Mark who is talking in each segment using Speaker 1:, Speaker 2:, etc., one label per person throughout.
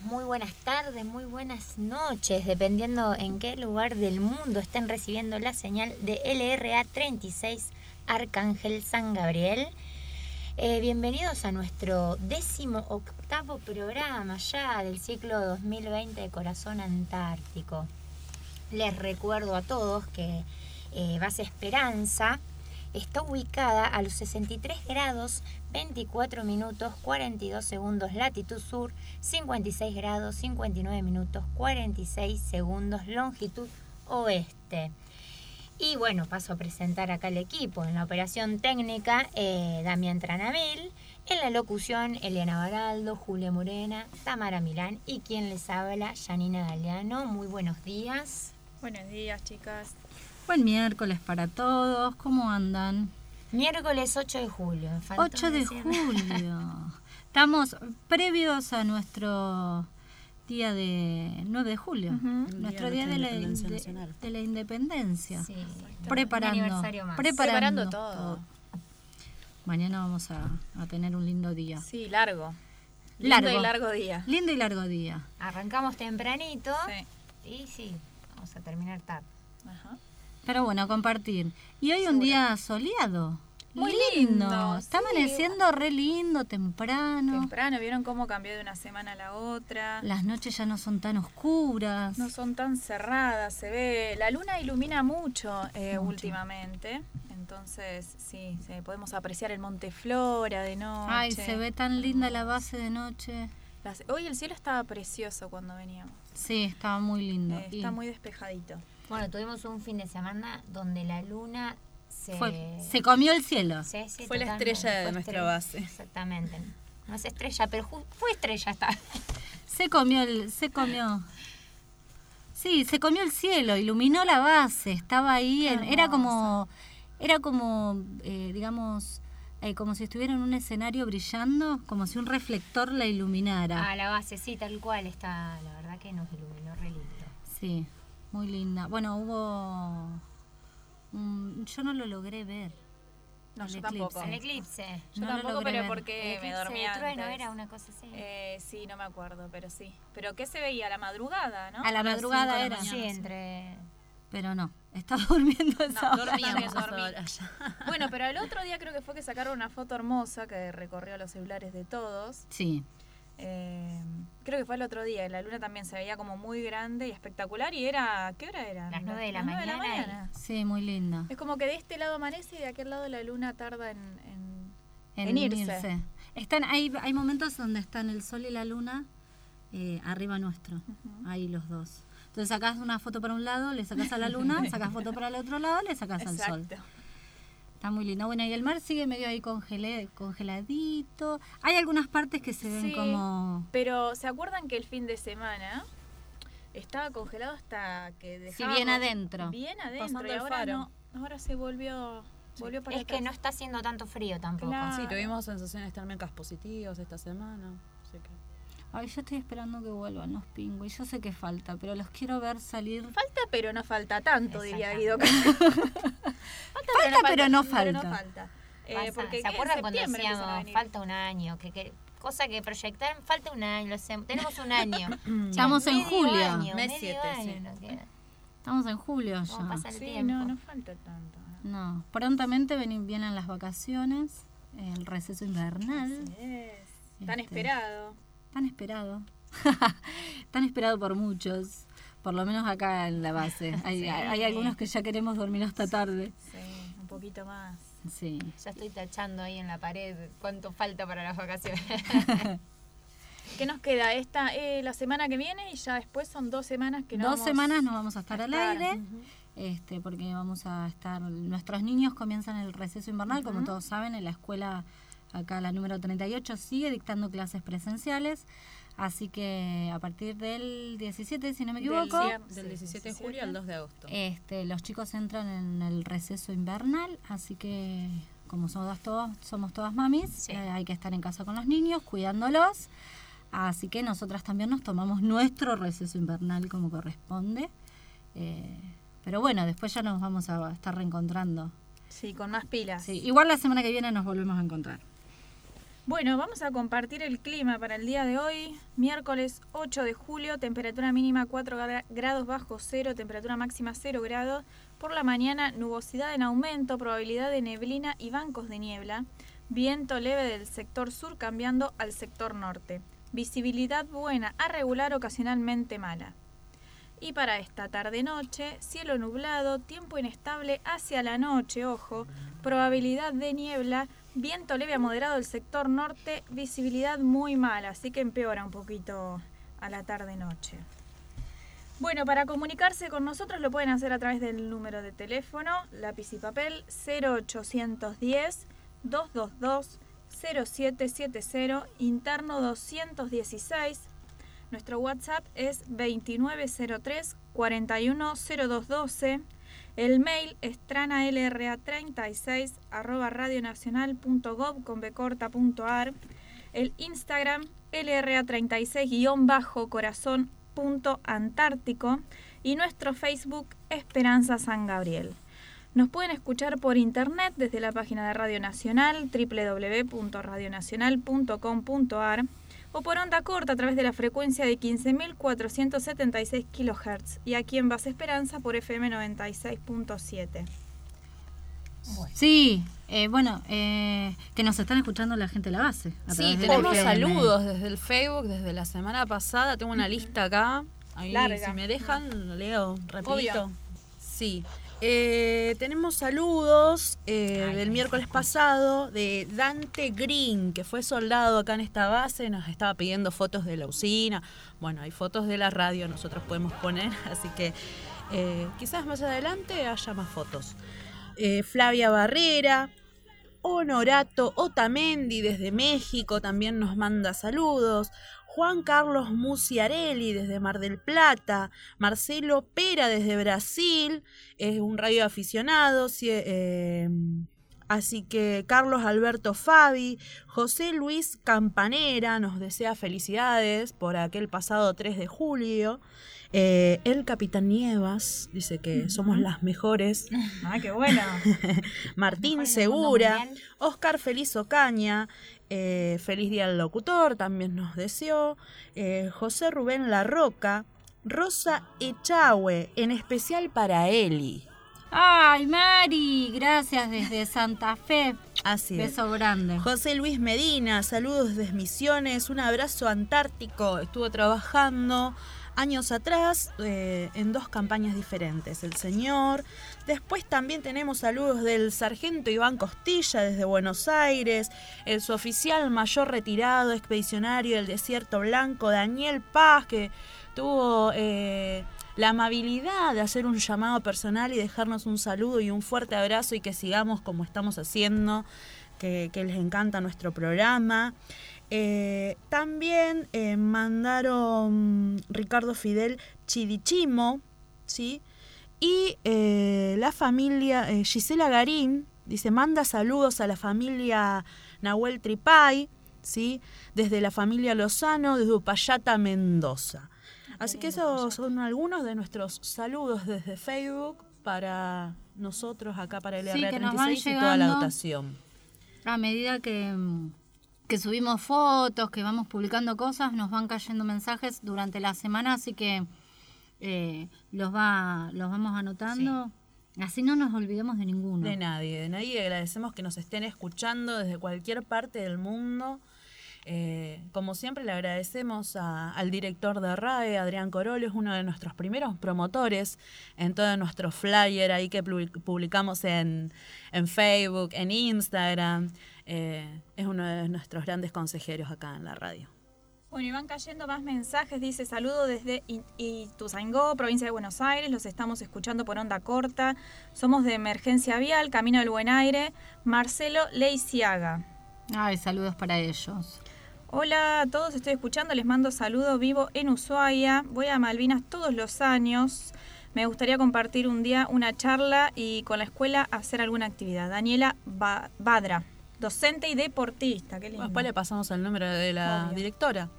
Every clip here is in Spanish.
Speaker 1: Muy buenas tardes, muy buenas noches, dependiendo en qué lugar del mundo estén recibiendo la señal de LRA 36 Arcángel San Gabriel. Eh, bienvenidos a nuestro décimo octavo programa ya del ciclo 2020 de Corazón Antártico. Les recuerdo a todos que eh, Base Esperanza está ubicada a los 63 grados 24 minutos 42 segundos latitud sur, 56 grados 59 minutos 46 segundos longitud oeste. Y bueno, paso a presentar acá el equipo. En la operación técnica, eh, Damián Tranamil. En la locución, Eliana Baraldo, Julia Morena, Tamara Milán y quien les habla, Janina Galeano. Muy buenos días.
Speaker 2: Buenos días, chicas.
Speaker 3: Buen miércoles para todos, ¿cómo andan?
Speaker 1: Miércoles 8 de julio. me faltó
Speaker 3: 8 de
Speaker 1: decir.
Speaker 3: julio. Estamos previos a nuestro día de 9 de julio, nuestro día, de, la, de- de la independencia.
Speaker 1: Sí,
Speaker 3: Preparando,
Speaker 1: aniversario más.
Speaker 3: preparando,
Speaker 2: Preparando todo.
Speaker 3: Mañana vamos a, a tener un lindo día.
Speaker 2: Sí, largo. Lindo
Speaker 3: Largo.
Speaker 2: y largo día.
Speaker 3: Lindo y largo día.
Speaker 1: Arrancamos tempranito
Speaker 2: Sí.
Speaker 1: y sí, vamos a terminar tarde.
Speaker 2: Ajá.
Speaker 3: Pero bueno, compartir. Y hoy un día soleado.
Speaker 2: Muy
Speaker 3: lindo.
Speaker 2: lindo,
Speaker 3: Está
Speaker 2: sí.
Speaker 3: amaneciendo re lindo, temprano.
Speaker 2: Temprano, ¿vieron cómo cambió de una semana a la otra?
Speaker 3: Las noches ya no son tan oscuras.
Speaker 2: No son tan cerradas, se ve. La luna ilumina mucho, eh,
Speaker 3: Mucho.
Speaker 2: últimamente. Entonces, sí, sí, podemos apreciar el Monte Flora de noche.
Speaker 3: Ay, se ve tan linda la base de noche.
Speaker 2: Las- Hoy el cielo estaba precioso cuando veníamos.
Speaker 3: Sí, estaba muy lindo.
Speaker 2: Eh,
Speaker 3: Y
Speaker 2: está muy despejadito.
Speaker 1: Bueno, tuvimos un fin de semana donde la luna se...
Speaker 3: fue- se comió el cielo.
Speaker 1: Sí, sí,
Speaker 4: Fue la estrella de
Speaker 1: fue
Speaker 4: nuestra
Speaker 1: estrella,
Speaker 4: base.
Speaker 1: Exactamente. No es estrella, pero fue estrella esta.
Speaker 3: Se comió el, se comió. Sí, se comió el cielo, iluminó la base, estaba ahí, en- era como, era como, eh, digamos, eh, como si estuviera en un escenario brillando, como si un reflector la iluminara.
Speaker 1: Ah, la base, sí, tal cual está. La verdad que nos iluminó re lindo.
Speaker 3: Sí, muy linda. Bueno, hubo, un- yo no lo logré ver.
Speaker 2: No,
Speaker 3: El
Speaker 2: yo
Speaker 3: eclipse.
Speaker 2: tampoco.
Speaker 1: El eclipse.
Speaker 2: Yo
Speaker 3: No lo
Speaker 2: tampoco,
Speaker 3: logré
Speaker 2: pero
Speaker 3: ver.
Speaker 2: porque
Speaker 1: El
Speaker 2: me dormía
Speaker 1: de trueno
Speaker 2: antes.
Speaker 1: era una cosa así.
Speaker 2: Eh, sí, no me acuerdo, pero sí. ¿Pero qué se veía? A la madrugada, ¿no?
Speaker 3: A la madrugada era.
Speaker 2: mañana,
Speaker 1: sí, entre...
Speaker 3: Pero no, estaba durmiendo esa
Speaker 2: No,
Speaker 3: hora.
Speaker 2: Bueno, pero el otro día creo que fue que sacaron una foto hermosa que recorrió los celulares de todos.
Speaker 3: Sí,
Speaker 2: Eh, creo que fue el otro día. La luna también se veía como muy grande y espectacular. ¿Y era. ¿Qué hora era?
Speaker 1: Las nueve de la mañana
Speaker 3: sí, muy linda.
Speaker 2: Es como que de este lado amanece y de aquel lado la luna tarda en. en-
Speaker 3: En,
Speaker 2: En irse.
Speaker 3: irse. Están, hay, hay momentos donde están el sol y la luna eh, arriba nuestro, ahí los dos. Entonces sacás una foto para un lado, le sacás a la luna, sacás foto para el otro lado, le sacás al sol. Está muy lindo. Bueno, y el mar sigue medio ahí congelé, congeladito. Hay algunas partes que se ven
Speaker 2: Sí,
Speaker 3: como...
Speaker 2: Pero ¿se acuerdan que el fin de semana estaba congelado hasta que
Speaker 3: Sí,
Speaker 2: dejaba
Speaker 3: bien adentro.
Speaker 2: Bien adentro.
Speaker 4: Pasando
Speaker 2: Y ahora
Speaker 4: faro.
Speaker 2: no. Ahora se volvió. Volvió para
Speaker 1: Es que no está haciendo tanto frío tampoco.
Speaker 2: Claro.
Speaker 4: Sí, tuvimos sensaciones térmicas positivas esta semana.
Speaker 3: Ay, yo estoy esperando que vuelvan los pingües. Yo sé que falta, pero los quiero ver salir.
Speaker 2: Falta, pero no falta tanto, diría Guido.
Speaker 1: Exactamente.
Speaker 2: falta,
Speaker 3: pero no falta.
Speaker 2: falta. Eh, porque
Speaker 1: ¿Se acuerdan cuando decíamos falta un año? Que, que- cosa que proyectaron, falta un año, tenemos un año.
Speaker 3: Estamos en julio.
Speaker 1: año,
Speaker 4: Mes
Speaker 1: medio
Speaker 4: siete,
Speaker 1: año
Speaker 4: sí.
Speaker 1: nos queda.
Speaker 3: Estamos en julio
Speaker 1: ¿Cómo
Speaker 3: ya.
Speaker 1: pasa el
Speaker 2: Sí,
Speaker 1: tiempo?
Speaker 2: no, no falta tanto.
Speaker 3: No, prontamente ven- vienen las vacaciones, el receso invernal.
Speaker 2: Es tan
Speaker 3: Este,
Speaker 2: esperado.
Speaker 3: Tan esperado. tan esperado por muchos. Por lo menos acá en la base. Hay,
Speaker 1: Sí.
Speaker 3: hay algunos que ya queremos dormir hasta tarde.
Speaker 2: Sí, un poquito más.
Speaker 3: Sí.
Speaker 1: Ya estoy tachando ahí en la pared cuánto falta para las vacaciones.
Speaker 2: ¿Qué nos queda? Esta, eh, la semana que viene y ya después son dos semanas que no
Speaker 3: Dos
Speaker 2: vamos
Speaker 3: semanas no vamos a estar al
Speaker 2: estar.
Speaker 3: aire. Este, porque vamos a estar, nuestros niños comienzan el receso invernal, como todos saben, en la escuela, acá la número 38, sigue dictando clases presenciales, así que a partir del 17, si no me
Speaker 2: Del
Speaker 3: equivoco,
Speaker 4: Del
Speaker 2: sí,
Speaker 4: 17 de
Speaker 2: 17.
Speaker 4: julio al 2 de agosto.
Speaker 3: este, los chicos entran en el receso invernal, así que como somos todos, somos todas mamis,
Speaker 1: Sí.
Speaker 3: eh, hay que estar en casa con los niños, cuidándolos, así que nosotras también nos tomamos nuestro receso invernal como corresponde. eh, pero bueno, después ya nos vamos a estar reencontrando.
Speaker 2: Sí, con más pilas.
Speaker 3: Sí, igual la semana que viene nos volvemos a encontrar.
Speaker 2: Bueno, vamos a compartir el clima para el día de hoy. Miércoles 8 de julio, temperatura mínima 4 gra- grados bajo cero, temperatura máxima 0 grados. Por la mañana, nubosidad en aumento, probabilidad de neblina y bancos de niebla. Viento leve del sector sur cambiando al sector norte. Visibilidad buena a regular, ocasionalmente mala. Y para esta tarde-noche, cielo nublado, tiempo inestable hacia la noche, ojo, probabilidad de niebla, viento leve a moderado del sector norte, visibilidad muy mala, así que empeora un poquito a la tarde-noche. Bueno, para comunicarse con nosotros lo pueden hacer a través del número de teléfono, lápiz y papel 0810 222 0770, interno 216. Nuestro WhatsApp es 2903 410212. El mail es tranalra36 arroba radionacional.gov. El Instagram lra36 guion bajo corazón punto antártico. Y nuestro Facebook Esperanza San Gabriel. Nos pueden escuchar por internet desde la página de Radio Nacional www.radionacional.com.ar o por onda corta a través de la frecuencia de 15.476 kHz y aquí en Base Esperanza por FM 96.7.
Speaker 3: Sí, eh, bueno, eh, que nos están escuchando la gente de la base. a
Speaker 4: Sí,
Speaker 3: de
Speaker 4: tenemos saludos desde el Facebook, desde la semana pasada. Tengo una lista acá. Ahí,
Speaker 2: Larga.
Speaker 4: si me dejan, lo leo.
Speaker 2: Obvio.
Speaker 4: Sí. Eh, tenemos saludos eh, del miércoles pasado de Dante Green, que fue soldado acá en esta base, nos estaba pidiendo fotos de la usina. Bueno, hay fotos de la radio, nosotros podemos poner, así que eh, quizás más adelante haya más fotos. Flavia Barrera, Honorato Otamendi desde México también nos manda saludos. Juan Carlos Musiarelli desde Mar del Plata. Marcelo Pera desde Brasil. Es un radio aficionado. eh, así que Carlos Alberto Fabi. José Luis Campanera nos desea felicidades por aquel pasado 3 de julio. Eh, el Capitán Nievas dice que somos las mejores.
Speaker 2: Ah, qué bueno.
Speaker 4: Martín Segura. Oscar Feliz Ocaña, eh, Feliz Día al Locutor también nos deseó, eh, José Rubén Larroca, Rosa Echagüe, en especial para Eli.
Speaker 3: Ay, Mari, gracias desde Santa Fe.
Speaker 4: Así es.
Speaker 3: Beso grande.
Speaker 4: José Luis Medina, saludos desde Misiones, un abrazo antártico. Estuvo trabajando años atrás eh, en dos campañas diferentes. El señor. Después también tenemos saludos del sargento Iván Costilla desde Buenos Aires, el su oficial mayor retirado, expedicionario del Desierto Blanco, Daniel Paz, que tuvo eh, la amabilidad de hacer un llamado personal y dejarnos un saludo y un fuerte abrazo y que sigamos como estamos haciendo, que, que les encanta nuestro programa. Eh, también eh, mandaron Ricardo Fidel Chidichimo, ¿sí? Y eh, la familia Gisela Garín dice, manda saludos a la familia Nahuel Tripay, ¿sí? Desde la familia Lozano, desde Upayata, Mendoza. Así que esos son algunos de nuestros saludos desde Facebook para nosotros acá para el
Speaker 3: Sí, que nos van
Speaker 4: R36 y toda la dotación.
Speaker 3: a medida que, que subimos fotos, que vamos publicando cosas, nos van cayendo mensajes durante la semana, así que eh, los, va, los vamos anotando. Así no nos olvidemos de ninguno.
Speaker 4: De nadie, de nadie. Agradecemos que nos estén escuchando desde cualquier parte del mundo. Eh, como siempre, le agradecemos a- al director de RAE, Adrián Corolo, es uno de nuestros primeros promotores en todo nuestro flyer ahí que public- publicamos en, en Facebook, en Instagram. Eh, es uno de nuestros grandes consejeros acá en la radio.
Speaker 2: Bueno, y van cayendo más mensajes. Dice, saludo desde Ituzaingó, provincia de Buenos Aires. Los estamos escuchando por onda corta. Somos de Emergencia Vial, Camino del Buen Aire. Marcelo Leiciaga.
Speaker 3: Ay, saludos para ellos.
Speaker 2: Hola a todos, estoy escuchando. Les mando saludo vivo en Ushuaia. Voy a Malvinas todos los años. Me gustaría compartir un día una charla y con la escuela hacer alguna actividad. Daniela Ba- Badra, docente y deportista. Qué lindo.
Speaker 4: Después le pasamos el número de la
Speaker 2: Obvio.
Speaker 4: directora.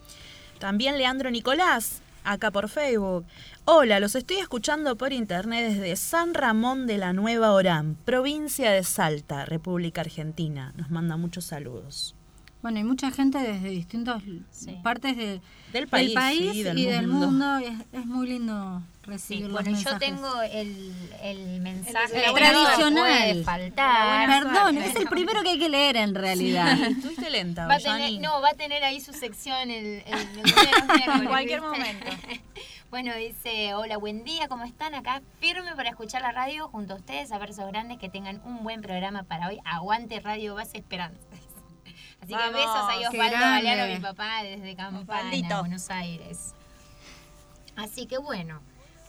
Speaker 4: También Leandro Nicolás, acá por Facebook. Hola, los estoy escuchando por internet desde San Ramón de la Nueva Orán, provincia de Salta, República Argentina. Nos manda muchos saludos.
Speaker 3: Bueno, hay mucha gente desde distintas partes de-
Speaker 4: Del país, sí,
Speaker 3: y
Speaker 4: del
Speaker 3: del
Speaker 4: mundo.
Speaker 3: Es, es muy lindo recibir
Speaker 1: Sí,
Speaker 3: los
Speaker 1: bueno, yo
Speaker 3: mensajes.
Speaker 1: tengo el, el mensaje
Speaker 3: El
Speaker 1: no
Speaker 3: tradicional.
Speaker 1: puede faltar.
Speaker 3: Perdón, es el primero que hay que leer en realidad.
Speaker 4: Sí, estuviste lenta,
Speaker 1: Va tener, no, va a tener ahí su sección el, el, el
Speaker 2: En cualquier momento.
Speaker 1: Bueno, dice, hola, buen día, ¿cómo están? Acá firme para escuchar la radio junto a ustedes, a versos grandes, que tengan un buen programa para hoy. Aguante Radio Base Esperanza. Así que besos ahí Osvaldo. Galeano, mi papá, desde Campana,
Speaker 2: Osvaldito.
Speaker 1: Buenos Aires. Así que bueno.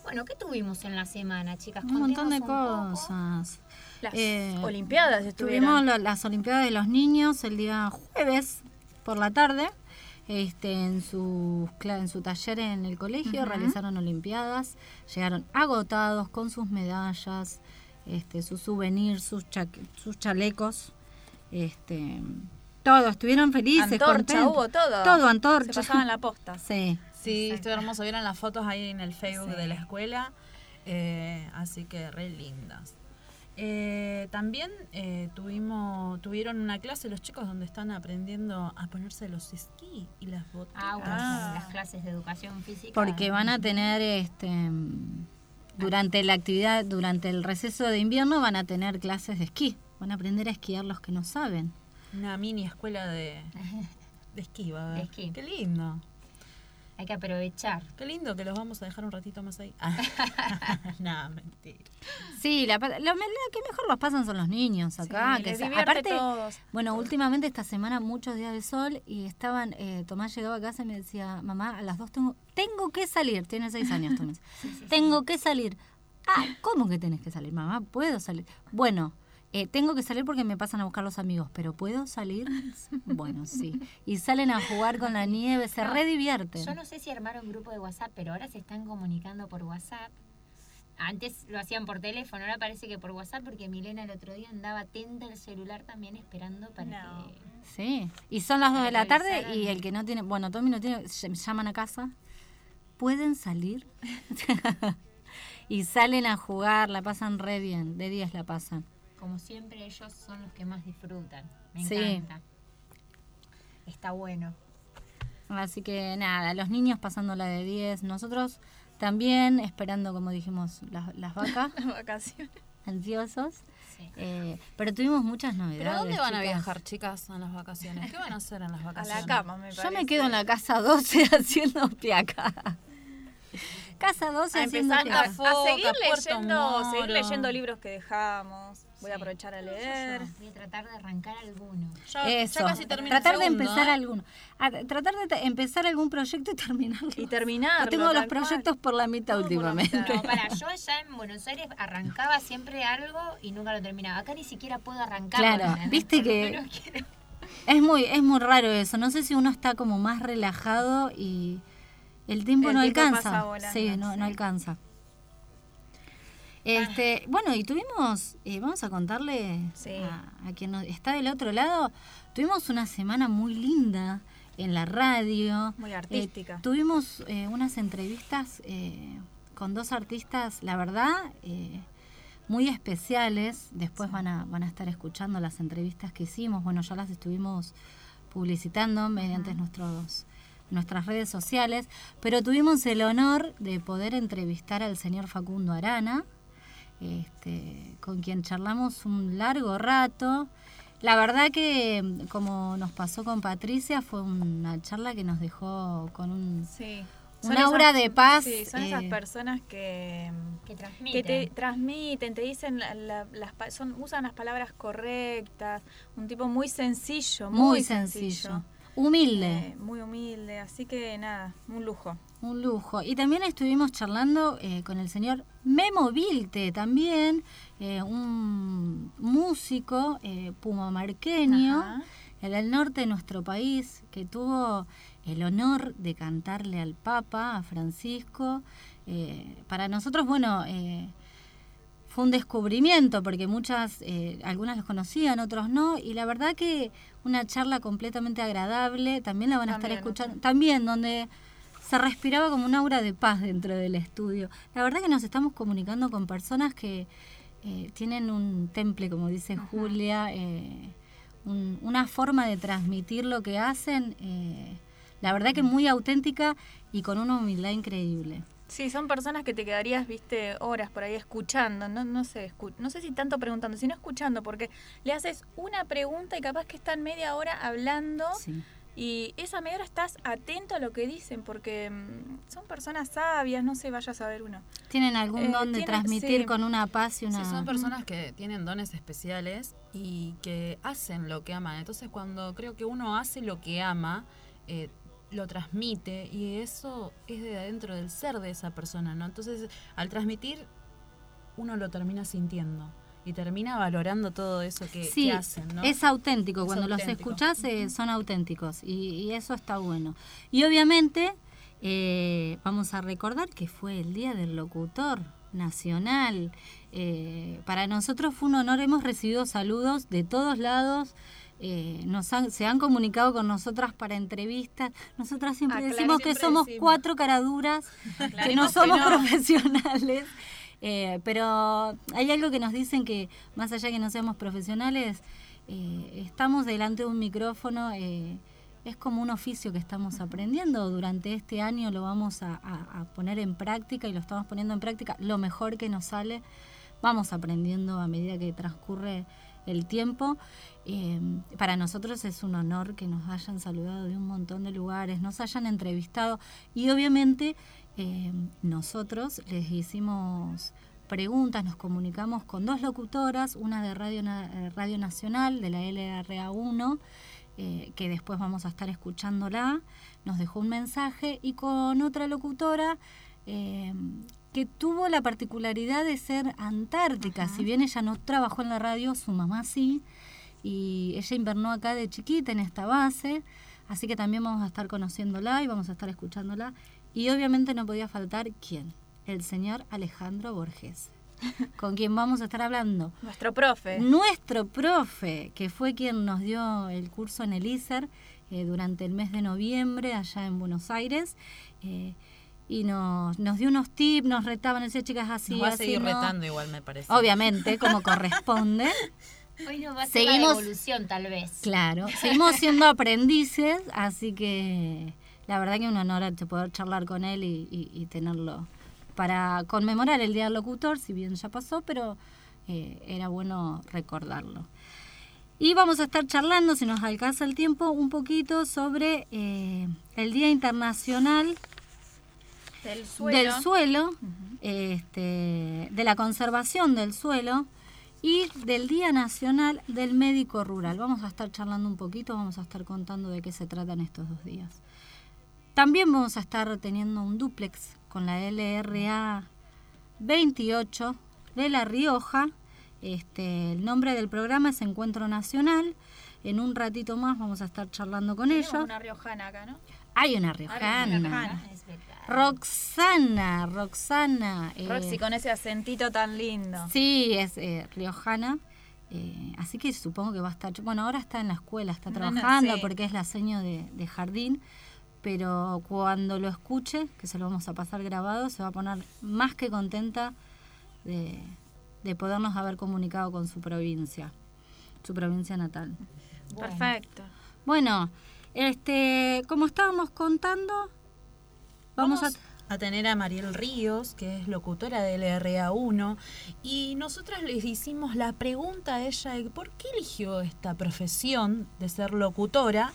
Speaker 1: Bueno, ¿qué tuvimos en la semana, chicas?
Speaker 3: Un montón de
Speaker 1: poco.
Speaker 3: cosas.
Speaker 2: Las
Speaker 3: Eh,
Speaker 2: Olimpiadas estuvieron.
Speaker 3: Tuvimos lo- las Olimpiadas de los Niños el día jueves por la tarde. Este, en, su, en su taller en el colegio realizaron Olimpiadas. Llegaron agotados con sus medallas, este, sus souvenirs, sus, cha- sus chalecos. Este, todo, estuvieron felices.
Speaker 2: Antorcha,
Speaker 3: contentos.
Speaker 2: hubo todo.
Speaker 3: Todo, antorcha.
Speaker 2: Se pasaban la posta.
Speaker 3: Sí.
Speaker 4: Sí, estuvo hermoso. Vieron las fotos ahí en el Facebook de la escuela. eh, así que re lindas. Eh, también eh, tuvimos tuvieron una clase los chicos donde están aprendiendo a ponerse los esquí y las botas.
Speaker 1: Ah, bueno, las clases de educación física.
Speaker 3: Porque van a tener este durante la actividad, durante el receso de invierno van a tener clases de esquí. Van a aprender a esquiar los que no saben.
Speaker 4: Una mini escuela de, de esquí, va a haber.
Speaker 1: De esquí.
Speaker 4: Qué lindo.
Speaker 1: Hay que aprovechar.
Speaker 4: Qué lindo que los vamos a dejar un ratito más ahí. no, mentira.
Speaker 3: Sí, la, la, la que mejor los pasan son los niños acá.
Speaker 2: Sí,
Speaker 3: que se- aparte,
Speaker 2: todos.
Speaker 3: bueno, últimamente esta semana muchos días de sol y estaban, eh, Tomás llegaba a casa y me decía, mamá, a las dos tengo, tengo que salir. Tiene seis años, Tomás. tengo que salir. Ah, ¿cómo que tenés que salir, mamá? ¿Puedo salir? Bueno, eh, tengo que salir porque me pasan a buscar los amigos, pero ¿puedo salir? Bueno, sí. Y salen a jugar con la nieve, se
Speaker 1: No,
Speaker 3: redivierten.
Speaker 1: Yo no sé si armaron grupo de WhatsApp, pero ahora se están comunicando por WhatsApp. Antes lo hacían por teléfono, ahora parece que por WhatsApp, porque Milena el otro día andaba atenta al celular también esperando para que...
Speaker 3: Sí, y son las 2 de la tarde y el que no tiene, bueno, Tommy no tiene, ll- llaman a casa, pueden salir y salen a jugar, la pasan re bien, de 10 la pasan.
Speaker 1: Como siempre, ellos son los que más disfrutan. Me
Speaker 3: Sí.
Speaker 1: encanta. Está bueno.
Speaker 3: Así que nada, los niños pasándola de 10, nosotros también esperando, como dijimos, las, las vacas,
Speaker 2: Vacaciones.
Speaker 3: ansiosos. Eh, pero tuvimos muchas novedades.
Speaker 4: ¿Pero a dónde van a viajar, chicas, en las vacaciones? ¿Qué van a hacer en las
Speaker 2: A
Speaker 4: vacaciones?
Speaker 2: la cama, me
Speaker 3: Yo
Speaker 2: parece.
Speaker 3: me quedo en la casa 12 haciendo piaca. Casa 12
Speaker 2: a
Speaker 3: haciendo
Speaker 2: a,
Speaker 3: piaca.
Speaker 2: a seguir leyendo, seguir leyendo libros que dejamos. Voy a aprovechar a leer.
Speaker 1: Voy a tratar de arrancar alguno.
Speaker 4: Ya,
Speaker 3: Eso,
Speaker 4: ya casi termina
Speaker 3: tratar
Speaker 4: el
Speaker 3: de
Speaker 4: segundo,
Speaker 3: empezar
Speaker 4: ¿eh?
Speaker 3: alguno. A- tratar de empezar algún proyecto y terminarlo.
Speaker 2: Y terminarlo,
Speaker 3: Yo tengo los
Speaker 2: tal cual.
Speaker 3: proyectos por la mitad últimamente.
Speaker 1: No, para, yo allá en Buenos Aires arrancaba siempre algo y nunca lo terminaba. Acá ni siquiera puedo arrancar.
Speaker 3: Claro, viste que es muy es muy raro eso. No sé si uno está como más relajado y el tiempo
Speaker 2: El
Speaker 3: no
Speaker 2: tiempo
Speaker 3: alcanza.
Speaker 2: pasa volando,
Speaker 3: sí, no, no alcanza. Este, bueno, y tuvimos, eh, vamos a contarle a, a quien nos- está del otro lado, tuvimos una semana muy linda en la radio.
Speaker 2: Muy
Speaker 3: Eh,
Speaker 2: artística.
Speaker 3: tuvimos eh, unas entrevistas eh, con dos artistas, la verdad, eh, muy especiales. Después van a, van a estar escuchando las entrevistas que hicimos. Bueno, ya las estuvimos publicitando mediante nuestros nuestras redes sociales, pero tuvimos el honor de poder entrevistar al señor Facundo Arana, este, con quien charlamos un largo rato. La verdad que, como nos pasó con Patricia, fue una charla que nos dejó con un, un aura de paz.
Speaker 2: Sí, son esas
Speaker 3: eh,
Speaker 2: personas que,
Speaker 1: Que
Speaker 2: que
Speaker 1: transmiten.
Speaker 2: te transmiten, te dicen, la- la- las, pa- son, usan las palabras correctas, un tipo muy sencillo, muy,
Speaker 3: muy sencillo, humilde.
Speaker 2: Eh, muy humilde, así que nada, un lujo.
Speaker 3: Un lujo. Y también estuvimos charlando eh, con el señor Memo Vilte, también eh, un músico eh, pumamarqueño
Speaker 2: Ajá.
Speaker 3: en el norte de nuestro país, que tuvo el honor de cantarle al Papa, a Francisco. Para nosotros, bueno, eh, fue un descubrimiento, porque muchas, eh, algunas los conocían, otros no, y la verdad que una charla completamente agradable, también la van a
Speaker 2: También,
Speaker 3: estar escuchando, también donde se respiraba como un aura de paz dentro del estudio. La verdad que nos estamos comunicando con personas que eh, tienen un temple, como dice Julia, eh, un- una forma de transmitir lo que hacen, eh, la verdad que muy auténtica y con una humildad increíble.
Speaker 2: Sí, son personas que te quedarías, viste, horas por ahí escuchando, no, no sé, escu- no sé si tanto preguntando, sino escuchando, porque le haces una pregunta y capaz que están media hora hablando y esa media hora estás atento a lo que dicen, porque mm, son personas sabias, no sé, vaya a saber uno.
Speaker 3: Tienen algún
Speaker 2: Eh,
Speaker 3: don de transmitir
Speaker 2: sí.
Speaker 3: con una paz y una...
Speaker 4: Sí, son personas que tienen dones especiales y que hacen lo que aman. Entonces, cuando creo que uno hace lo que ama, eh, lo transmite y eso es de adentro del ser de esa persona, ¿no? Entonces, al transmitir, uno lo termina sintiendo y termina valorando todo eso que,
Speaker 3: Sí,
Speaker 4: que hacen, ¿no?
Speaker 3: es auténtico.
Speaker 4: Es
Speaker 3: Cuando los escuchás eh, son auténticos y, y eso está bueno. Y obviamente eh, vamos a recordar que fue el Día del Locutor Nacional. Eh, para nosotros fue un honor, hemos recibido saludos de todos lados. Eh, nos han- se han comunicado con nosotras para entrevistas. Nosotras siempre
Speaker 2: Aclar-
Speaker 3: decimos que
Speaker 2: siempre
Speaker 3: somos
Speaker 2: decimos.
Speaker 3: cuatro caraduras, que no
Speaker 2: que
Speaker 3: somos
Speaker 2: no.
Speaker 3: profesionales. Eh, pero hay algo que nos dicen que, más allá que no seamos profesionales, eh, estamos delante de un micrófono, eh, es como un oficio que estamos aprendiendo. Durante este año lo vamos a, a- a poner en práctica y lo estamos poniendo en práctica lo mejor que nos sale. Vamos aprendiendo a medida que transcurre el tiempo. Eh, para nosotros es un honor que nos hayan saludado de un montón de lugares, nos hayan entrevistado y obviamente eh, nosotros les hicimos preguntas, nos comunicamos con dos locutoras, una de Radio, eh, Radio Nacional, de la LRA1, eh, que después vamos a estar escuchándola, nos dejó un mensaje, y con otra locutora eh, que tuvo la particularidad de ser antártica, si bien ella no trabajó en la radio, su mamá sí, y ella invernó acá de chiquita en esta base, así que también vamos a estar conociéndola y vamos a estar escuchándola. Y obviamente no podía faltar quién, el señor Alejandro Borges, con quien vamos a estar hablando.
Speaker 2: Nuestro profe.
Speaker 3: Nuestro profe, que fue quien nos dio el curso en el ISER eh, durante el mes de noviembre allá en Buenos Aires. eh, y nos, nos dio unos tips, nos retaban, decía chicas así,
Speaker 4: Nos va a
Speaker 3: así,
Speaker 4: seguir
Speaker 3: ¿no?".
Speaker 4: retando igual, me parece.
Speaker 3: Obviamente, como corresponde.
Speaker 1: Hoy nos va a ser la
Speaker 3: Seguimos-
Speaker 1: evolución, tal vez.
Speaker 3: Claro, seguimos siendo aprendices, así que la verdad que un honor poder charlar con él y, y- y tenerlo para conmemorar el Día del Locutor, si bien ya pasó, pero eh, era bueno recordarlo. Y vamos a estar charlando, si nos alcanza el tiempo, un poquito sobre eh, el Día Internacional
Speaker 2: Del suelo.
Speaker 3: del suelo, este, de la conservación del suelo y del Día Nacional del Médico Rural. Vamos a estar charlando un poquito, vamos a estar contando de qué se tratan estos dos días. También vamos a estar teniendo un duplex con la LRA 28 de La Rioja. Este, el nombre del programa es Encuentro Nacional. En un ratito más vamos a estar charlando con ellos.
Speaker 2: una riojana acá, ¿no?
Speaker 3: Hay una
Speaker 2: Hay una
Speaker 3: riojana. Roxana, Roxana. eh,
Speaker 2: Roxy con ese acentito tan lindo.
Speaker 3: Sí, es eh, riojana. eh, así que supongo que va a estar. Bueno, ahora está en la escuela, está
Speaker 2: No, no,
Speaker 3: trabajando
Speaker 2: sí.
Speaker 3: porque es la seño de, de jardín. Pero cuando lo escuche, que se lo vamos a pasar grabado, se va a poner más que contenta de, de podernos haber comunicado con su provincia, su provincia natal.
Speaker 2: Perfecto.
Speaker 3: Bueno, este, como estábamos contando, vamos,
Speaker 4: Vamos a tener a Mariel Ríos, que es locutora del RA1, y nosotras les hicimos la pregunta a ella de por qué eligió esta profesión de ser locutora,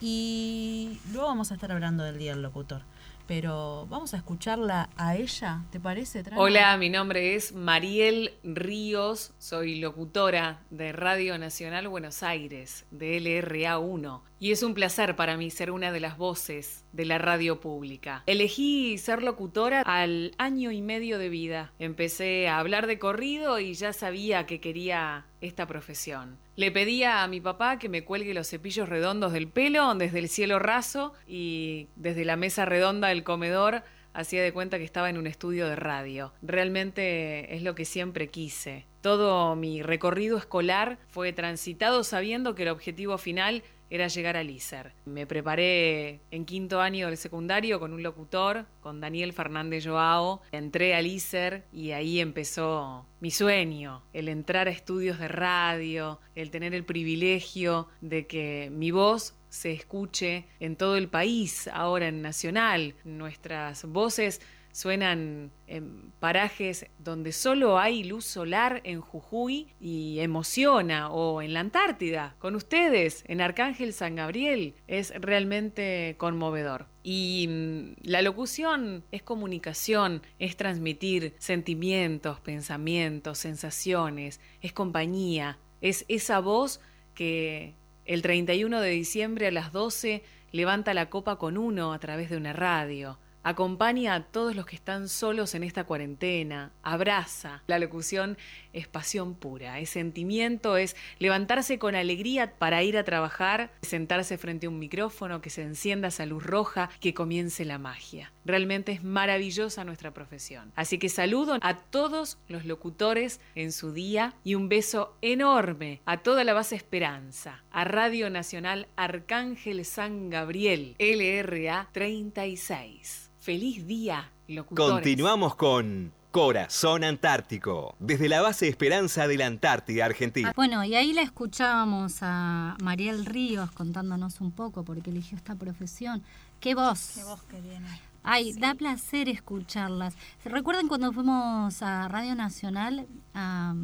Speaker 4: y luego vamos a estar hablando del Día del Locutor. Pero vamos a escucharla a ella, ¿te parece? Trana?
Speaker 5: Hola, mi nombre es Mariel Ríos, soy locutora de Radio Nacional Buenos Aires, de LRA1, y es un placer para mí ser una de las voces de la radio pública. Elegí ser locutora al año y medio de vida. Empecé a hablar de corrido y ya sabía que quería esta profesión. Le pedía a mi papá que me cuelgue los cepillos redondos del pelo desde el cielo raso y desde la mesa redonda del comedor hacía de cuenta que estaba en un estudio de radio. Realmente es lo que siempre quise. Todo mi recorrido escolar fue transitado sabiendo que el objetivo final era llegar al ISER. Me preparé en quinto año del secundario con un locutor, con Daniel Fernández Joao. Entré al ISER y ahí empezó mi sueño, el entrar a estudios de radio, el tener el privilegio de que mi voz se escuche en todo el país, ahora en Nacional. Nuestras voces suenan en parajes donde solo hay luz solar en Jujuy y emociona, o en la Antártida, con ustedes, en Arcángel San Gabriel, es realmente conmovedor. Y mm, la locución es comunicación, es transmitir sentimientos, pensamientos, sensaciones, es compañía, es esa voz que el 31 de diciembre a las 12 levanta la copa con uno a través de una radio acompaña a todos los que están solos en esta cuarentena, abraza. La locución es pasión pura, es sentimiento, es levantarse con alegría para ir a trabajar, sentarse frente a un micrófono, que se encienda esa luz roja, que comience la magia. Realmente es maravillosa nuestra profesión. Así que saludo a todos los locutores en su día y un beso enorme a toda la base Esperanza, a Radio Nacional Arcángel San Gabriel, LRA 36. Feliz día, locutores.
Speaker 6: Continuamos con Corazón Antártico, desde la base Esperanza de la Antártida Argentina.
Speaker 3: Bueno, y ahí la escuchábamos a Mariel Ríos contándonos un poco por qué eligió esta profesión. ¡Qué voz!
Speaker 4: Qué voz que viene.
Speaker 3: Ay, da placer escucharlas. ¿Se recuerdan cuando fuimos a Radio Nacional?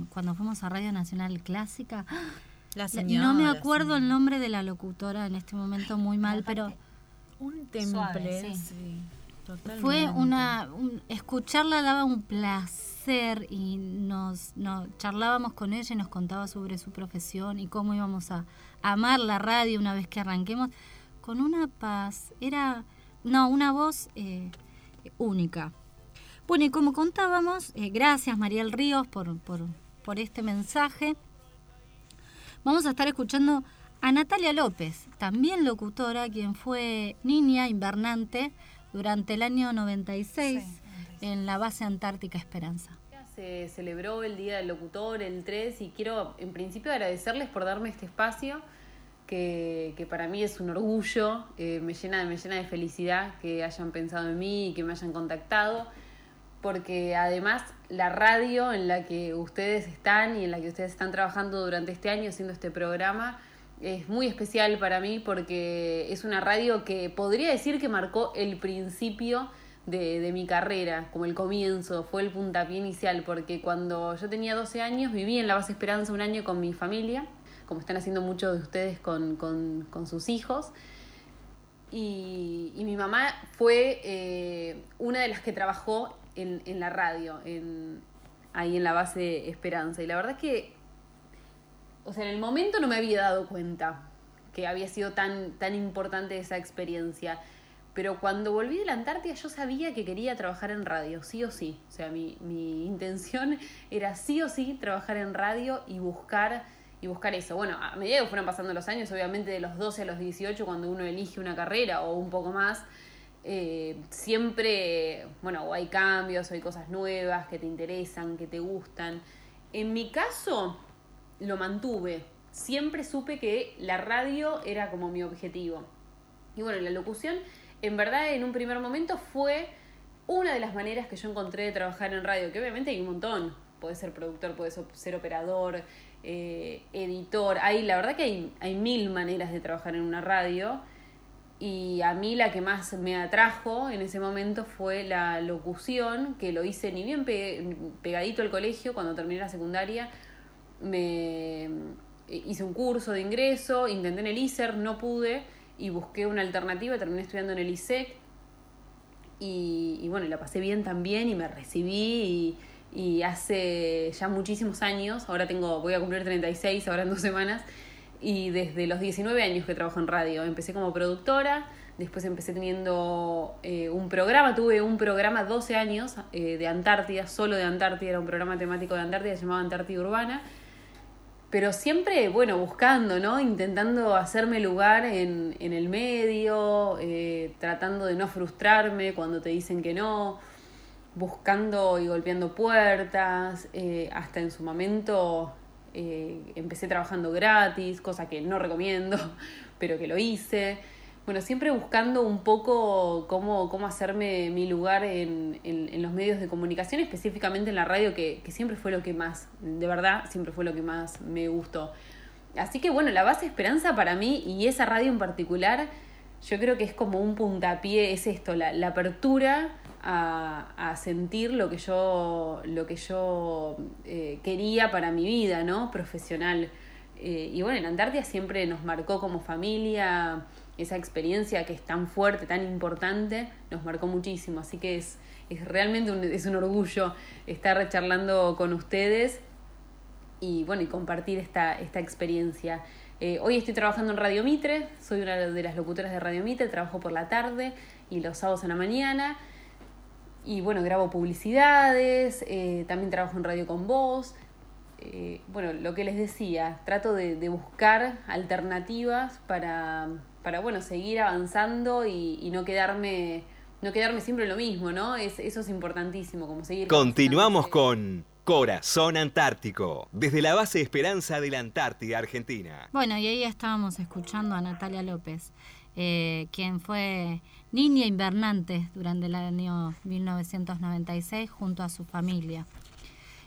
Speaker 3: Cuando fuimos a Radio Nacional Clásica.
Speaker 4: La
Speaker 3: La-
Speaker 4: señora.
Speaker 3: no me acuerdo el nombre de la locutora en este momento muy mal, pero
Speaker 4: Un temple.
Speaker 1: Suave, sí.
Speaker 4: sí, totalmente.
Speaker 3: fue una un- escucharla daba un placer y nos, nos charlábamos con ella y nos contaba sobre su profesión y cómo íbamos a amar la radio una vez que arranquemos. Con una paz era no una voz eh, única. Bueno y como contábamos eh, gracias Mariel Ríos por, por, por este mensaje. Vamos a estar escuchando a Natalia López, también locutora, quien fue niña invernante durante el año 96 en la base Antártica Esperanza.
Speaker 7: Se celebró el Día del Locutor, el 3, y quiero en principio agradecerles por darme este espacio, que, que para mí es un orgullo, eh, me, llena, me llena de felicidad que hayan pensado en mí y que me hayan contactado, porque además la radio en la que ustedes están y en la que ustedes están trabajando durante este año haciendo este programa, es muy especial para mí porque es una radio que podría decir que marcó el principio de, de mi carrera, como el comienzo, fue el puntapié inicial, porque cuando yo tenía 12 años viví en la base Esperanza un año con mi familia, como están haciendo muchos de ustedes con, con, con sus hijos. Y, y mi mamá fue eh, una de las que trabajó en, en la radio, en, ahí en la base Esperanza. Y la verdad es que o sea, en el momento no me había dado cuenta que había sido tan, tan importante esa experiencia. Pero cuando volví de la Antártida yo sabía que quería trabajar en radio, sí o sí. O sea, mi, mi intención era sí o sí trabajar en radio y buscar, y buscar eso. Bueno, a medida que fueron pasando los años, obviamente de los 12 a los 18, cuando uno elige una carrera o un poco más, eh, siempre, bueno, hay cambios, o hay cosas nuevas que te interesan, que te gustan. En mi caso, lo mantuve. Siempre supe que la radio era como mi objetivo. Y bueno, la locución, en verdad, en un primer momento fue una de las maneras que yo encontré de trabajar en radio, que obviamente hay un montón. podés ser productor, podés ser operador, eh, editor. Hay, la verdad que hay, hay mil maneras de trabajar en una radio. Y a mí la que más me atrajo en ese momento fue la locución, que lo hice ni bien pegadito al colegio, cuando terminé la secundaria. Me hice un curso de ingreso, intenté en el ISER, no pude, y busqué una alternativa, terminé estudiando en el ISEC. Y, y bueno, la pasé bien también y me recibí y, y hace ya muchísimos años, ahora tengo, voy a cumplir 36 ahora en dos semanas, y desde los 19 años que trabajo en radio. Empecé como productora, después empecé teniendo eh, un programa, tuve un programa 12 años eh, de Antártida, solo de Antártida, era un programa temático de Antártida, se llamaba Antártida Urbana, pero siempre, bueno, buscando, ¿no? Intentando hacerme lugar en, en el medio, eh, tratando de no frustrarme cuando te dicen que no, buscando y golpeando puertas, hasta en su momento eh, empecé trabajando gratis, cosa que no recomiendo, pero que lo hice. Bueno, siempre buscando un poco cómo, cómo hacerme mi lugar en, en, los medios de comunicación, específicamente en la radio, que, que, siempre fue lo que más, de verdad, siempre fue lo que más me gustó. Así que bueno, la base esperanza para mí y esa radio en particular, yo creo que es como un puntapié, es esto, la, la apertura a, sentir lo que yo, lo que yo eh, quería para mi vida, ¿no? Profesional. Eh, y bueno, en Antártida siempre nos marcó como familia esa experiencia que es tan fuerte, tan importante, nos marcó muchísimo. Así que es, es realmente un, es un orgullo estar charlando con ustedes y bueno, y compartir esta, esta experiencia. Eh, hoy estoy trabajando en Radio Mitre, soy una de las locutoras de Radio Mitre, trabajo por la tarde y los sábados en la mañana. Y bueno, grabo publicidades, eh, también trabajo en radio con voz. Eh, bueno, lo que les decía, trato de, buscar alternativas para, para, bueno, seguir avanzando y, no quedarme no quedarme siempre en lo mismo, ¿no? Es, eso es importantísimo, como seguir...
Speaker 6: Continuamos con Corazón Antártico, desde la base Esperanza de la Antártida, Argentina.
Speaker 3: Bueno, y ahí estábamos escuchando a Natalia López, eh, quien fue niña invernante durante el año 1996 junto a su familia.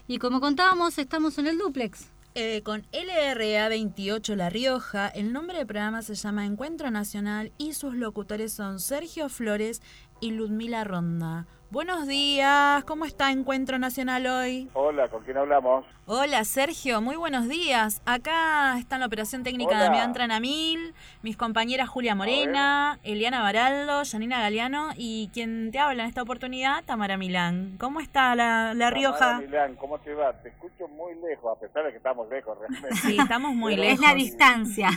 Speaker 3: Y como contábamos, estamos en el duplex.
Speaker 4: Eh, con LRA 28 La Rioja, el nombre del programa se llama Encuentro Nacional y sus locutores son Sergio Flores y Ludmila Ronda. Buenos días, ¿cómo está Encuentro Nacional hoy?
Speaker 8: Hola, ¿con quién hablamos?
Speaker 4: Hola, Sergio, muy buenos días. Acá está en la operación técnica de Damián Tranamil, mis compañeras Julia Morena, Eliana Baraldo, Janina Galeano y quien te habla en esta oportunidad, Tamara Milán. ¿Cómo está la, la Rioja?
Speaker 8: Tamara Milán, ¿cómo te va? Te escucho muy lejos, a pesar de que estamos lejos realmente.
Speaker 4: Sí, estamos muy lejos.
Speaker 3: Es la distancia.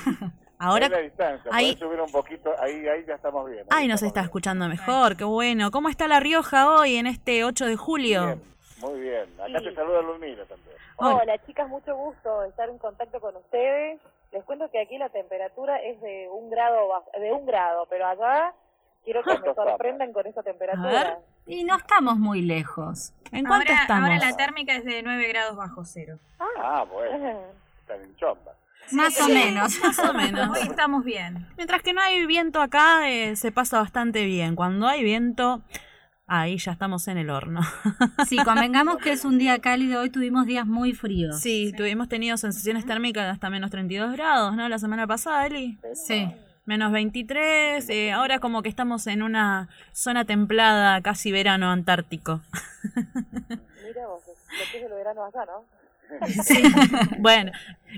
Speaker 4: Ahora,
Speaker 8: la distancia, ahí, subir un poquito, ahí, ahí ya estamos bien.
Speaker 4: Ahí, nos está escuchando mejor, qué bueno. ¿Cómo está La Rioja hoy en este 8 de julio?
Speaker 8: muy bien. Acá te saluda Luzmila también.
Speaker 9: Hola. chicas, mucho gusto estar en contacto con ustedes. Les cuento que aquí la temperatura es de un grado, de un grado, pero allá quiero que me sorprendan con esa temperatura.
Speaker 3: Y no estamos muy lejos.
Speaker 4: ¿En cuánto estamos?
Speaker 2: Ahora la térmica es de 9 grados bajo cero.
Speaker 8: Ah, ah bueno. Están en chomba.
Speaker 3: Más o menos.
Speaker 4: Más o menos.
Speaker 2: Hoy estamos bien.
Speaker 4: Mientras que no hay viento acá, eh, se pasa bastante bien. Cuando hay viento, ahí ya estamos en el horno.
Speaker 3: Sí, convengamos que es un día cálido. Hoy tuvimos días muy fríos.
Speaker 4: Sí, tuvimos tenido sensaciones térmicas hasta menos 32 grados, ¿no? La semana pasada, Eli.
Speaker 3: Sí.
Speaker 4: Menos 23. Eh, ahora como que estamos en una zona templada, casi verano antártico.
Speaker 9: Mira vos, lo que es el verano acá, ¿no?
Speaker 4: Sí. bueno,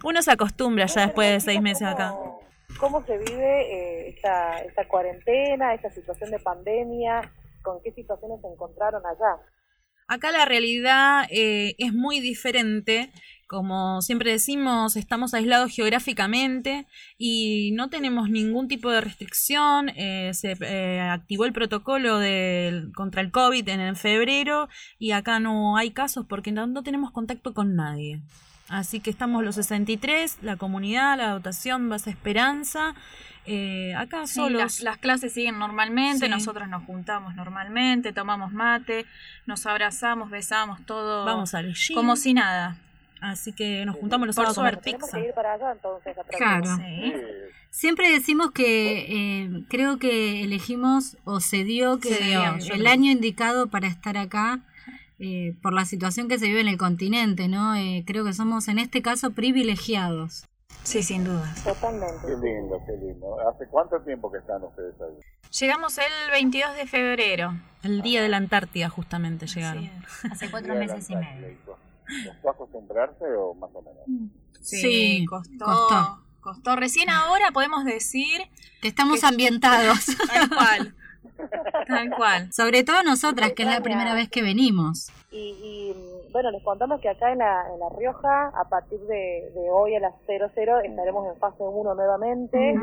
Speaker 4: uno se acostumbra ya después de seis meses acá.
Speaker 9: ¿Cómo se vive eh, esta, esta cuarentena, esta situación de pandemia? ¿Con qué situaciones se encontraron allá?
Speaker 4: Acá la realidad eh, es muy diferente como siempre decimos, estamos aislados geográficamente y no tenemos ningún tipo de restricción. Eh, se eh, activó el protocolo contra el COVID en, febrero y acá no hay casos porque no, tenemos contacto con nadie. Así que estamos los 63, la comunidad, la dotación, base esperanza. Eh, acá solo
Speaker 2: las, clases siguen normalmente, nosotros nos juntamos normalmente, tomamos mate, nos abrazamos, besamos, todo.
Speaker 4: Vamos al
Speaker 2: Como si nada.
Speaker 4: Así que nos juntamos los sábados a comer pizza.
Speaker 3: claro. Siempre decimos que eh, creo que elegimos o se dio que el año indicado para estar acá eh, por la situación que se vive en el continente, ¿no? Eh, creo que somos en este caso privilegiados.
Speaker 2: Sí, sin duda.
Speaker 9: Totalmente.
Speaker 8: Qué lindo, qué lindo. ¿Hace cuánto tiempo que están ustedes ahí?
Speaker 2: Llegamos el 22 de febrero.
Speaker 4: El día de la Antártida justamente llegaron.
Speaker 1: Hace cuatro meses y medio.
Speaker 8: ¿Costó acostumbrarse o más o menos?
Speaker 2: Sí, costó,
Speaker 3: costó.
Speaker 2: costó. Recién ahora podemos decir
Speaker 3: Que estamos ambientados.
Speaker 2: tal cual. Tal cual.
Speaker 3: Sobre todo nosotras, que es la primera vez que venimos.
Speaker 9: Y, y, bueno, les contamos que acá en la, en la Rioja, a partir de, de hoy a las 00 estaremos en fase 1 nuevamente.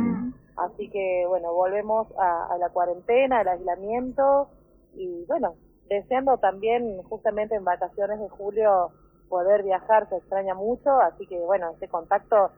Speaker 9: Así que, bueno, volvemos a, a la cuarentena, al aislamiento. Y bueno, deseando también, justamente en vacaciones de julio, poder viajar, se extraña mucho. Así que, bueno, este contacto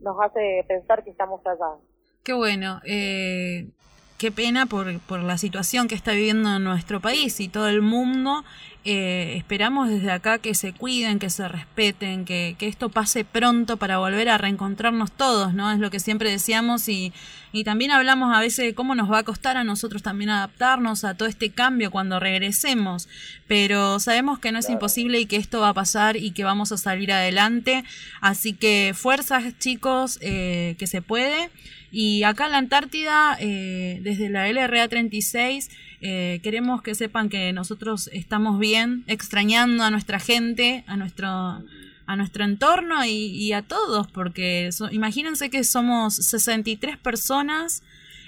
Speaker 9: nos hace pensar que estamos allá.
Speaker 4: Qué bueno. Eh, qué pena por, por la situación que está viviendo nuestro país y todo el mundo. Eh, esperamos desde acá que se cuiden, que se respeten, que, que esto pase pronto para volver a reencontrarnos todos, ¿no? Es lo que siempre decíamos y, y también hablamos a veces de cómo nos va a costar a nosotros también adaptarnos a todo este cambio cuando regresemos, pero sabemos que no es imposible y que esto va a pasar y que vamos a salir adelante, así que fuerzas chicos, eh, que se puede. Y acá en la Antártida, eh, desde la LRA 36, eh, queremos que sepan que nosotros estamos bien, extrañando a nuestra gente, a nuestro, a nuestro entorno y, a todos, porque so- imagínense que somos 63 personas,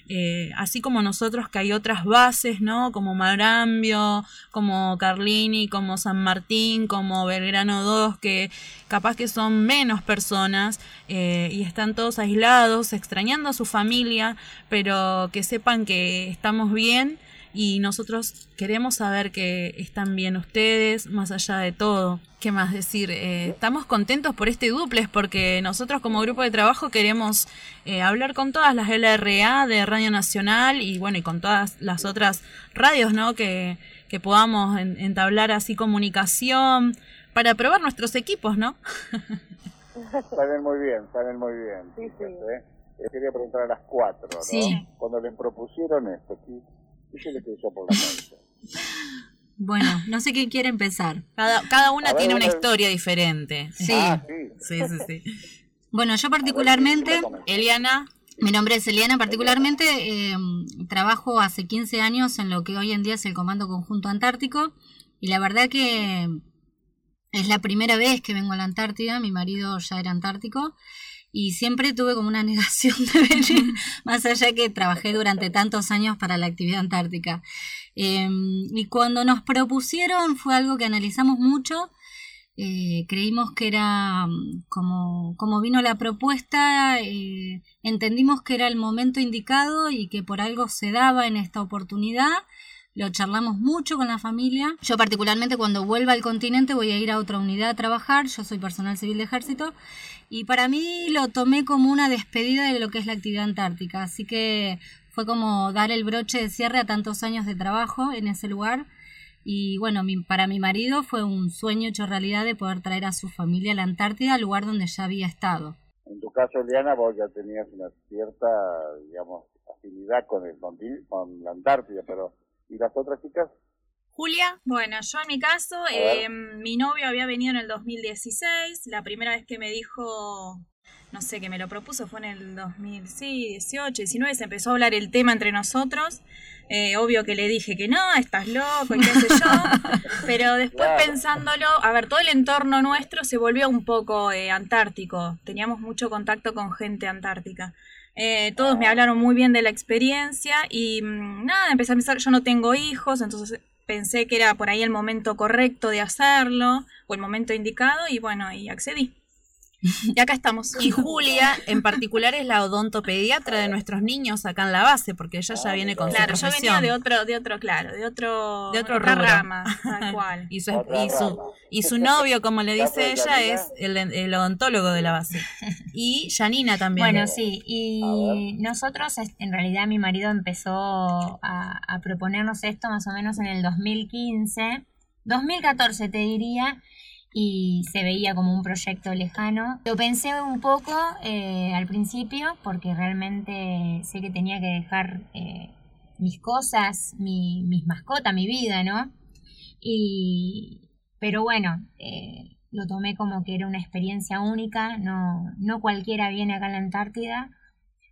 Speaker 4: eh, así como nosotros que hay otras bases, ¿no? Como Marambio, como Carlini, como San Martín, como Belgrano 2, que capaz que son menos personas eh, y están todos aislados, extrañando a su familia, pero que sepan que estamos bien y nosotros queremos saber que están bien ustedes, más allá de todo. ¿Qué más decir? Eh, estamos contentos por este duplex porque nosotros como grupo de trabajo queremos eh, hablar con todas las LRA de Radio Nacional y bueno, y con todas las otras radios, ¿no? Que, que podamos en- entablar así comunicación para probar nuestros equipos, ¿no?
Speaker 8: Salen muy bien, salen muy bien. fíjense, ¿eh? Les quería preguntar a las cuatro, ¿no?
Speaker 3: Sí.
Speaker 8: Cuando les propusieron esto, ¿qué, qué se les cruzó por la mente?
Speaker 3: Bueno, no sé quién quiere empezar.
Speaker 4: Cada, cada una
Speaker 8: ver,
Speaker 4: tiene una historia diferente.
Speaker 3: Sí.
Speaker 8: Ah, sí.
Speaker 4: Sí, sí, sí.
Speaker 3: Bueno, yo particularmente,
Speaker 4: Eliana,
Speaker 3: mi nombre es Eliana, particularmente eh, trabajo hace 15 años en lo que hoy en día es el Comando Conjunto Antártico y la verdad que es la primera vez que vengo a la Antártida, mi marido ya era antártico y siempre tuve como una negación de venir, más allá que trabajé durante tantos años para la actividad antártica. Eh, y cuando nos propusieron fue algo que analizamos mucho eh, creímos que era mm, como, como vino la propuesta, eh, entendimos que era el momento indicado y que por algo se daba en esta oportunidad. Lo charlamos mucho con la familia. Yo particularmente cuando vuelva al continente voy a ir a otra unidad a trabajar. Yo soy personal civil de ejército. Y para mí lo tomé como una despedida de lo que es la actividad antártica. Así que fue como dar el broche de cierre a tantos años de trabajo en ese lugar. Y bueno, mi- para mi marido fue un sueño hecho realidad de poder traer a su familia a la Antártida, al lugar donde ya había estado.
Speaker 8: En tu caso, Eliana, vos ya tenías una cierta, digamos, afinidad con el con la Antártida, pero ¿y las otras chicas?
Speaker 2: Julia, bueno, yo en mi caso, eh, mi novio había venido en el 2016, la primera vez que me dijo, no sé, que me lo propuso fue en el 2018, 19, se empezó a hablar el tema entre nosotros, eh, obvio que le dije que no, estás loco y qué sé yo, pero después
Speaker 8: Claro.
Speaker 2: pensándolo, a ver, todo el entorno nuestro se volvió un poco eh, antártico, teníamos mucho contacto con gente antártica. Eh, todos me hablaron muy bien de la experiencia y mm, nada, empecé a pensar, yo no tengo hijos, entonces pensé que era por ahí el momento correcto de hacerlo o el momento indicado y bueno, y accedí. Y acá estamos.
Speaker 4: Y Julia, en particular, es la odontopediatra de nuestros niños acá en la base, porque ella ya viene con
Speaker 2: Claro,
Speaker 4: su
Speaker 2: yo
Speaker 4: profesión.
Speaker 2: venía de otro, de otro, claro, de otro,
Speaker 4: De otro
Speaker 2: otra
Speaker 4: rubro.
Speaker 2: rama, tal cual.
Speaker 4: Y su, y, su,
Speaker 8: rama.
Speaker 4: y su novio, como le dice ella, es el, el odontólogo de la base. Y Janina también.
Speaker 1: Bueno, sí, y nosotros, en realidad mi marido empezó a, a proponernos esto más o menos en el 2015, 2014 te diría, y se veía como un proyecto lejano. Lo pensé un poco eh, al principio porque realmente sé que tenía que dejar eh, mis cosas, mi, mis mascotas, mi vida, ¿no? Y, pero bueno, eh, lo tomé como que era una experiencia única, no, no cualquiera viene acá a la Antártida,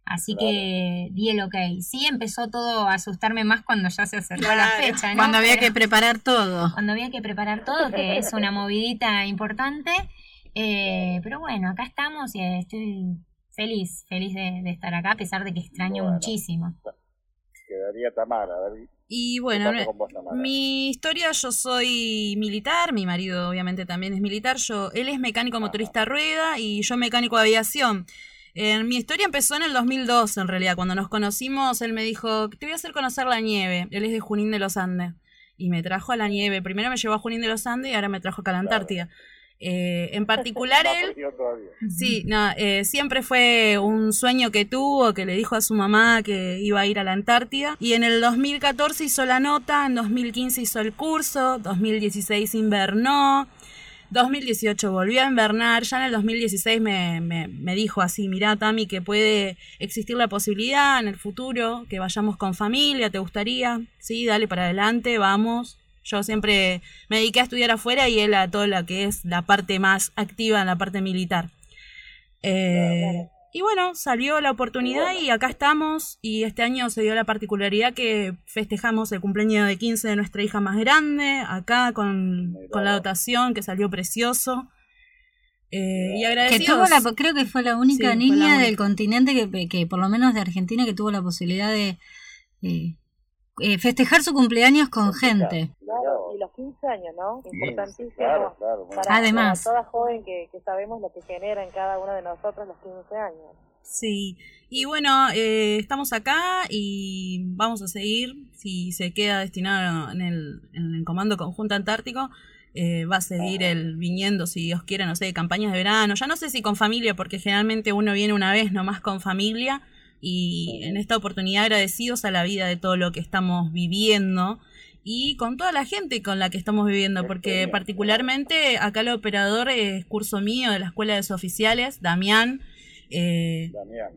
Speaker 1: así que di el ok. Sí empezó todo a asustarme más cuando ya se acercó la
Speaker 3: Claro,
Speaker 1: fecha, ¿no?
Speaker 3: cuando había
Speaker 1: Pero-
Speaker 3: que preparar todo.
Speaker 1: Cuando había que preparar todo, que es una movidita importante, eh, pero bueno, acá estamos y estoy feliz, feliz de, de estar acá, a pesar de que extraño
Speaker 8: Bueno.
Speaker 1: muchísimo.
Speaker 8: Quedaría Tamara, a ver.
Speaker 4: Y
Speaker 8: ¿qué
Speaker 4: bueno,
Speaker 8: vos,
Speaker 4: mi historia, yo soy militar, mi marido obviamente también es militar, yo, él es mecánico motorista a rueda y yo mecánico de aviación. Eh, mi historia empezó en el 2002 en realidad, cuando nos conocimos, él me dijo, te voy a hacer conocer la nieve, él es de Junín de los Andes y me trajo a la nieve, primero me llevó a Junín de los Andes y ahora me trajo acá a la Antártida. Eh, en particular él... Sí, no, eh, siempre fue un sueño que tuvo, que le dijo a su mamá que iba a ir a la Antártida. Y en el 2014 hizo la nota, en 2015 hizo el curso, 2016 invernó, 2018 volvió a invernar, ya en el 2016 me, me, me dijo así, mirá Tami, que puede existir la posibilidad en el futuro que vayamos con familia, ¿te gustaría? Sí, dale para adelante, vamos. Yo siempre me dediqué a estudiar afuera y él a todo lo que es la parte más activa en la parte militar. Eh, y bueno, salió la oportunidad y acá estamos. Y este año se dio la particularidad que festejamos el cumpleaños de 15 de nuestra hija más grande, acá con, con la dotación que salió precioso. Eh, y
Speaker 3: Que
Speaker 4: agradecidos.
Speaker 3: tuvo la, creo que fue la única
Speaker 4: Sí,
Speaker 3: niña
Speaker 4: la
Speaker 3: del continente que, que, por lo menos de Argentina, que tuvo la posibilidad de eh, eh, festejar su cumpleaños con gente.
Speaker 9: Claro, y los 15 años, ¿no? Importantísimo.
Speaker 8: claro, claro, bueno.
Speaker 9: Para,
Speaker 3: Además.
Speaker 9: para toda joven que, que sabemos lo que genera en cada uno de nosotros los 15 años.
Speaker 4: Sí, y bueno, eh, estamos acá y vamos a seguir. Si se queda destinado en el, en el Comando Conjunto Antártico, eh, va a seguir el viniendo, si Dios quiere, no sé, campañas de verano. Ya no sé si con familia, porque generalmente uno viene una vez nomás con familia. Y en esta oportunidad agradecidos a la vida de todo lo que estamos viviendo y con toda la gente con la que estamos viviendo, porque particularmente acá el operador es curso mío de la Escuela de Oficiales, Damián. eh,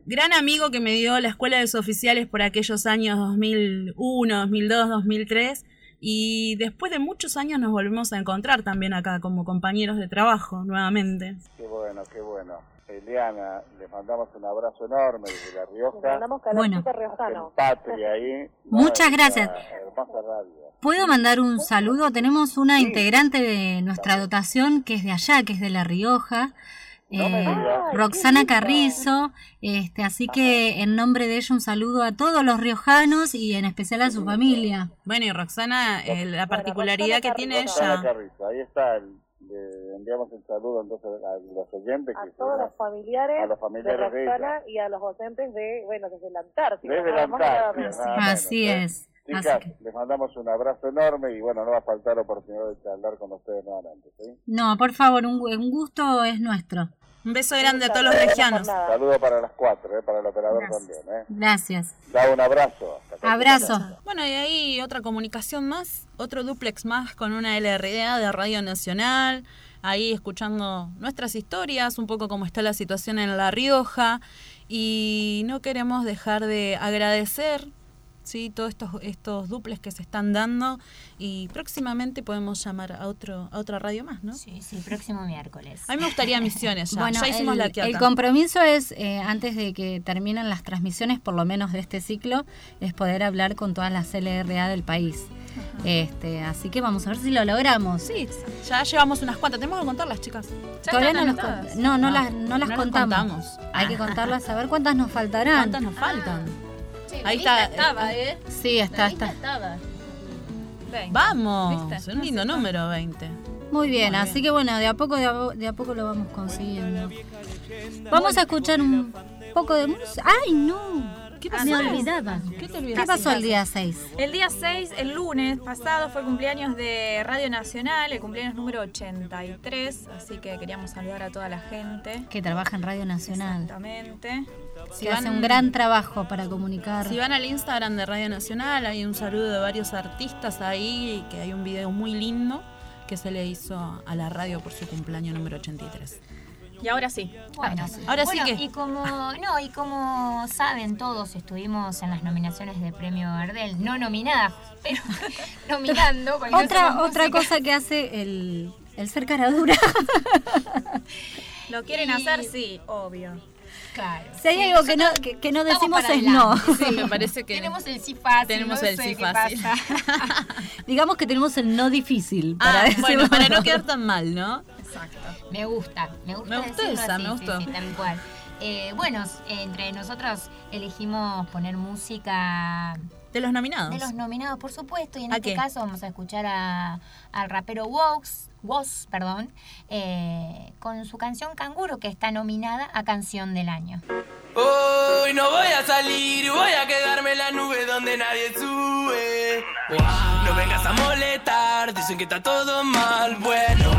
Speaker 4: gran amigo que me dio la escuela de oficiales por aquellos años 2001, 2002, 2003 y después de muchos años nos volvemos a encontrar también acá como compañeros de trabajo nuevamente.
Speaker 8: Qué bueno, qué bueno. Eliana, le mandamos un abrazo enorme desde La Rioja.
Speaker 9: Le mandamos calorcito riojano.
Speaker 8: En Patria ahí.
Speaker 3: Muchas gracias.
Speaker 8: Hermosa radio.
Speaker 3: ¿Puedo mandar un saludo? Tenemos una integrante de nuestra dotación que es de allá, que es de La Rioja. Eh. Roxana Carrizo, este, así que en nombre de ella un saludo a todos los riojanos y en especial a su familia.
Speaker 4: Bueno, y Roxana, eh, la particularidad que tiene
Speaker 8: Roxana
Speaker 4: ella.
Speaker 8: Carrizo, ahí está. el- le enviamos el saludo entonces a los oyentes.
Speaker 9: A
Speaker 8: que
Speaker 9: todos los familiares,
Speaker 8: a los familiares
Speaker 9: de
Speaker 8: de
Speaker 9: Roxana y a los docentes de, bueno, desde la Antártida.
Speaker 8: Desde la Antártida,
Speaker 3: Así es.
Speaker 8: Chicas,
Speaker 3: que-
Speaker 8: les mandamos un abrazo enorme y bueno, no va a faltar oportunidad de charlar con ustedes nuevamente. ¿sí?
Speaker 3: No, por favor, un, un gusto es nuestro.
Speaker 4: Un beso grande a todos los regianos.
Speaker 8: Saludos para las cuatro, ¿eh? para el operador también. ¿eh?
Speaker 3: Gracias.
Speaker 8: Da un abrazo.
Speaker 3: Abrazo.
Speaker 4: Bueno, y ahí otra comunicación más, otro duplex más con una LRA de Radio Nacional, ahí escuchando nuestras historias, un poco cómo está la situación en La Rioja, y no queremos dejar de agradecer ¿sí? todos estos, estos duples que se están dando, y próximamente podemos llamar a, otro, a otra radio más, ¿no?
Speaker 1: Sí, sí, próximo miércoles.
Speaker 4: A mí me gustaría Misiones, ya,
Speaker 3: Bueno,
Speaker 4: ya hicimos
Speaker 3: el,
Speaker 4: la quiata.
Speaker 3: el compromiso es, eh, antes de que terminen las transmisiones, por lo menos de este ciclo, es poder hablar con todas las LRA del país. Este, así que vamos a ver si lo logramos.
Speaker 4: Sí, ya llevamos unas cuantas, tenemos que contarlas, chicas.
Speaker 3: Todavía no, nos cont- no, no, las, no las
Speaker 4: no
Speaker 3: contamos.
Speaker 4: contamos.
Speaker 3: Hay que contarlas, a ver cuántas nos faltarán.
Speaker 4: ¿Cuántas nos faltan?
Speaker 3: Ah.
Speaker 4: Ahí está.
Speaker 2: estaba, ¿eh?
Speaker 3: Sí, está, está.
Speaker 2: estaba.
Speaker 4: Vamos,
Speaker 2: ¿Viste?
Speaker 4: es un lindo número 20.
Speaker 3: Muy bien,
Speaker 4: Muy
Speaker 3: así
Speaker 4: bien.
Speaker 3: que bueno, de a poco, de a, de a poco lo vamos consiguiendo. Vamos a escuchar un poco de música. ¡Ay, no!
Speaker 4: ¿Qué
Speaker 3: Me olvidaba.
Speaker 4: ¿Qué te
Speaker 3: ¿Qué
Speaker 4: olvidaste?
Speaker 3: pasó el día 6?
Speaker 2: El día 6, el lunes pasado, fue el cumpleaños de Radio Nacional, el cumpleaños número 83, así que queríamos saludar a toda la gente.
Speaker 3: Que trabaja en Radio Nacional.
Speaker 2: Exactamente.
Speaker 3: Que hace un gran trabajo para comunicar.
Speaker 4: Si van al Instagram de Radio Nacional, hay un saludo de varios artistas ahí, que hay un video muy lindo que se le hizo a la radio por su cumpleaños número 83.
Speaker 2: Y ahora sí.
Speaker 1: Bueno,
Speaker 4: Ahora sí
Speaker 1: bueno,
Speaker 4: que-
Speaker 1: Y como, no, y como saben todos, estuvimos en las nominaciones de Premio Gardel. No nominadas, pero nominando. no
Speaker 3: Otra, otra
Speaker 1: música.
Speaker 3: cosa que hace el, el ser cara dura.
Speaker 2: Lo quieren hacer, sí, obvio.
Speaker 1: Claro.
Speaker 3: Si hay algo que no, que, que no decimos es no.
Speaker 4: Sí, me parece que
Speaker 1: Tenemos el sí fácil.
Speaker 4: tenemos
Speaker 1: no
Speaker 4: el sí fácil.
Speaker 1: pasa.
Speaker 3: Digamos que tenemos el no difícil. Para
Speaker 4: Ah, bueno, para no quedar tan mal, ¿no?
Speaker 1: Exacto. Me gusta, me gusta.
Speaker 4: Me gustó esa,
Speaker 1: así,
Speaker 4: me gustó.
Speaker 1: sí, tal cual. Eh, bueno, entre nosotros elegimos poner música
Speaker 4: De los nominados.
Speaker 1: de los nominados, por supuesto, y en
Speaker 4: ¿A
Speaker 1: este
Speaker 4: qué?
Speaker 1: caso vamos a escuchar a- al rapero Woz, Woz, perdón, eh, con su canción Canguro, que está nominada a Canción del Año.
Speaker 10: Hoy no voy a salir, voy a quedarme en la nube donde nadie sube. Wow, No vengas a molestar, dicen que está todo mal. Bueno,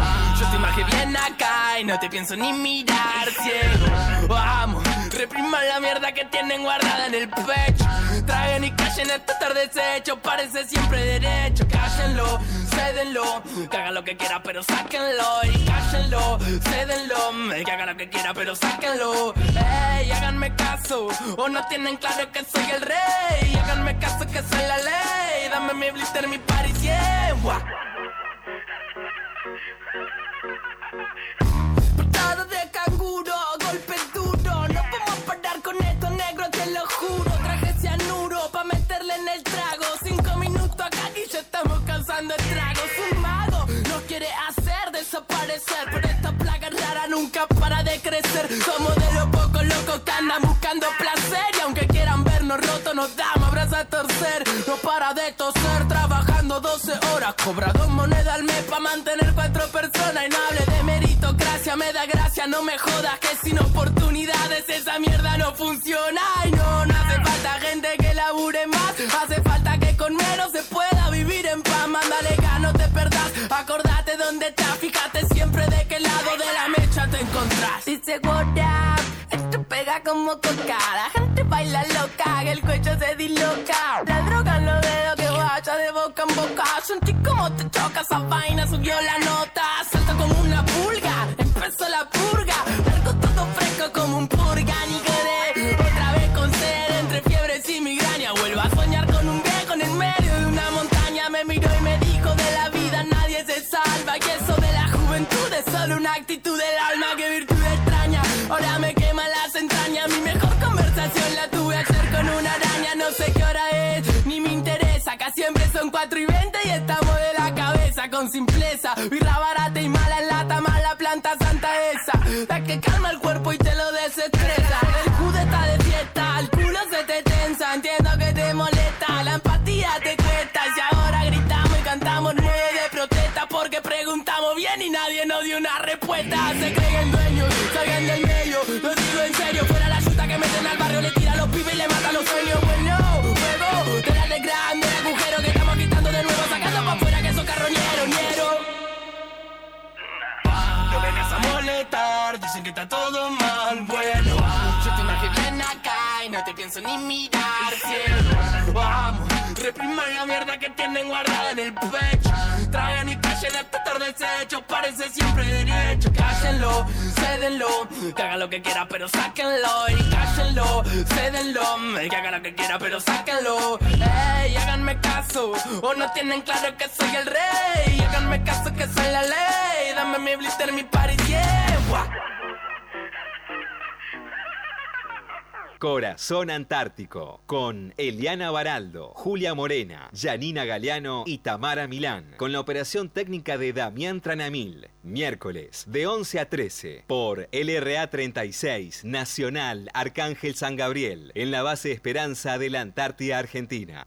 Speaker 10: yo más que bien acá y no te pienso ni mirar ciego. Vamos, repriman la mierda que tienen guardada en el pecho. Traigan y callen este estar deshecho, parece siempre derecho. Cállenlo, cédenlo, que haga lo que quiera, pero sáquenlo. Y cállenlo, cédenlo, que haga lo que quiera, pero sáquenlo. Ey, háganme caso, o no tienen claro que soy el rey. Háganme caso que soy la ley. Dame mi blister, mi party, yeah. Guau. Portada de canguro, desaparecer. Pero esta plaga rara nunca para de crecer. Somos de los pocos locos que andan buscando placer. Y aunque quieran vernos rotos, nos damos abrazos a torcer. No para de toser, trabajando 12 horas. Cobra dos monedas al mes pa' mantener cuatro personas. Y no hable de meritocracia, me da gracia, no me jodas. Que sin oportunidades esa mierda no funciona. Esto pega como coca. La gente baila loca, que el cuello se disloca. La droga en los dedos que vaya de boca en boca. Sentí como te choca esa vaina, subió la nota. 4 y 20 y estamos de la cabeza con simpleza. Birra barata y mala en lata, mala planta santa esa. La que calma el cuerpo y te lo desestresa. El jude está de fiesta, el culo se te tensa. Entiendo que te molesta, la empatía te cuesta. Y ahora gritamos y cantamos nueve de protesta porque preguntamos bien y nadie nos dio una respuesta. Se creen dueños, salgan del medio. Ni mirar, cielo. Vamos, repriman la mierda que tienen guardada en el pecho. Traigan y callen este estar deshecho, parece siempre derecho. Cállenlo, cédenlo, que haga lo que quiera pero sáquenlo. Y cállenlo, cédenlo, que haga lo que quiera pero sáquenlo. Ey, háganme caso, o no tienen claro que soy el rey. Háganme caso que soy la ley, dame mi blister, mi party, yeah
Speaker 6: Corazón Antártico con Eliana Baraldo, Julia Morena, Janina Galeano y Tamara Milán. Con la operación técnica de Damián Tranamil. Miércoles de 11 a 13 por LRA 36 Nacional Arcángel San Gabriel en la base Esperanza de la Antártida Argentina.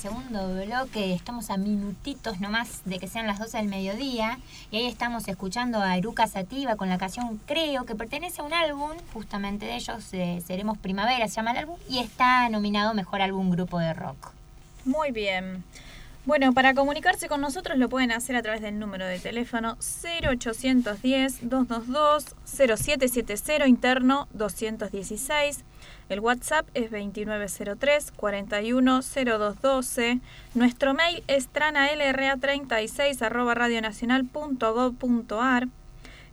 Speaker 1: Segundo bloque, estamos a minutitos nomás de que sean las 12 del mediodía y ahí estamos escuchando a Eruca Sativa con la canción Creo, que pertenece a un álbum justamente de ellos, Seremos Primavera se llama el álbum, y está nominado Mejor Álbum Grupo de Rock.
Speaker 2: Muy bien. Bueno, para comunicarse con nosotros lo pueden hacer a través del número de teléfono 0810-222-0770 interno 216. El WhatsApp es 2903-410212. Nuestro mail es tranalra36 arroba radionacional.gov.ar.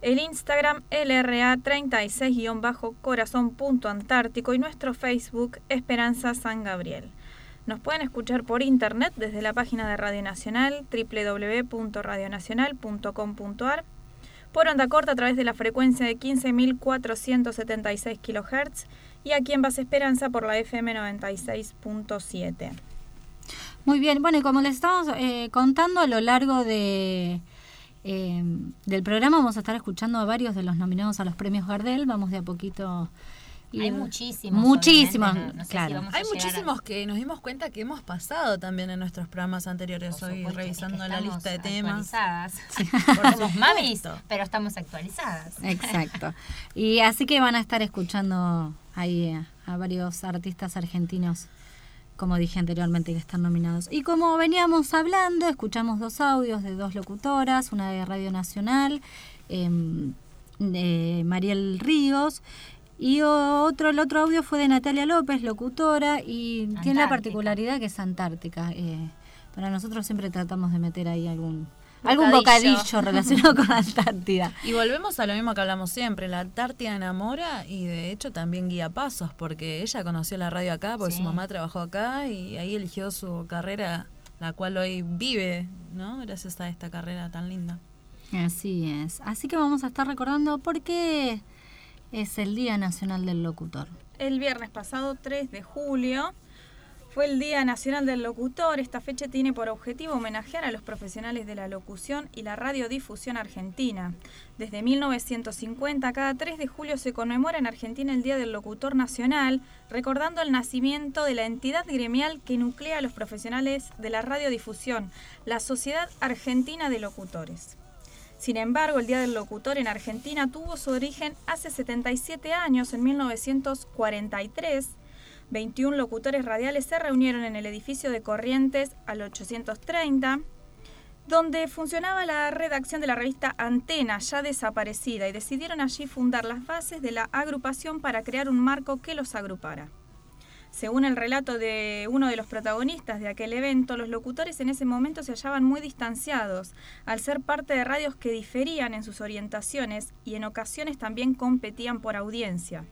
Speaker 2: El Instagram LRA36-corazón.antártico y nuestro Facebook Esperanza San Gabriel. Nos pueden escuchar por internet desde la página de Radio Nacional www.radionacional.com.ar por onda corta a través de la frecuencia de 15.476 kHz y aquí en Base Esperanza por la FM 96.7.
Speaker 3: Muy bien, bueno, y como les estamos eh, contando a lo largo de, eh, del programa, vamos a estar escuchando a varios de los nominados a los premios Gardel. Vamos de a poquito.
Speaker 1: Hay muchísimos,
Speaker 3: Muchísimos,
Speaker 1: obviamente, no- no sé si
Speaker 3: claro.
Speaker 4: Hay
Speaker 1: a-
Speaker 4: muchísimos que nos dimos cuenta que hemos pasado también en nuestros programas anteriores. Hoy
Speaker 1: supuesto,
Speaker 4: revisando
Speaker 1: es que
Speaker 4: la lista de temas.
Speaker 1: actualizadas.
Speaker 4: Por
Speaker 1: Somos mamis, pero estamos actualizadas.
Speaker 3: Exacto. Y así que van a estar escuchando ahí a, a varios artistas argentinos, como dije anteriormente, que están nominados. Y como veníamos hablando, escuchamos dos audios de dos locutoras, una de Radio Nacional, em, de Mariel Ríos, Y otro, el otro audio fue de Natalia López, locutora, y tiene la particularidad que es Antártica. Eh, para nosotros siempre tratamos de meter ahí algún, algún
Speaker 4: Bocadillo.
Speaker 3: bocadillo relacionado con la Antártida.
Speaker 4: Y volvemos a lo mismo que hablamos siempre, la Antártida enamora y de hecho también guía pasos, porque ella conoció la radio acá, porque
Speaker 3: Sí.
Speaker 4: su mamá trabajó acá y ahí eligió su carrera, la cual hoy vive, ¿no? Gracias a esta carrera tan linda.
Speaker 3: Así es. Así que vamos a estar recordando por qué es el Día Nacional del Locutor.
Speaker 2: El viernes pasado, 3 de julio, fue el Día Nacional del Locutor. Esta fecha tiene por objetivo homenajear a los profesionales de la locución y la radiodifusión argentina. Desde 1950, cada 3 de julio se conmemora en Argentina el Día del Locutor Nacional, recordando el nacimiento de la entidad gremial que nuclea a los profesionales de la radiodifusión, la Sociedad Argentina de Locutores. Sin embargo, el Día del Locutor en Argentina tuvo su origen hace 77 años, en 1943. 21 locutores radiales se reunieron en el edificio de Corrientes al 830, donde funcionaba la redacción de la revista Antena, ya desaparecida, y decidieron allí fundar las bases de la agrupación para crear un marco que los agrupara. Según el relato de uno de los protagonistas de aquel evento, los locutores en ese momento se hallaban muy distanciados, al ser parte de radios que diferían en sus orientaciones y en ocasiones también competían por audiencia.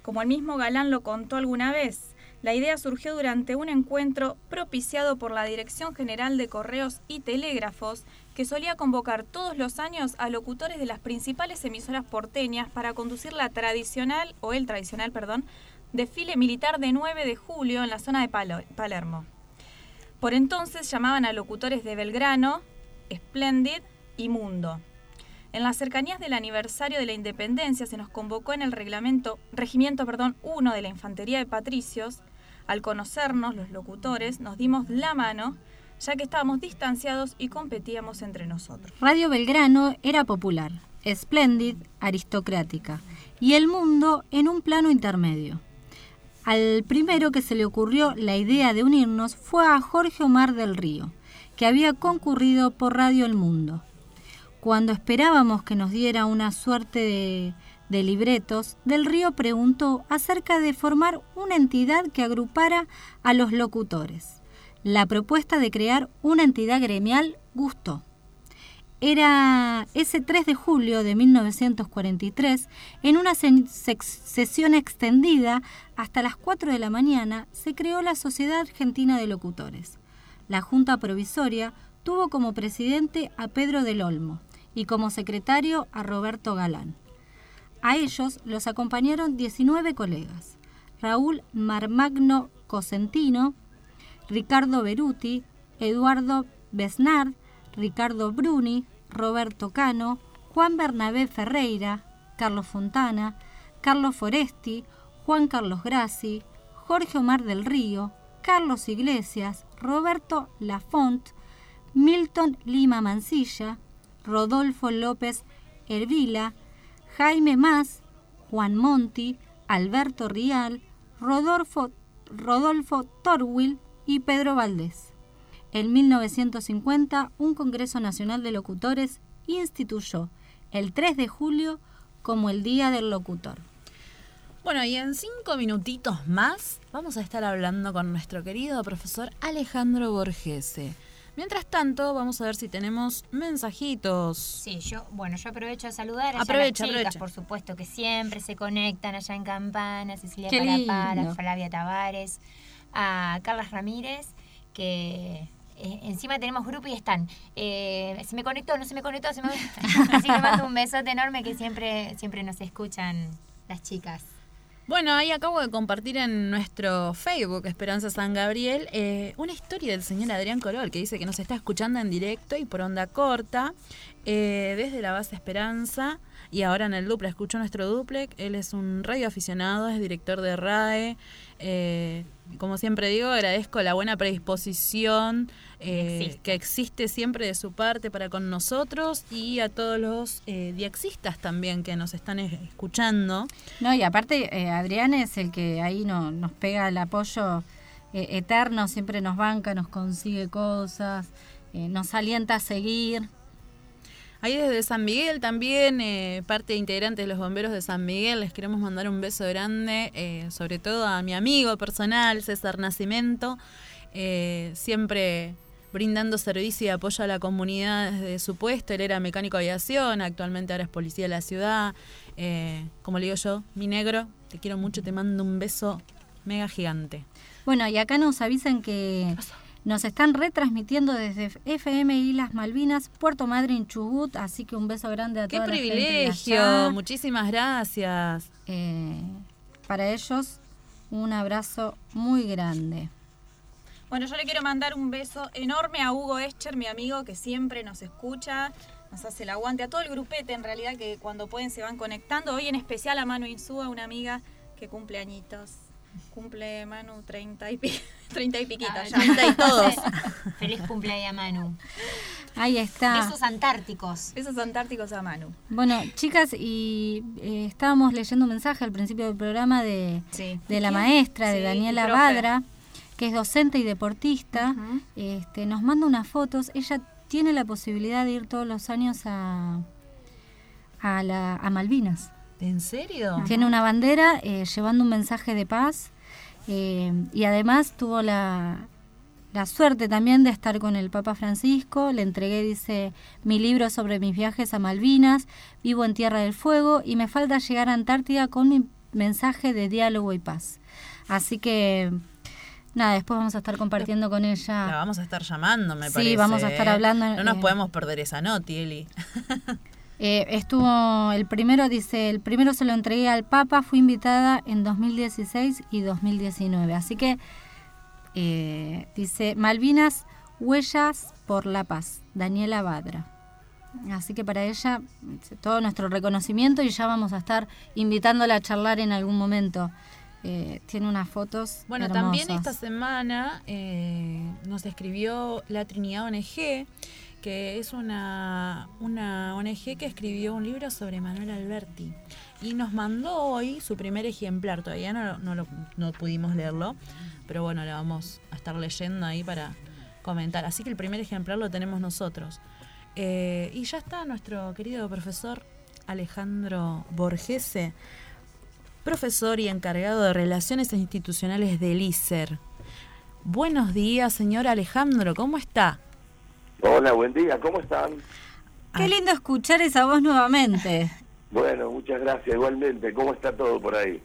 Speaker 2: Como el mismo Galán lo contó alguna vez, la idea surgió durante un encuentro propiciado por la Dirección General de Correos y Telégrafos, que solía convocar todos los años a locutores de las principales emisoras porteñas para conducir la tradicional, o el tradicional, perdón, desfile militar de 9 de julio en la zona de Palermo. Por entonces llamaban a locutores de Belgrano, Splendid y Mundo. En las cercanías del aniversario de la independencia se nos convocó en el reglamento, regimiento perdón, 1 de la Infantería de Patricios. Al conocernos, los locutores, nos dimos la mano, ya que estábamos distanciados y competíamos entre nosotros.
Speaker 3: Radio Belgrano era popular, espléndid, aristocrática, y el mundo en un plano intermedio. Al primero que se le ocurrió la idea de unirnos fue a Jorge Omar del Río, que había concurrido por Radio El Mundo. Cuando esperábamos que nos diera una suerte de, de libretos, Del Río preguntó acerca de formar una entidad que agrupara a los locutores. La propuesta de crear una entidad gremial gustó. Era ese 3 de julio de 1943, en una sesión extendida hasta las 4 de la mañana, se creó la Sociedad Argentina de Locutores. La Junta Provisoria tuvo como presidente a Pedro del Olmo y como secretario a Roberto Galán. A ellos los acompañaron 19 colegas. Raúl Marmagno Cosentino, Ricardo Beruti, Eduardo Besnard, Ricardo Bruni, Roberto Cano, Juan Bernabé Ferreira, Carlos Fontana, Carlos Foresti, Juan Carlos Grassi, Jorge Omar del Río, Carlos Iglesias, Roberto Lafont, Milton Lima Mancilla, Rodolfo López Hervila, Jaime Más, Juan Monti, Alberto Rial, Rodolfo, Rodolfo Torwil y Pedro Valdés. En 1950, un Congreso Nacional de Locutores instituyó el 3 de julio como el Día del Locutor.
Speaker 4: Bueno, y en cinco minutitos más vamos a estar hablando con nuestro querido profesor Alejandro Borgese. Mientras tanto, vamos a ver si tenemos mensajitos.
Speaker 1: Sí, yo, bueno, yo aprovecho a saludar
Speaker 4: Aprovecha,
Speaker 1: a las chicas,
Speaker 4: aprovecha.
Speaker 1: por supuesto, que siempre se conectan allá en Campana, Cecilia Parapara. Flavia Tavares, a Carlas Ramírez, que eh, encima tenemos grupo y están. Eh, se me conectó, no se me conectó, se me... así que mando un besote enorme que siempre, siempre nos escuchan las chicas.
Speaker 4: Bueno, ahí acabo de compartir en nuestro Facebook, Esperanza San Gabriel, eh, una historia del señor Adrián Corol, que dice que nos está escuchando en directo y por onda corta, eh, desde la base Esperanza, y ahora en el Duple, escucho nuestro Duple, él es un radio aficionado, es director de RAE, eh, como siempre digo, agradezco la buena predisposición eh, que existe siempre de su parte para con nosotros y a todos los eh, diexistas también que nos están escuchando.
Speaker 3: No, y aparte, eh, Adrián es el que ahí no, nos pega el apoyo eh, eterno, siempre nos banca, nos consigue cosas, eh, nos alienta a seguir.
Speaker 4: Ahí desde San Miguel también, eh, parte integrante de los bomberos de San Miguel, les queremos mandar un beso grande, eh, sobre todo a mi amigo personal, César Nacimento, eh, siempre brindando servicio y apoyo a la comunidad desde su puesto. Él era mecánico de aviación, actualmente ahora es policía de la ciudad. Eh, como le digo yo, mi negro, te quiero mucho, te mando un beso mega gigante.
Speaker 3: Bueno, y acá nos avisan que nos están retransmitiendo desde FM Islas Malvinas, Puerto Madryn, Chubut, así que un beso grande a
Speaker 4: ¡Qué
Speaker 3: toda la gente de
Speaker 4: privilegio!
Speaker 3: allá.
Speaker 4: Muchísimas gracias.
Speaker 3: Eh, para ellos, un abrazo muy grande.
Speaker 2: Bueno, yo le quiero mandar un beso enorme a Hugo Escher, mi amigo que siempre nos escucha, nos hace el aguante, a todo el grupete en realidad que cuando pueden se van conectando. Hoy en especial a Manu Insúa, una amiga que cumple añitos. Cumple Manu 30 y, pi- 30 y piquito
Speaker 1: Ah,
Speaker 2: ya.
Speaker 1: 30 y todos. Feliz cumpleaños, Manu.
Speaker 3: Ahí está.
Speaker 1: Besos antárticos.
Speaker 2: Besos antárticos a Manu.
Speaker 3: Bueno, chicas, y eh, estábamos leyendo un mensaje al principio del programa de, de la
Speaker 2: ¿Quién?
Speaker 3: maestra, de Daniela. Badra, que es docente y deportista. este, nos manda unas fotos. Ella tiene la posibilidad de ir todos los años a, a, la, a Malvinas.
Speaker 4: ¿En serio?
Speaker 3: Tiene una bandera eh, llevando un mensaje de paz eh, y además tuvo la, la suerte también de estar con el Papa Francisco. Le entregué, dice, mi libro sobre mis viajes a Malvinas, vivo en Tierra del Fuego y me falta llegar a Antártida con mi mensaje de diálogo y paz. Así que, nada, después vamos a estar compartiendo con
Speaker 4: La
Speaker 3: ella.
Speaker 4: vamos a estar llamando, me
Speaker 3: Sí,
Speaker 4: parece.
Speaker 3: vamos a estar
Speaker 4: ¿eh?
Speaker 3: hablando,
Speaker 4: No nos
Speaker 3: eh,
Speaker 4: podemos perder esa noti, Eli.
Speaker 3: Eh, estuvo el primero, dice, el primero se lo entregué al Papa, fui invitada en 2016 y 2019. Así que, eh, dice, Malvinas, huellas por la paz, Daniela Badra. Así que para ella, todo nuestro reconocimiento y ya vamos a estar invitándola a charlar en algún momento. Eh, tiene unas fotos.
Speaker 4: Bueno, también esta semana eh, nos escribió la Trinidad ONG, que es una, una ONG que escribió un libro sobre Manuel Alberti. Y nos mandó hoy su primer ejemplar. Todavía no, no, no pudimos leerlo, pero bueno, lo vamos a estar leyendo ahí para comentar. Así que el primer ejemplar lo tenemos nosotros. Eh, y ya está nuestro querido profesor Alejandro Borgese, profesor y encargado de Relaciones Institucionales del ICER. Buenos días, señor Alejandro, ¿cómo está?
Speaker 11: Hola, buen día, ¿cómo están?
Speaker 3: Qué lindo escuchar esa voz nuevamente.
Speaker 11: Bueno, muchas gracias, igualmente. ¿Cómo está todo por ahí?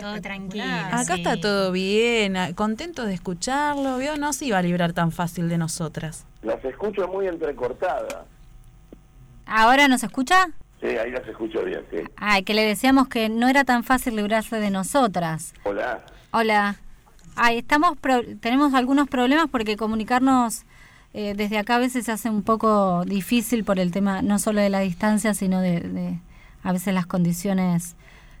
Speaker 1: Todo tranquilo.
Speaker 4: Acá está todo bien, contento de escucharlo, ¿vio? No se iba a librar tan fácil de nosotras.
Speaker 11: Las escucho muy entrecortadas.
Speaker 3: ¿Ahora nos escucha?
Speaker 11: Sí, ahí las escucho bien, sí.
Speaker 3: Ay, que le decíamos que no era tan fácil librarse de nosotras.
Speaker 11: Hola.
Speaker 3: Hola. Ay, estamos pro- tenemos algunos problemas porque comunicarnos eh, desde acá a veces se hace un poco difícil por el tema no solo de la distancia, sino de, de- a veces las condiciones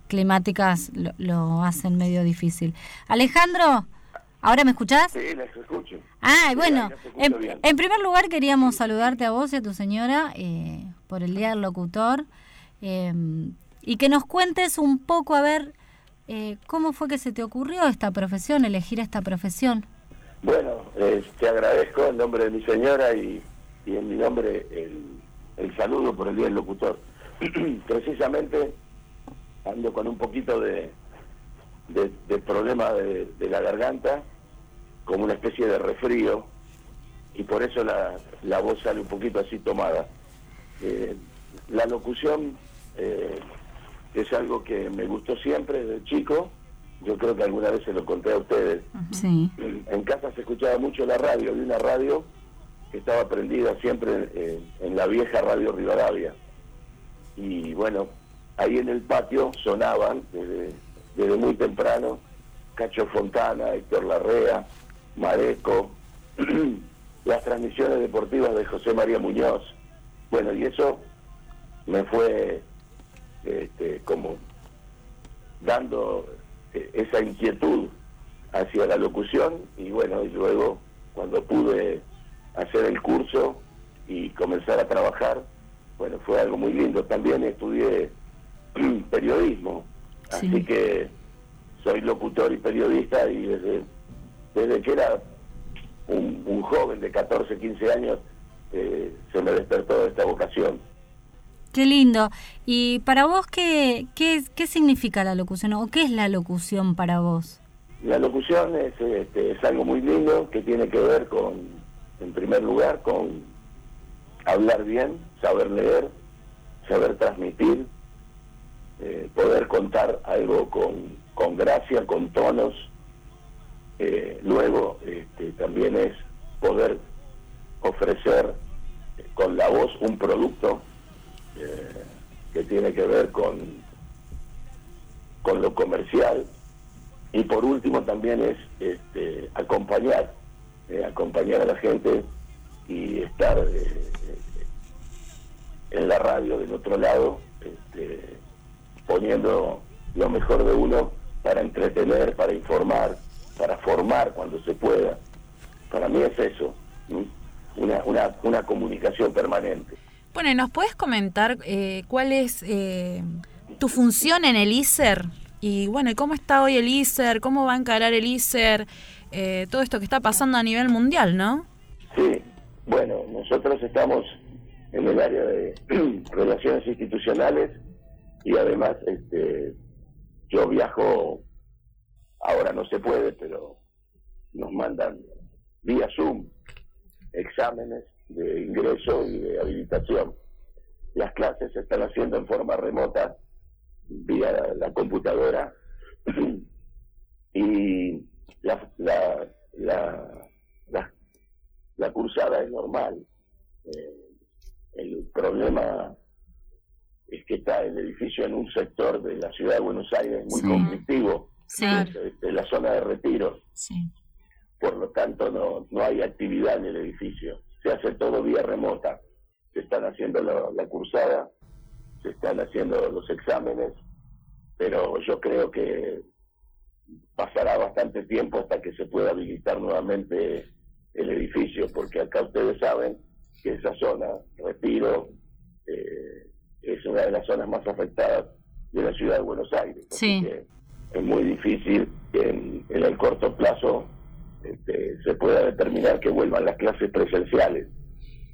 Speaker 3: climáticas lo, lo hacen medio difícil. Alejandro, ¿ahora me escuchás?
Speaker 11: Sí, las escucho.
Speaker 3: Ah, bueno, en primer lugar queríamos saludarte a vos y a tu señora eh, por el Día del Locutor eh, y que nos cuentes un poco, a ver, eh, cómo fue que se te ocurrió esta profesión, elegir esta profesión.
Speaker 11: Bueno, eh, te agradezco en nombre de mi señora y, en mi nombre el, el saludo por el Día del Locutor. Precisamente ando con un poquito de, de, problema de, la garganta, como una especie de resfrío, y por eso la, la voz sale un poquito así tomada. Eh, la locución eh, es algo que me gustó siempre desde chico, yo creo que alguna vez se lo conté a ustedes.
Speaker 3: Sí.
Speaker 11: En casa se escuchaba mucho la radio, había una radio que estaba prendida siempre en la vieja radio Rivadavia. Y bueno, ahí en el patio sonaban desde, desde muy temprano Cacho Fontana, Héctor Larrea, Mareco, las transmisiones deportivas de José María Muñoz. Bueno, y eso me fue este, como dando esa inquietud hacia la locución y bueno, y luego cuando pude hacer el curso y comenzar a trabajar, bueno, fue algo muy lindo. También estudié periodismo, así que soy locutor y periodista y desde, desde que era un, un joven de 14, 15 años eh, se me despertó esta vocación.
Speaker 3: Qué lindo. ¿Y para vos qué, qué, qué significa la locución o qué es la locución para vos?
Speaker 11: La locución es, este, es algo muy lindo que tiene que ver con, en primer lugar, con hablar bien, saber leer, saber transmitir, eh, poder contar algo con, con gracia, con tonos. Eh, luego este, también es poder ofrecer con la voz un producto eh, que tiene que ver con, con lo comercial. Y por último también es este, acompañar, eh, acompañar a la gente y estar eh, en la radio del otro lado, este, poniendo lo mejor de uno para entretener, para informar, para formar cuando se pueda. Para mí es eso, una, una comunicación permanente.
Speaker 4: Bueno, ¿y nos puedes comentar eh, cuál es eh, tu función en el ISER? Y bueno, ¿y cómo está hoy el ISER? ¿Cómo va a encarar el ISER? Eh, todo esto que está pasando a nivel mundial, ¿no?
Speaker 11: Sí, bueno, nosotros estamos en el área de relaciones institucionales y además este, yo viajo, ahora no se puede, pero nos mandan vía Zoom exámenes de ingreso y de habilitación. Las clases se están haciendo en forma remota vía la, la computadora y la, la, la, la, la cursada es normal. Eh, el problema es que está el edificio en un sector de la ciudad de Buenos Aires muy
Speaker 3: Sí.
Speaker 11: conflictivo,
Speaker 3: Sí.
Speaker 11: de, de la zona de retiro. Por lo tanto, no, no hay actividad en el edificio. Se hace todo vía remota. Se están haciendo la, la cursada, se están haciendo los exámenes, pero yo creo que pasará bastante tiempo hasta que se pueda habilitar nuevamente el edificio, porque acá ustedes saben que esa zona, Retiro, eh, es una de las zonas más afectadas de la ciudad de Buenos Aires. Así
Speaker 3: Sí.
Speaker 11: que es muy difícil en, en el corto plazo este, se pueda determinar que vuelvan las clases presenciales.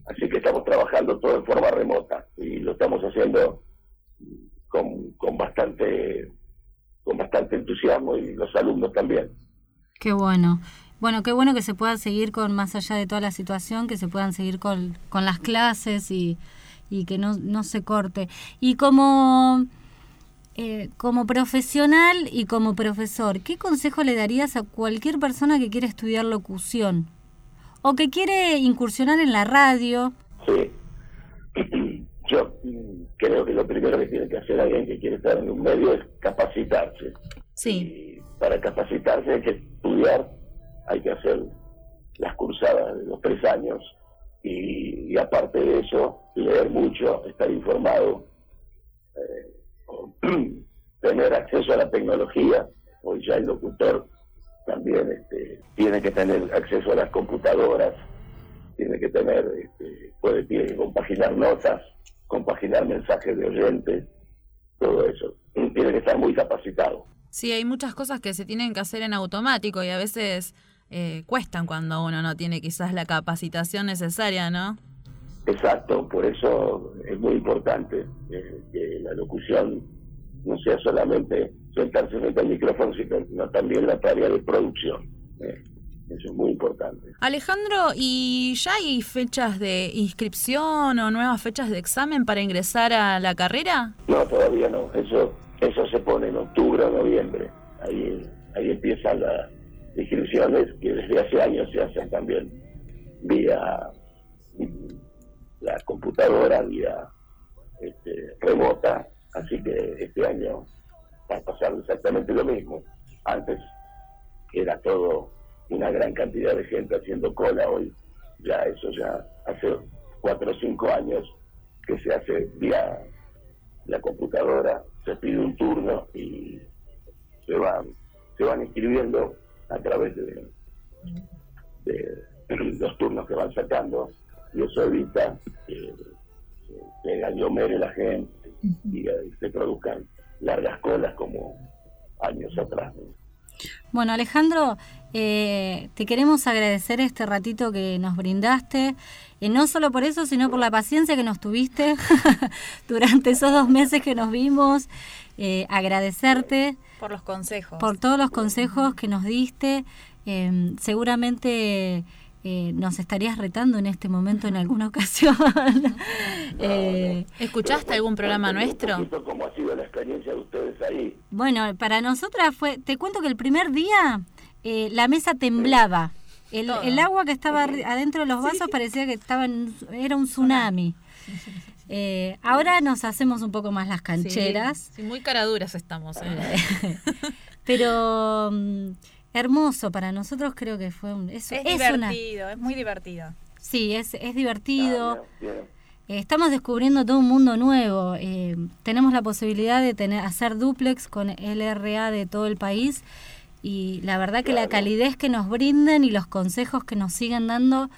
Speaker 11: Así que estamos trabajando todo en forma remota y lo estamos haciendo con, con bastante con bastante entusiasmo y los alumnos también.
Speaker 3: Qué bueno. Bueno, qué bueno que se pueda seguir con, más allá de toda la situación, que se puedan seguir con, con las clases y, y que no, no se corte. Y como, eh, como profesional y como profesor, ¿qué consejo le darías a cualquier persona que quiere estudiar locución? O que quiere incursionar en la radio.
Speaker 11: Sí. Yo creo que lo primero que tiene que hacer alguien que quiere estar en un medio es capacitarse.
Speaker 4: Sí.
Speaker 11: Y para capacitarse hay que estudiar, hay que hacer las cursadas de los tres años y, y aparte de eso, leer mucho, estar informado, eh, tener acceso a la tecnología. Hoy ya el locutor también este, tiene que tener acceso a las computadoras, tiene que tener, este, puede tiene que compaginar notas, compaginar mensajes de oyentes, todo eso. Tiene que estar muy capacitado.
Speaker 4: Sí, hay muchas cosas que se tienen que hacer en automático y a veces eh, cuestan cuando uno no tiene quizás la capacitación necesaria, ¿no?
Speaker 11: Exacto, por eso es muy importante eh, que la locución no sea solamente sentarse frente al micrófono, sino también la tarea de producción. eh. Eso es muy importante.
Speaker 4: Alejandro, ¿y ya hay fechas de inscripción o nuevas fechas de examen para ingresar a la carrera?
Speaker 11: No, todavía no. Eso eso se pone en octubre o noviembre. Ahí, ahí empiezan las inscripciones que desde hace años se hacen también vía la computadora, vía este, remota. Así que este año va a pasar exactamente lo mismo. Antes era todo una gran cantidad de gente haciendo cola. Hoy ya eso ya hace cuatro o cinco años que se hace vía la computadora, se pide un turno y se van, se van inscribiendo a través de, de los turnos que van sacando y eso evita que se aglomere la gente y eh, se produzcan largas colas como años atrás. ¿no?
Speaker 3: Bueno, Alejandro, eh, te queremos agradecer este ratito que nos brindaste, eh, no solo por eso, sino por la paciencia que nos tuviste durante esos dos meses que nos vimos, eh, agradecerte.
Speaker 2: Por los consejos.
Speaker 3: Por todos los consejos que nos diste. Eh, seguramente eh, nos estarías retando en este momento en alguna ocasión. Eh,
Speaker 4: ¿Escuchaste algún programa nuestro?
Speaker 11: ¿Cómo ha sido la experiencia de ustedes ahí?
Speaker 3: Bueno, para nosotras fue, te cuento que el primer día eh, la mesa temblaba. El, el agua que estaba adentro de los vasos parecía que estaba en- era un tsunami. Eh, ahora nos hacemos un poco más las cancheras.
Speaker 4: Sí, sí, muy caraduras estamos. ¿eh?
Speaker 3: Pero mm, hermoso para nosotros creo que fue un, es,
Speaker 2: Es,
Speaker 3: es una-
Speaker 2: divertido, es muy divertido.
Speaker 3: sí, es, es divertido. Eh, estamos descubriendo todo un mundo nuevo. Eh, tenemos la posibilidad de tener hacer duplex con LRA de todo el país y la verdad que la calidez que nos brinden y los consejos que nos siguen dando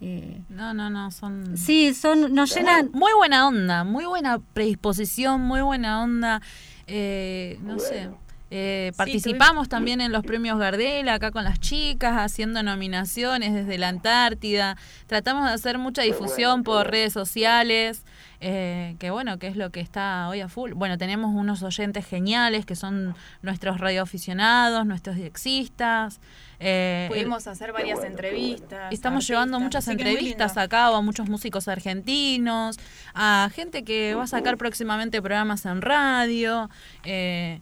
Speaker 3: eh,
Speaker 4: No, no, no, son...
Speaker 3: Sí, son, nos llenan...
Speaker 4: Muy buena onda, muy buena predisposición, muy buena onda. eh, no sé. Eh, participamos también en los premios Gardel, acá con las chicas, haciendo nominaciones desde la Antártida. Tratamos de hacer mucha difusión por redes sociales, eh, que bueno, que es lo que está hoy a full. Bueno, tenemos unos oyentes geniales que son nuestros radioaficionados, nuestros diexistas. eh,
Speaker 2: Pudimos hacer varias entrevistas.
Speaker 4: Estamos
Speaker 2: artistas,
Speaker 4: llevando muchas entrevistas a cabo a muchos músicos argentinos, a gente que va a sacar próximamente programas en radio. eh,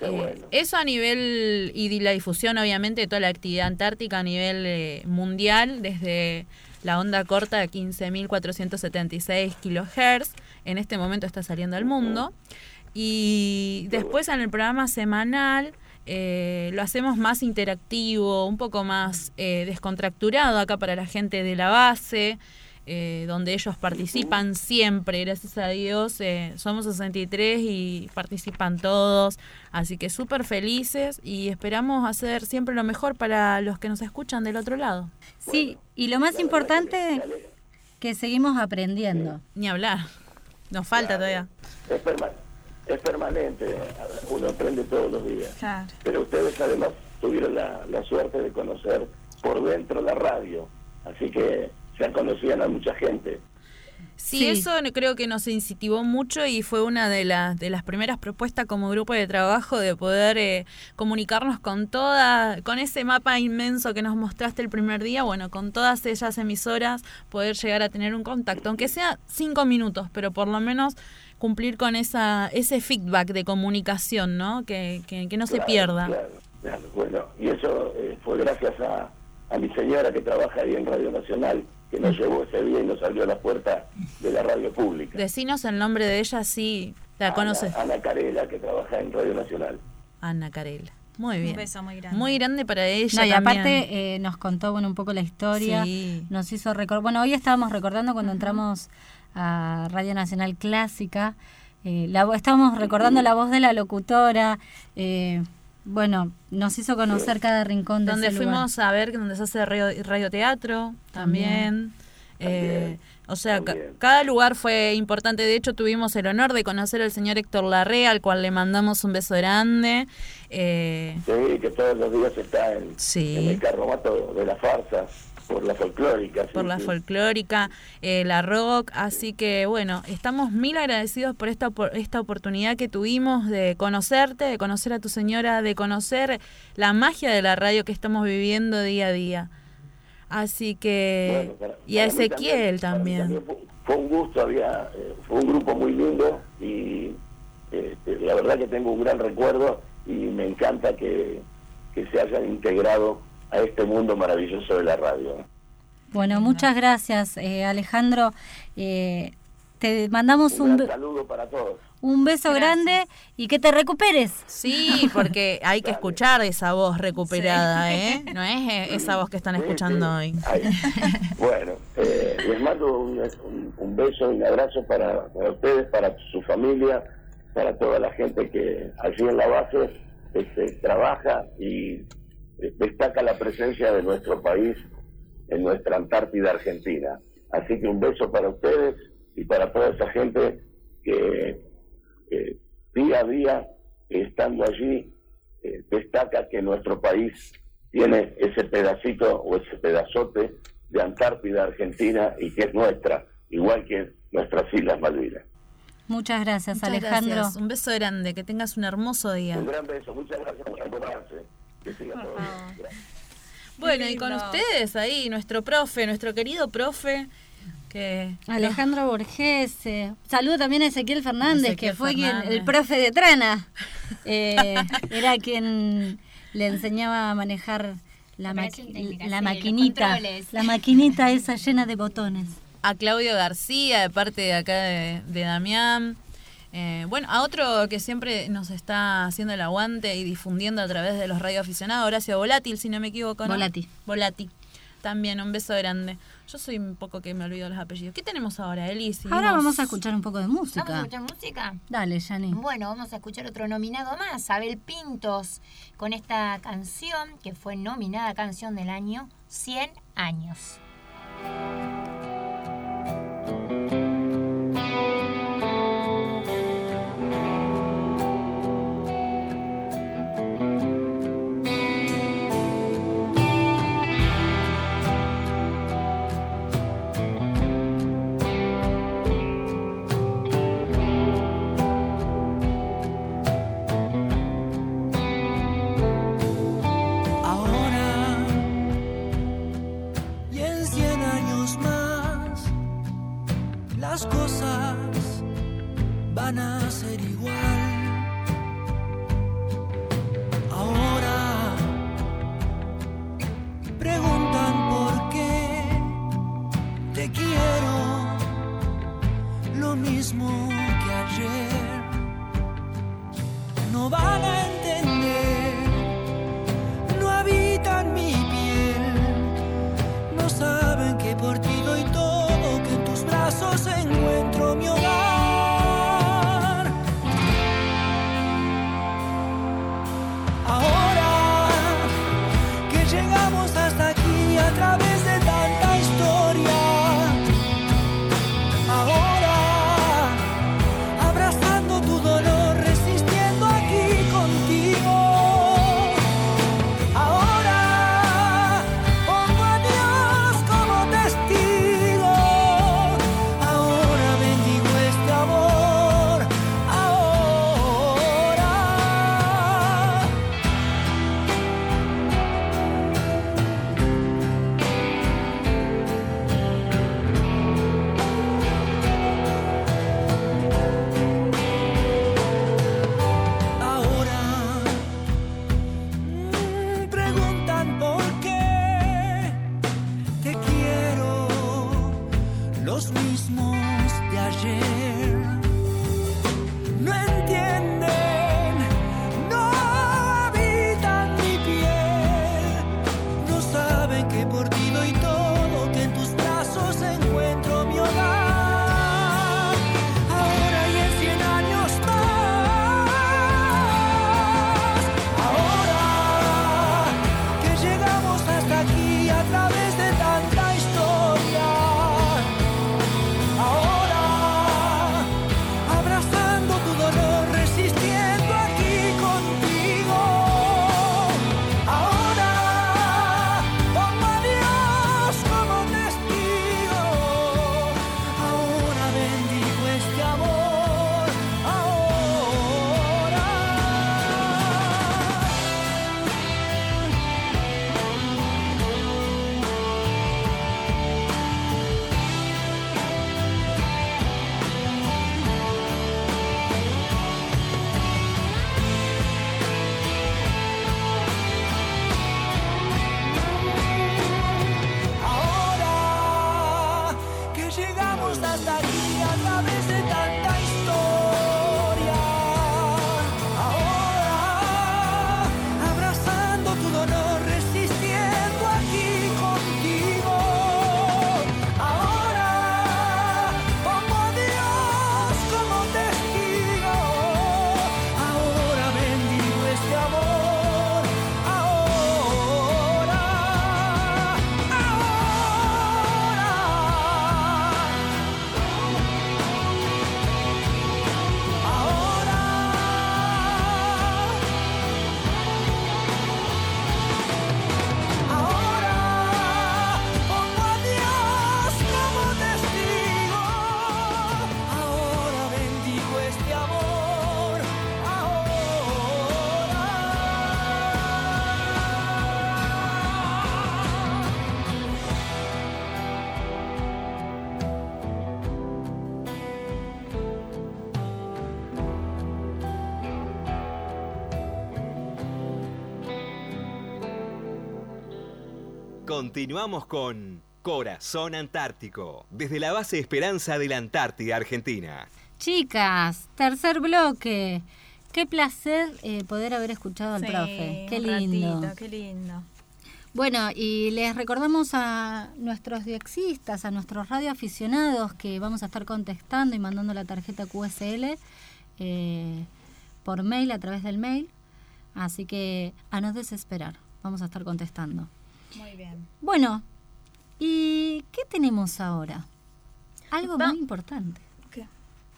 Speaker 4: eh, Eso a nivel, y la difusión obviamente de toda la actividad antártica a nivel eh, mundial, desde la onda corta de 15.476 kilohertz, en este momento está saliendo al mundo. Y después en el programa semanal eh, lo hacemos más interactivo, un poco más descontracturado acá para la gente de la base, eh, donde ellos participan siempre, gracias a Dios. eh, somos 63 y participan todos, así que súper felices y esperamos hacer siempre lo mejor para los que nos escuchan del otro lado.
Speaker 3: Sí, y lo más importante, que seguimos aprendiendo.
Speaker 4: Ni hablar, nos falta todavía.
Speaker 11: Es, perma- es permanente, uno aprende todos los días. Pero ustedes además tuvieron la, la suerte de conocer por dentro la radio, así que ya conocían a mucha gente.
Speaker 4: Sí, eso creo que nos incentivó mucho y fue una de las de las primeras propuestas como grupo de trabajo de poder eh, comunicarnos con toda, con ese mapa inmenso que nos mostraste el primer día, bueno, con todas ellas emisoras, poder llegar a tener un contacto, aunque sea cinco minutos, pero por lo menos cumplir con esa ese feedback de comunicación, ¿no? Que, que, que no se pierda.
Speaker 11: Claro, claro. Bueno, y eso eh, fue gracias a, a mi señora que trabaja ahí en Radio Nacional, que nos llevó ese día y nos abrió la puerta de la radio pública.
Speaker 4: Decinos el nombre de ella, sí, la conoces.
Speaker 11: Ana Carela, que trabaja en Radio Nacional.
Speaker 4: Ana Carela. Muy
Speaker 2: Un
Speaker 4: bien.
Speaker 2: beso muy grande.
Speaker 4: Muy grande para ella.
Speaker 3: No, y
Speaker 4: también.
Speaker 3: aparte eh, nos contó bueno un poco la historia,
Speaker 4: Sí.
Speaker 3: nos hizo recordar, bueno, hoy estábamos recordando cuando entramos a Radio Nacional Clásica, eh, la, estábamos recordando la voz de la locutora, eh, bueno, nos hizo conocer cada rincón de
Speaker 4: donde
Speaker 3: ese lugar.
Speaker 4: fuimos a ver donde se hace radio, radioteatro también. Eh, o sea, ca- cada lugar fue importante. De hecho, tuvimos el honor de conocer al señor Héctor Larrea, al cual le mandamos un beso grande. Eh,
Speaker 11: Sí, que todos los días está en,
Speaker 4: Sí.
Speaker 11: en el carromato de la farsa, por la folclórica. sí,
Speaker 4: por la
Speaker 11: sí.
Speaker 4: folclórica, eh, la rock, así que bueno, estamos mil agradecidos por esta, por esta oportunidad que tuvimos de conocerte, de conocer a tu señora, de conocer la magia de la radio que estamos viviendo día a día. Así que...
Speaker 11: Bueno, para-
Speaker 4: y a Ezequiel también.
Speaker 11: fue, fue un gusto, había, eh, fue un grupo muy lindo y este, la verdad que tengo un gran recuerdo y me encanta que, que se hayan integrado a este mundo maravilloso de la radio.
Speaker 3: Bueno, muchas gracias eh, Alejandro, Eh, te mandamos
Speaker 11: Un
Speaker 3: un,
Speaker 11: saludo para todos.
Speaker 3: un beso grande y que te recuperes.
Speaker 4: Sí, porque hay que escuchar esa voz recuperada,
Speaker 3: Sí.
Speaker 4: ¿eh? No es eh, esa voz que están escuchando hoy.
Speaker 11: Bueno, eh, les mando un, un- un beso y un abrazo para, para ustedes, para su familia, para toda la gente que allí en la base este, trabaja y destaca la presencia de nuestro país en nuestra Antártida Argentina. Así que un beso para ustedes y para toda esa gente que, que día a día, estando allí, eh, destaca que nuestro país tiene ese pedacito o ese pedazote de Antártida Argentina y que es nuestra, igual que nuestras Islas Malvinas.
Speaker 3: Muchas gracias,
Speaker 4: Muchas
Speaker 3: Alejandro.
Speaker 4: gracias. Un beso grande, que tengas un hermoso día.
Speaker 11: Un gran beso, muchas gracias por acompañarse. Que siga todo bien. Gracias.
Speaker 4: Bueno, y con ustedes ahí, nuestro profe, nuestro querido profe, que
Speaker 3: Alejandro Borgese. Saludo también a Ezequiel Fernández,
Speaker 4: Ezequiel
Speaker 3: que fue quien, el profe de Trana. Eh, era quien le enseñaba a manejar la,
Speaker 12: Operación
Speaker 3: maqui-
Speaker 12: técnica,
Speaker 3: la
Speaker 12: sí,
Speaker 3: maquinita. La maquinita esa llena de botones.
Speaker 4: a Claudio García, de parte de acá de, de Damián. Eh, bueno, a otro que siempre nos está haciendo el aguante y difundiendo a través de los radioaficionados, Horacio Volátil, si no me equivoco. ¿no?
Speaker 3: Volati.
Speaker 4: Volati. También, un beso grande. Yo soy un poco que me olvido los apellidos. ¿Qué tenemos ahora, Eli?
Speaker 3: Ahora vamos a escuchar un poco de
Speaker 12: ¿Vamos a
Speaker 3: música.
Speaker 12: escuchar música?
Speaker 3: Dale, Yani.
Speaker 12: Bueno, vamos a escuchar otro nominado más, Abel Pintos, con esta canción que fue nominada Canción del Año, 100 años.
Speaker 6: Continuamos con Corazón Antártico, desde la base Esperanza de la Antártida Argentina.
Speaker 3: Chicas, tercer bloque. Qué placer eh, poder haber escuchado al
Speaker 2: Sí,
Speaker 3: profe. Qué lindo.
Speaker 2: ratito, qué lindo.
Speaker 3: Bueno, y les recordamos a nuestros diexistas, a nuestros radioaficionados que vamos a estar contestando y mandando la tarjeta QSL eh, por mail, a través del mail. Así que a no desesperar, vamos a estar contestando.
Speaker 2: Muy bien.
Speaker 3: Bueno, ¿y qué tenemos ahora? Algo muy importante.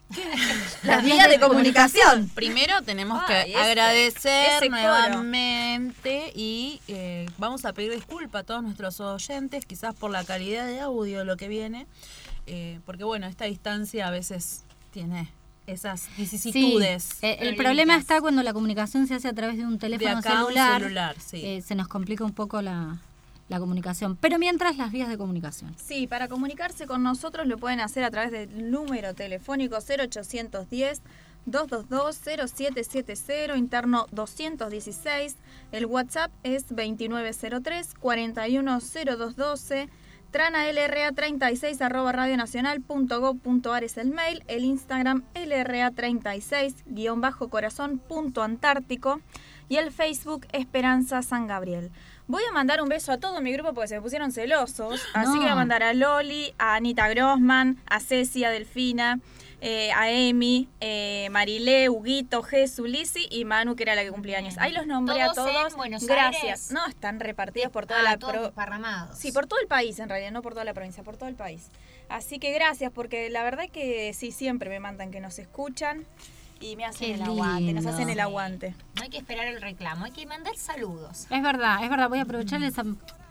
Speaker 13: Las vías de comunicación.
Speaker 4: Primero tenemos
Speaker 13: Ah,
Speaker 4: que
Speaker 13: ese-
Speaker 4: agradecer
Speaker 13: ese
Speaker 4: nuevamente y eh, vamos a pedir disculpas a todos nuestros oyentes, quizás por la calidad de audio de lo que viene, eh, porque bueno, esta distancia a veces tiene esas vicisitudes.
Speaker 3: Sí, eh, el problema está cuando la comunicación se hace a través de un teléfono
Speaker 4: acá a un
Speaker 3: celular.
Speaker 4: celular, sí.
Speaker 3: eh, se nos complica un poco la, la comunicación. Pero mientras las vías de comunicación.
Speaker 2: Sí, para comunicarse con nosotros lo pueden hacer a través del número telefónico 0810 222-0770, interno 216. El WhatsApp es 2903-410212. Trana LRA36 arroba radionacional.gov.ar es el mail. El Instagram LRA36 guion bajo corazón punto antártico. Y el Facebook Esperanza San Gabriel. Voy a mandar un beso a todo mi grupo porque se me pusieron celosos. Así
Speaker 3: No.
Speaker 2: que voy a mandar a Loli, a Anita Grossman, a Ceci, a Delfina, eh, a Emi, eh, Marilé, Huguito, Jesús, Lisi y Manu, que era la que cumplía años. Ahí los nombré a
Speaker 1: ¿Todos en
Speaker 2: todos.
Speaker 1: Buenos
Speaker 2: Gracias.
Speaker 1: Aires?
Speaker 2: No, están repartidos por toda
Speaker 1: Ah,
Speaker 2: la
Speaker 1: todos
Speaker 2: pro-. Sí, por todo el país en realidad, no por toda la provincia, por todo el país. Así que gracias, porque la verdad que sí, siempre me mandan que nos escuchan y me hacen
Speaker 3: Qué
Speaker 2: el aguante, nos hacen el aguante.
Speaker 1: No hay que esperar el reclamo, hay que mandar saludos.
Speaker 3: Es verdad, es verdad. Voy a aprovecharles a,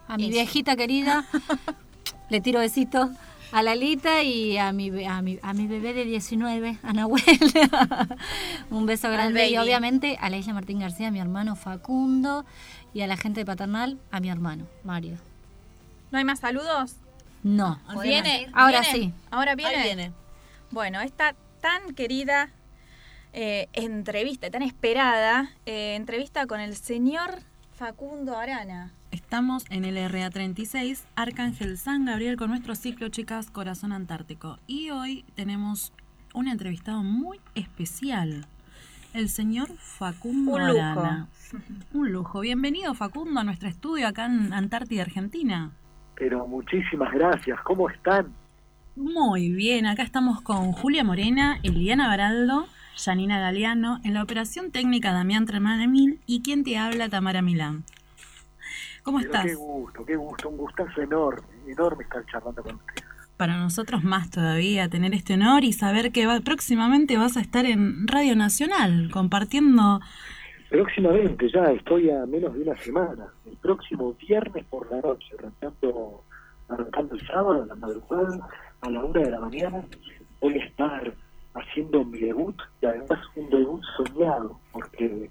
Speaker 3: a mi
Speaker 1: Eso.
Speaker 3: viejita querida. Le tiro besitos a Lalita y a mi, a mi, a mi bebé de 19, a Nahuel. Un beso grande. Y obviamente a la isla Martín García, a mi hermano Facundo. Y a la gente de Paternal, a mi hermano Mario.
Speaker 2: ¿No hay más saludos?
Speaker 3: No.
Speaker 2: ¿Viene?
Speaker 3: Ahora
Speaker 2: ¿Viene?
Speaker 3: sí.
Speaker 2: ¿Ahora viene?
Speaker 4: Ahí viene.
Speaker 2: Bueno, esta tan querida eh, entrevista, tan esperada eh, entrevista con el señor Facundo Arana.
Speaker 4: Estamos en el RA36, Arcángel San Gabriel, con nuestro ciclo Chicas Corazón Antártico. Y hoy tenemos un entrevistado muy especial, el señor Facundo
Speaker 2: Un lujo.
Speaker 4: Arana. Un lujo. Bienvenido, Facundo, a nuestro estudio acá en Antártida, Argentina.
Speaker 14: Pero muchísimas gracias. ¿Cómo están?
Speaker 4: Muy bien, acá estamos con Julia Morena, Eliana Baraldo, Janina Galeano, en la operación técnica Damián Tremanamil y quien te habla Tamara Milán. ¿Cómo
Speaker 14: Pero
Speaker 4: estás?
Speaker 14: Qué gusto, qué gusto. Un gustazo enorme, enorme estar charlando con usted.
Speaker 4: Para nosotros más todavía tener este honor y saber que va- próximamente vas a estar en Radio Nacional compartiendo...
Speaker 14: Próximamente, ya estoy a menos de una semana. El próximo viernes por la noche, arrancando, arrancando el sábado, a la madrugada, a la una de la mañana, voy a estar haciendo mi debut y además un debut soñado, porque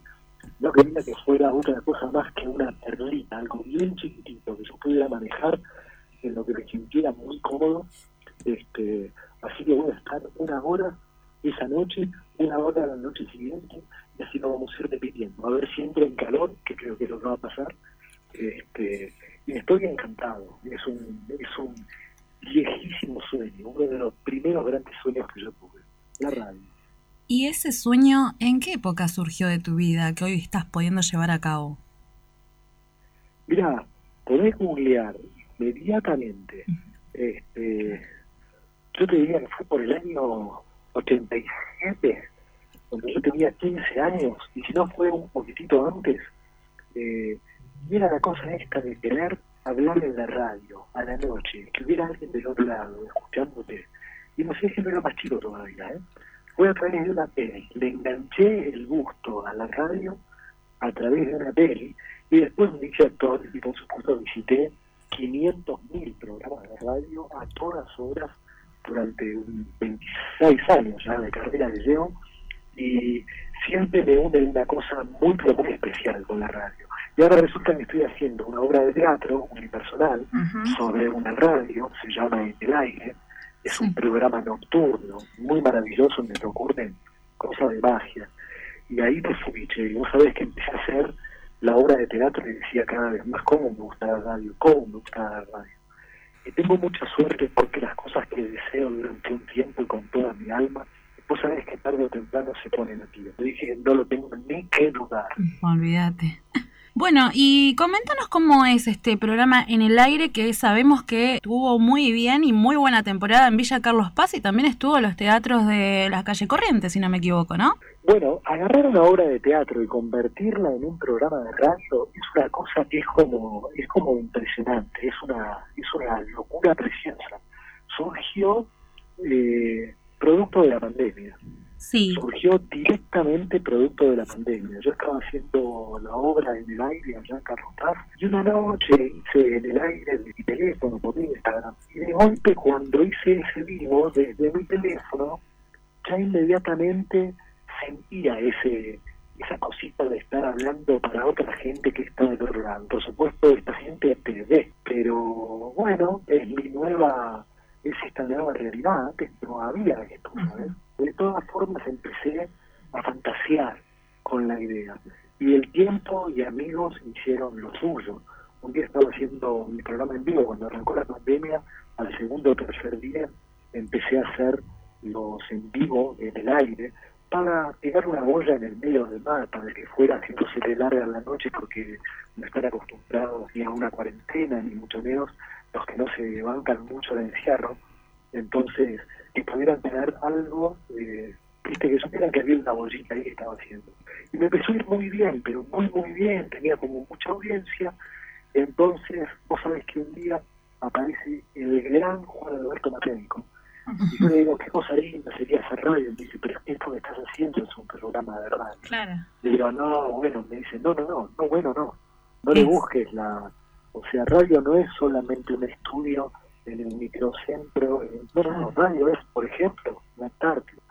Speaker 14: no quería que fuera otra cosa más que una perlita, algo bien chiquitito que yo pudiera manejar en lo que me sintiera muy cómodo. Este, así que voy a estar una hora esa noche, una hora la noche siguiente, y así lo vamos a ir repitiendo. A ver siempre en calor, que creo que es lo que va a pasar. Este, y estoy encantado. Es un, es un viejísimo sueño, uno de los primeros grandes sueños que yo tuve. La radio.
Speaker 4: ¿Y ese sueño en qué época surgió de tu vida que hoy estás pudiendo llevar a cabo?
Speaker 14: Mira, podés googlear inmediatamente. Este, yo te diría que fue por el año 87, cuando yo tenía 15 años, y si no fue un poquitito antes, eh, y era la cosa esta de querer hablar en la radio a la noche, que hubiera alguien del otro lado escuchándote. Y no sé si no era más chico todavía, ¿eh? Fue a través de una peli. Le enganché el gusto a la radio a través de una peli y después me hice actor y por supuesto visité 500.000 programas de radio a todas horas durante un 26 años ya de carrera de llevo y siempre me une una cosa muy pero muy especial con la radio. Y ahora resulta que estoy haciendo una obra de teatro unipersonal sobre una radio, se llama En el Aire, es un programa nocturno muy maravilloso donde te ocurren cosas de magia. Y ahí me switché, y vos sabés que empecé a hacer la obra de teatro y decía cada vez más cómo me gusta la radio, cómo me gusta la radio. Y tengo mucha suerte porque las cosas que deseo durante un tiempo y con toda mi alma, vos sabés que tarde o temprano se ponen aquí. Yo dije, no lo tengo ni que dudar.
Speaker 4: Olvídate. Bueno, y coméntanos cómo es este programa en el aire que sabemos que estuvo muy bien y muy buena temporada en Villa Carlos Paz y también estuvo en los teatros de la calle Corrientes, si no me equivoco, ¿no?
Speaker 14: Bueno, agarrar una obra de teatro y convertirla en un programa de radio es una cosa que es como es como impresionante, es una es una locura preciosa. Surgió eh, producto de la pandemia. Surgió directamente producto de la pandemia. Yo estaba haciendo la obra en el aire allá en Carlos Paz y una noche hice en el aire de mi teléfono por Instagram y de golpe cuando hice ese vivo desde mi teléfono ya inmediatamente sentía ese esa cosita de estar hablando para otra gente que está del otro lado. Por supuesto, esta gente te ve, pero bueno, es mi nueva, es esta nueva realidad. Antes no había esto, ¿sabes? De todas formas empecé a fantasear con la idea. Y el tiempo y amigos hicieron lo suyo. Un día estaba haciendo mi programa en vivo, cuando arrancó la pandemia, al segundo o tercer día empecé a hacer los en vivo en el aire para tirar una boya en el medio del mar, para que fuera haciéndose de larga la noche, porque no están acostumbrados ni a una cuarentena, ni mucho menos los que no se bancan mucho de encierro. Entonces, que pudieran tener algo, eh, viste, que supieran que había una bollita ahí que estaba haciendo. Y me empezó a ir muy bien, pero muy, muy bien, tenía como mucha audiencia. Entonces, vos sabés que un día aparece el gran Juan Alberto Maténico, y yo le digo, qué cosa linda sería hacer radio. Y me dice, pero esto que estás haciendo es un programa de radio.
Speaker 4: Claro.
Speaker 14: Le digo, no, bueno, me dice, no, no, no, no, bueno, no. No le busques la... O sea, radio no es solamente un estudio en el microcentro. en- No, no, radio es, por ejemplo, la Antártida.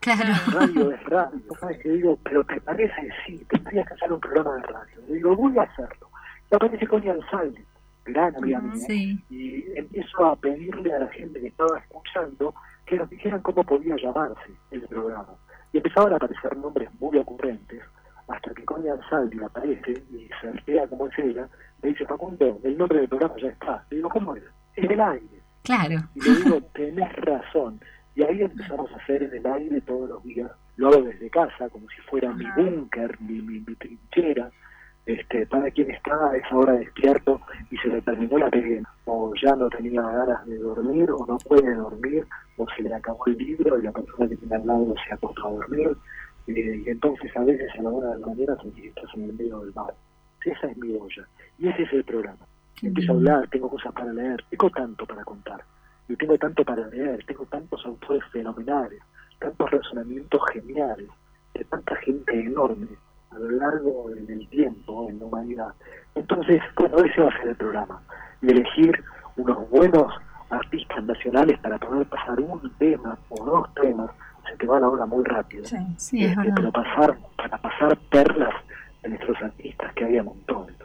Speaker 4: Claro.
Speaker 14: Radio es radio. ¿Sabes qué digo? Pero te parece, sí, tendrías que hacer un programa de radio. Le digo, voy a hacerlo. Y aparece Coña Alzalde, gran amiga mía.
Speaker 4: Sí.
Speaker 14: Y empiezo a pedirle a la gente que estaba escuchando que nos dijeran cómo podía llamarse el programa. Y empezaban a aparecer nombres muy ocurrentes, hasta que Coña Alzalde aparece y se entera como es ella, me dice, Facundo, el nombre del programa ya está. Le digo, ¿cómo es? En el aire.
Speaker 4: Claro.
Speaker 14: Y le digo, tenés razón. Y ahí empezamos a hacer en el aire todos los días. Lo hago desde casa, como si fuera mi búnker, mi, mi, mi trinchera. Este, para quien está a esa hora despierto y se le terminó la pena, o ya no tenía ganas de dormir, o no puede dormir, o se le acabó el libro y la persona que tiene al lado se acostó a dormir. Eh, y entonces a veces a la hora de la mañana estás en el medio del mar. Esa es mi olla. Y ese es el programa. Empiezo a hablar, tengo cosas para leer, tengo tanto para contar. Y tengo tanto para leer, tengo tantos autores fenomenales, tantos razonamientos geniales, de tanta gente enorme a lo largo del tiempo en la humanidad. Entonces, bueno, ese va a ser el programa. Y elegir unos buenos artistas nacionales para poder pasar un tema o dos temas, se te va la hora muy rápido.
Speaker 4: sí, es
Speaker 14: Este, pero pasar, para pasar perlas de nuestros artistas, que había montones.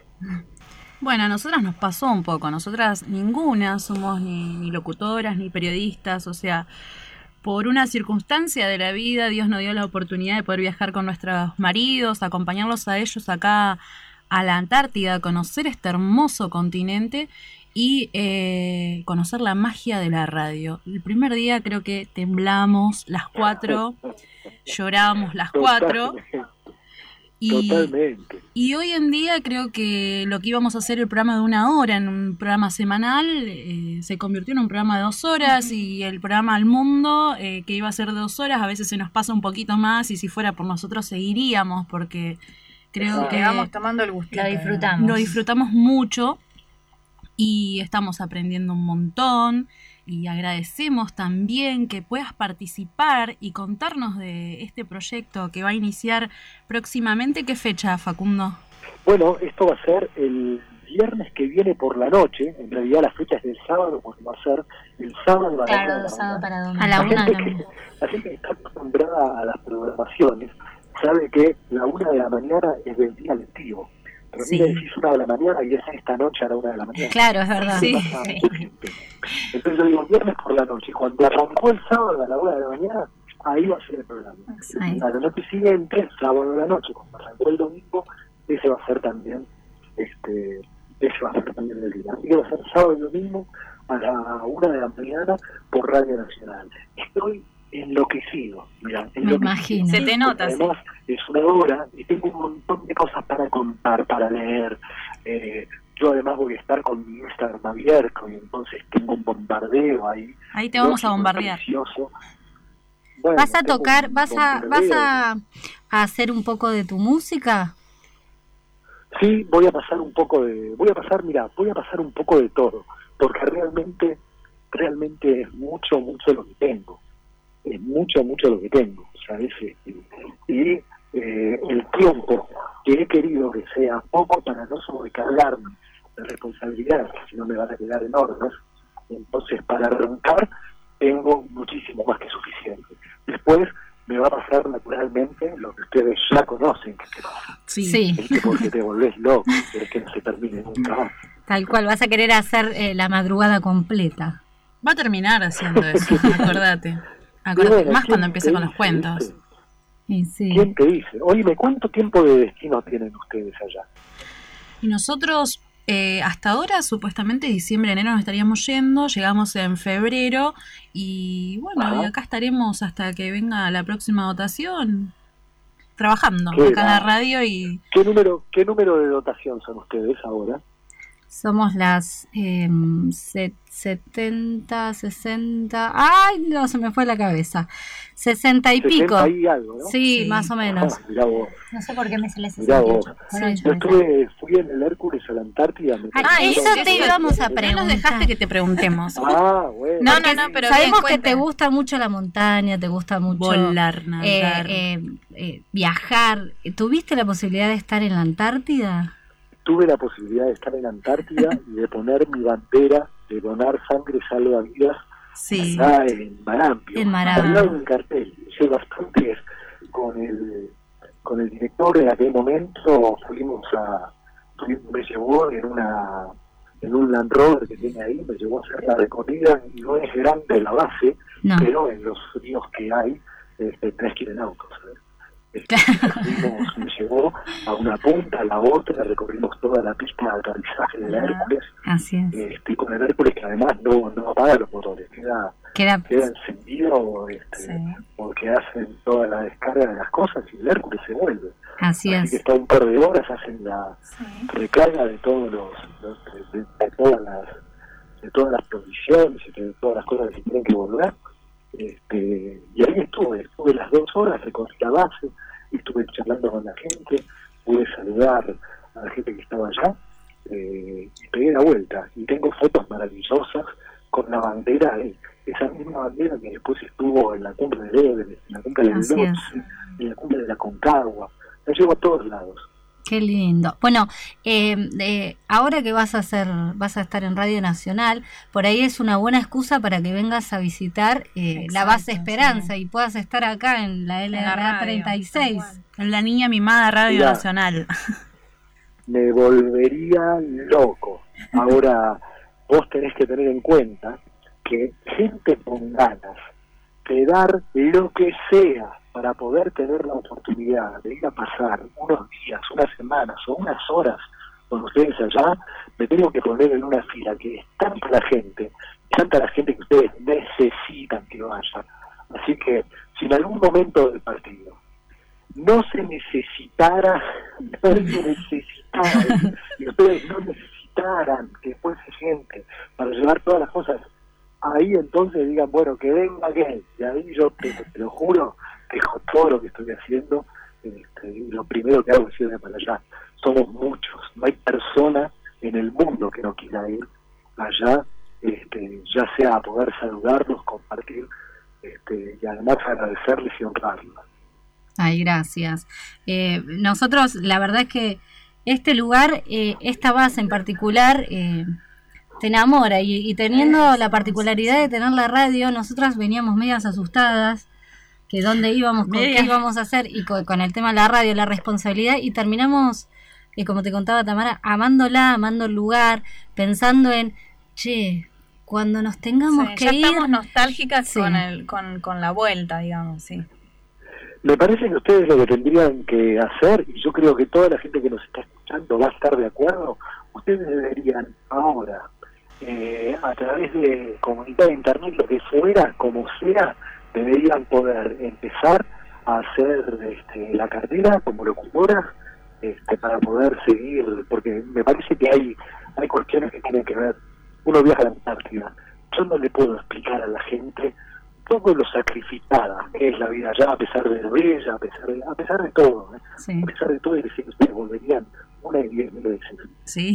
Speaker 4: Bueno, a nosotras nos pasó un poco. Nosotras ninguna somos ni, ni locutoras ni periodistas. O sea, por una circunstancia de la vida, Dios nos dio la oportunidad de poder viajar con nuestros maridos, acompañarlos a ellos acá a la Antártida, conocer este hermoso continente y eh, conocer la magia de la radio. El primer día creo que temblamos las cuatro, llorábamos las cuatro. Y,
Speaker 14: Totalmente.
Speaker 4: y hoy en día creo que lo que íbamos a hacer el programa de una hora en un programa semanal eh, se convirtió en un programa de dos horas y el programa Al Mundo eh, que iba a ser de dos horas a veces se nos pasa un poquito más y si fuera por nosotros seguiríamos porque creo
Speaker 2: Sí,
Speaker 4: que
Speaker 2: vamos tomando el gustito.
Speaker 1: Lo disfrutamos.
Speaker 4: lo disfrutamos mucho y estamos aprendiendo un montón y agradecemos también que puedas participar y contarnos de este proyecto que va a iniciar próximamente. ¿Qué fecha, Facundo?
Speaker 14: Bueno, esto va a ser el viernes que viene por la noche, en realidad la fecha es del sábado, porque va a ser el sábado a la una de
Speaker 1: Claro,
Speaker 14: la
Speaker 1: sábado para domingo.
Speaker 4: A la una de la
Speaker 14: gente que- La gente que está acostumbrada a las programaciones sabe que la una de la mañana es del día lectivo. Pero
Speaker 4: Sí.
Speaker 14: mira, decís una de la mañana y es esta noche a la una de la mañana.
Speaker 4: Claro, es verdad.
Speaker 14: Sí. Entonces yo digo, viernes por la noche. Cuando arrancó el sábado a la una de la mañana, ahí va a ser el programa.
Speaker 4: Ahí.
Speaker 14: A la noche siguiente, sábado de la noche, cuando arrancó el domingo, ese va a ser también, este, ese va a ser también el día. Así que va a ser sábado y domingo a la una de la mañana por Radio Nacional. Estoy enloquecido, mira,
Speaker 2: Me imagino. Se te nota.
Speaker 14: Además, es una hora y tengo un montón de cosas para contar, para leer. Eh, yo además voy a estar con mi Instagram abierto y entonces tengo un bombardeo ahí.
Speaker 2: Ahí te vamos a bombardear.
Speaker 14: precioso. Bueno,
Speaker 3: ¿Vas a tocar, vas a, vas a, a hacer un poco de tu música?
Speaker 14: Sí, voy a pasar un poco de, voy a pasar, mira, voy a pasar un poco de todo, porque realmente, realmente es mucho, mucho lo que tengo, es mucho, mucho lo que tengo, ¿sabes? Y eh, el tiempo que he querido que sea poco para no sobrecargarme de responsabilidades, que si no me van a quedar enormes, entonces para arrancar tengo muchísimo más que suficiente. Después me va a pasar naturalmente lo que ustedes ya conocen, que te pasa.
Speaker 3: Sí.
Speaker 14: Es que porque te volvés loco, querés que no se termine nunca más.
Speaker 3: Tal cual, vas a querer hacer eh, la madrugada completa.
Speaker 15: Va a terminar haciendo eso, acordate. Acordate,
Speaker 14: bueno,
Speaker 15: más
Speaker 14: ¿quién
Speaker 15: cuando
Speaker 14: te
Speaker 15: empiece con los cuentos.
Speaker 14: ¿Quién te dice? Oye, ¿cuánto tiempo de destino tienen ustedes allá?
Speaker 15: Y nosotros, eh, hasta ahora, supuestamente diciembre, enero nos estaríamos yendo, llegamos en febrero y bueno, y acá estaremos hasta que venga la próxima votación, trabajando acá en la radio y
Speaker 14: ¿Qué número, ¿Qué número de dotación son ustedes ahora?
Speaker 3: Somos las eh, se- 70, 60. ¡Ay! No, se me fue la cabeza. 60 y
Speaker 14: 60
Speaker 3: pico.
Speaker 14: y algo, ¿no?
Speaker 3: Sí, más o menos.
Speaker 14: Ah, mirá vos,
Speaker 1: No sé por qué me sale
Speaker 14: mirá vos.
Speaker 1: 68.
Speaker 14: Yo estuve, fui en el Hércules a la Antártida. me
Speaker 3: Ah, eso te íbamos a
Speaker 15: no
Speaker 3: preguntar.
Speaker 15: nos dejaste que te preguntemos.
Speaker 14: Ah, bueno.
Speaker 15: No, no, no, pero
Speaker 3: Sabemos que te gusta mucho la montaña, te gusta mucho
Speaker 15: Volar, nadar.
Speaker 3: eh, eh, eh, viajar. ¿Tuviste la posibilidad de estar en la Antártida?
Speaker 14: Tuve la posibilidad de estar en Antártida y de poner mi bandera de donar sangre salva vidas
Speaker 15: Sí.
Speaker 14: acá en Marambio.
Speaker 3: En Marambio.
Speaker 14: Lado del cartel. Hice bastantes con el, con el director en aquel momento. Fuimos a. Me llevó en una en un Land Rover que tiene ahí, me llevó a hacer la recorrida y no es grande la base,
Speaker 3: No.
Speaker 14: pero en los ríos que hay este, tenés que ir en auto, ¿sabes? Este, fuimos- me llevó a una punta, a la otra, recorrimos toda la pista de aterrizaje del Hércules,
Speaker 3: Así es.
Speaker 14: este, con el Hércules que además no, no apaga los motores, queda,
Speaker 3: Queda
Speaker 14: queda encendido este, porque hacen toda la descarga de las cosas y el Hércules se vuelve.
Speaker 3: Así
Speaker 14: Así
Speaker 3: es.
Speaker 14: que está un par de horas, hacen la recarga de todos los, los- de, de- de todas las de todas las provisiones y de todas las cosas que se tienen que volver. Este, y ahí estuve, estuve las dos horas, recorrí la base, estuve charlando con la gente, pude saludar a la gente que estaba allá, eh, y pegué la vuelta. Y tengo fotos maravillosas con la bandera ahí, esa misma bandera que después estuvo en la cumbre del Everest, en la cumbre del
Speaker 3: es.
Speaker 14: en la cumbre de la Concagua, la llevo a todos lados.
Speaker 3: Qué lindo. Bueno, eh, eh, ahora que vas a hacer, vas a estar en Radio Nacional, por ahí es una buena excusa para que vengas a visitar eh, la base Esperanza y puedas estar acá en la LRA
Speaker 15: radio,
Speaker 3: 36.
Speaker 15: En la niña mimada Radio. Nacional.
Speaker 14: me volvería loco. Ahora, vos tenés que tener en cuenta que gente con ganas de dar lo que sea para poder tener la oportunidad de ir a pasar unos días, unas semanas o unas horas con ustedes allá, me tengo que poner en una fila que es tanta la gente, tanta la gente que ustedes necesitan que vaya. Así que si en algún momento del partido no se necesitara, no se necesitara, y ustedes no necesitaran que fuese gente para llevar todas las cosas, ahí entonces digan, bueno, que venga aquel, y ahí yo te, te lo juro, dejo todo lo que estoy haciendo, este, y lo primero que hago es irme para allá. Somos muchos, no hay persona en el mundo que no quiera ir allá, este, ya sea a poder saludarlos, compartir, este, y además agradecerles y honrarlos.
Speaker 3: Ay, gracias. Eh, nosotros, la verdad es que este lugar, eh, esta base en particular, eh, te enamora y, y teniendo la particularidad de tener la radio, nosotras veníamos medias asustadas que dónde íbamos, con qué íbamos a hacer y con, con el tema de la radio, la responsabilidad y terminamos, eh, como te contaba Tamara, amándola, amando el lugar, pensando en, che, cuando nos tengamos
Speaker 2: Sí,
Speaker 3: que
Speaker 2: ya
Speaker 3: ir,
Speaker 2: estamos nostálgicas
Speaker 3: Sí.
Speaker 2: con, el, con, con la vuelta, digamos, sí.
Speaker 14: Me parece que ustedes lo que tendrían que hacer, y yo creo que toda la gente que nos está escuchando va a estar de acuerdo, ustedes deberían ahora, eh, a través de comunidad de internet, lo que fuera, como sea, deberían poder empezar a hacer este, la cartera como locutoras este, para poder seguir, porque me parece que hay, hay cuestiones que tienen que ver, uno viaja a la Antártida, yo no le puedo explicar a la gente todo lo sacrificada que es la vida allá, a pesar de lo bella, a pesar de, a pesar de todo, ¿eh? a pesar de todo, y decir, ustedes volverían una y diez mil veces.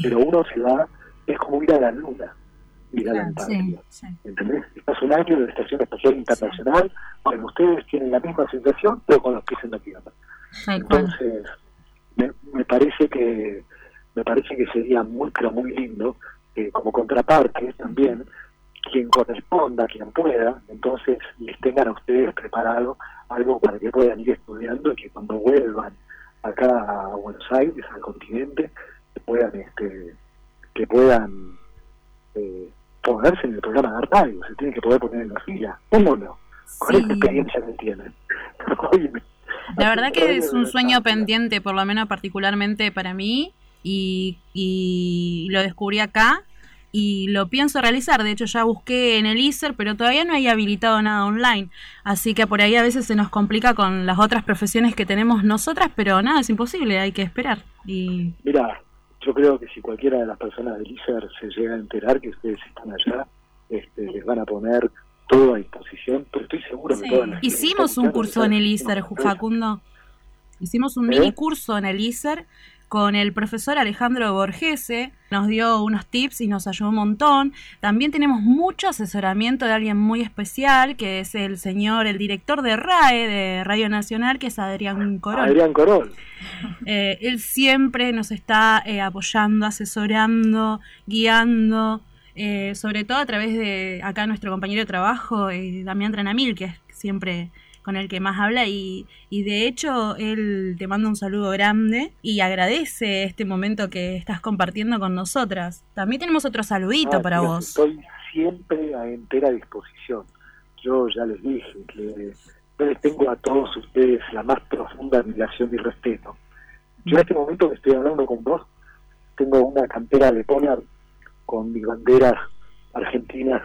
Speaker 14: Pero uno se va, es como ir a la luna, ir a la Antártida. ¿Entendés? Estás un año en la Estación Espacial Internacional, bueno, ustedes tienen la misma sensación, pero con los pies en la tierra. Entonces, me, me parece que me parece que sería muy, pero muy lindo, eh, como contraparte también, quien corresponda, quien pueda, entonces les tengan a ustedes preparado algo para que puedan ir estudiando y que cuando vuelvan acá a Buenos Aires, al continente, que puedan, este, que puedan eh, ponerse en el programa de radio, se tienen que poder poner en la fila, ¿cómo no? Con esta experiencia que tienen.
Speaker 4: La verdad que es un sueño pendiente, por lo menos particularmente para mí, y, y lo descubrí acá y lo pienso realizar. De hecho, ya busqué en el ISER, pero todavía no hay habilitado nada online. Así que por ahí a veces se nos complica con las otras profesiones que tenemos nosotras, pero nada, es imposible, hay que esperar. Y
Speaker 14: Mira, yo creo que si cualquiera de las personas del ISER se llega a enterar que ustedes están allá, este, les van a poner todo a disposición, pero estoy seguro que todas las que
Speaker 4: Hicimos un curso en el ISER, Facundo. Hicimos un
Speaker 14: ¿Eh?
Speaker 4: mini curso en el ISER con el profesor Alejandro Borgese. Nos dio unos tips y nos ayudó un montón. También tenemos mucho asesoramiento de alguien muy especial, que es el señor, el director de RAE, de Radio Nacional, que es Adrián Corón.
Speaker 14: Adrián Corol.
Speaker 4: Eh, él siempre nos está eh, apoyando, asesorando, guiando, eh, sobre todo a través de acá nuestro compañero de trabajo, Damián Tranamil, que es siempre con el que más habla y, y de hecho él te manda un saludo grande y agradece este momento que estás compartiendo con nosotras. También tenemos otro saludito
Speaker 14: Ah,
Speaker 4: para vos.
Speaker 14: Estoy siempre a entera disposición. Yo ya les dije que yo les tengo a todos ustedes la más profunda admiración y respeto. Yo en este momento que estoy hablando con vos, tengo una cantera de polar con mis banderas argentinas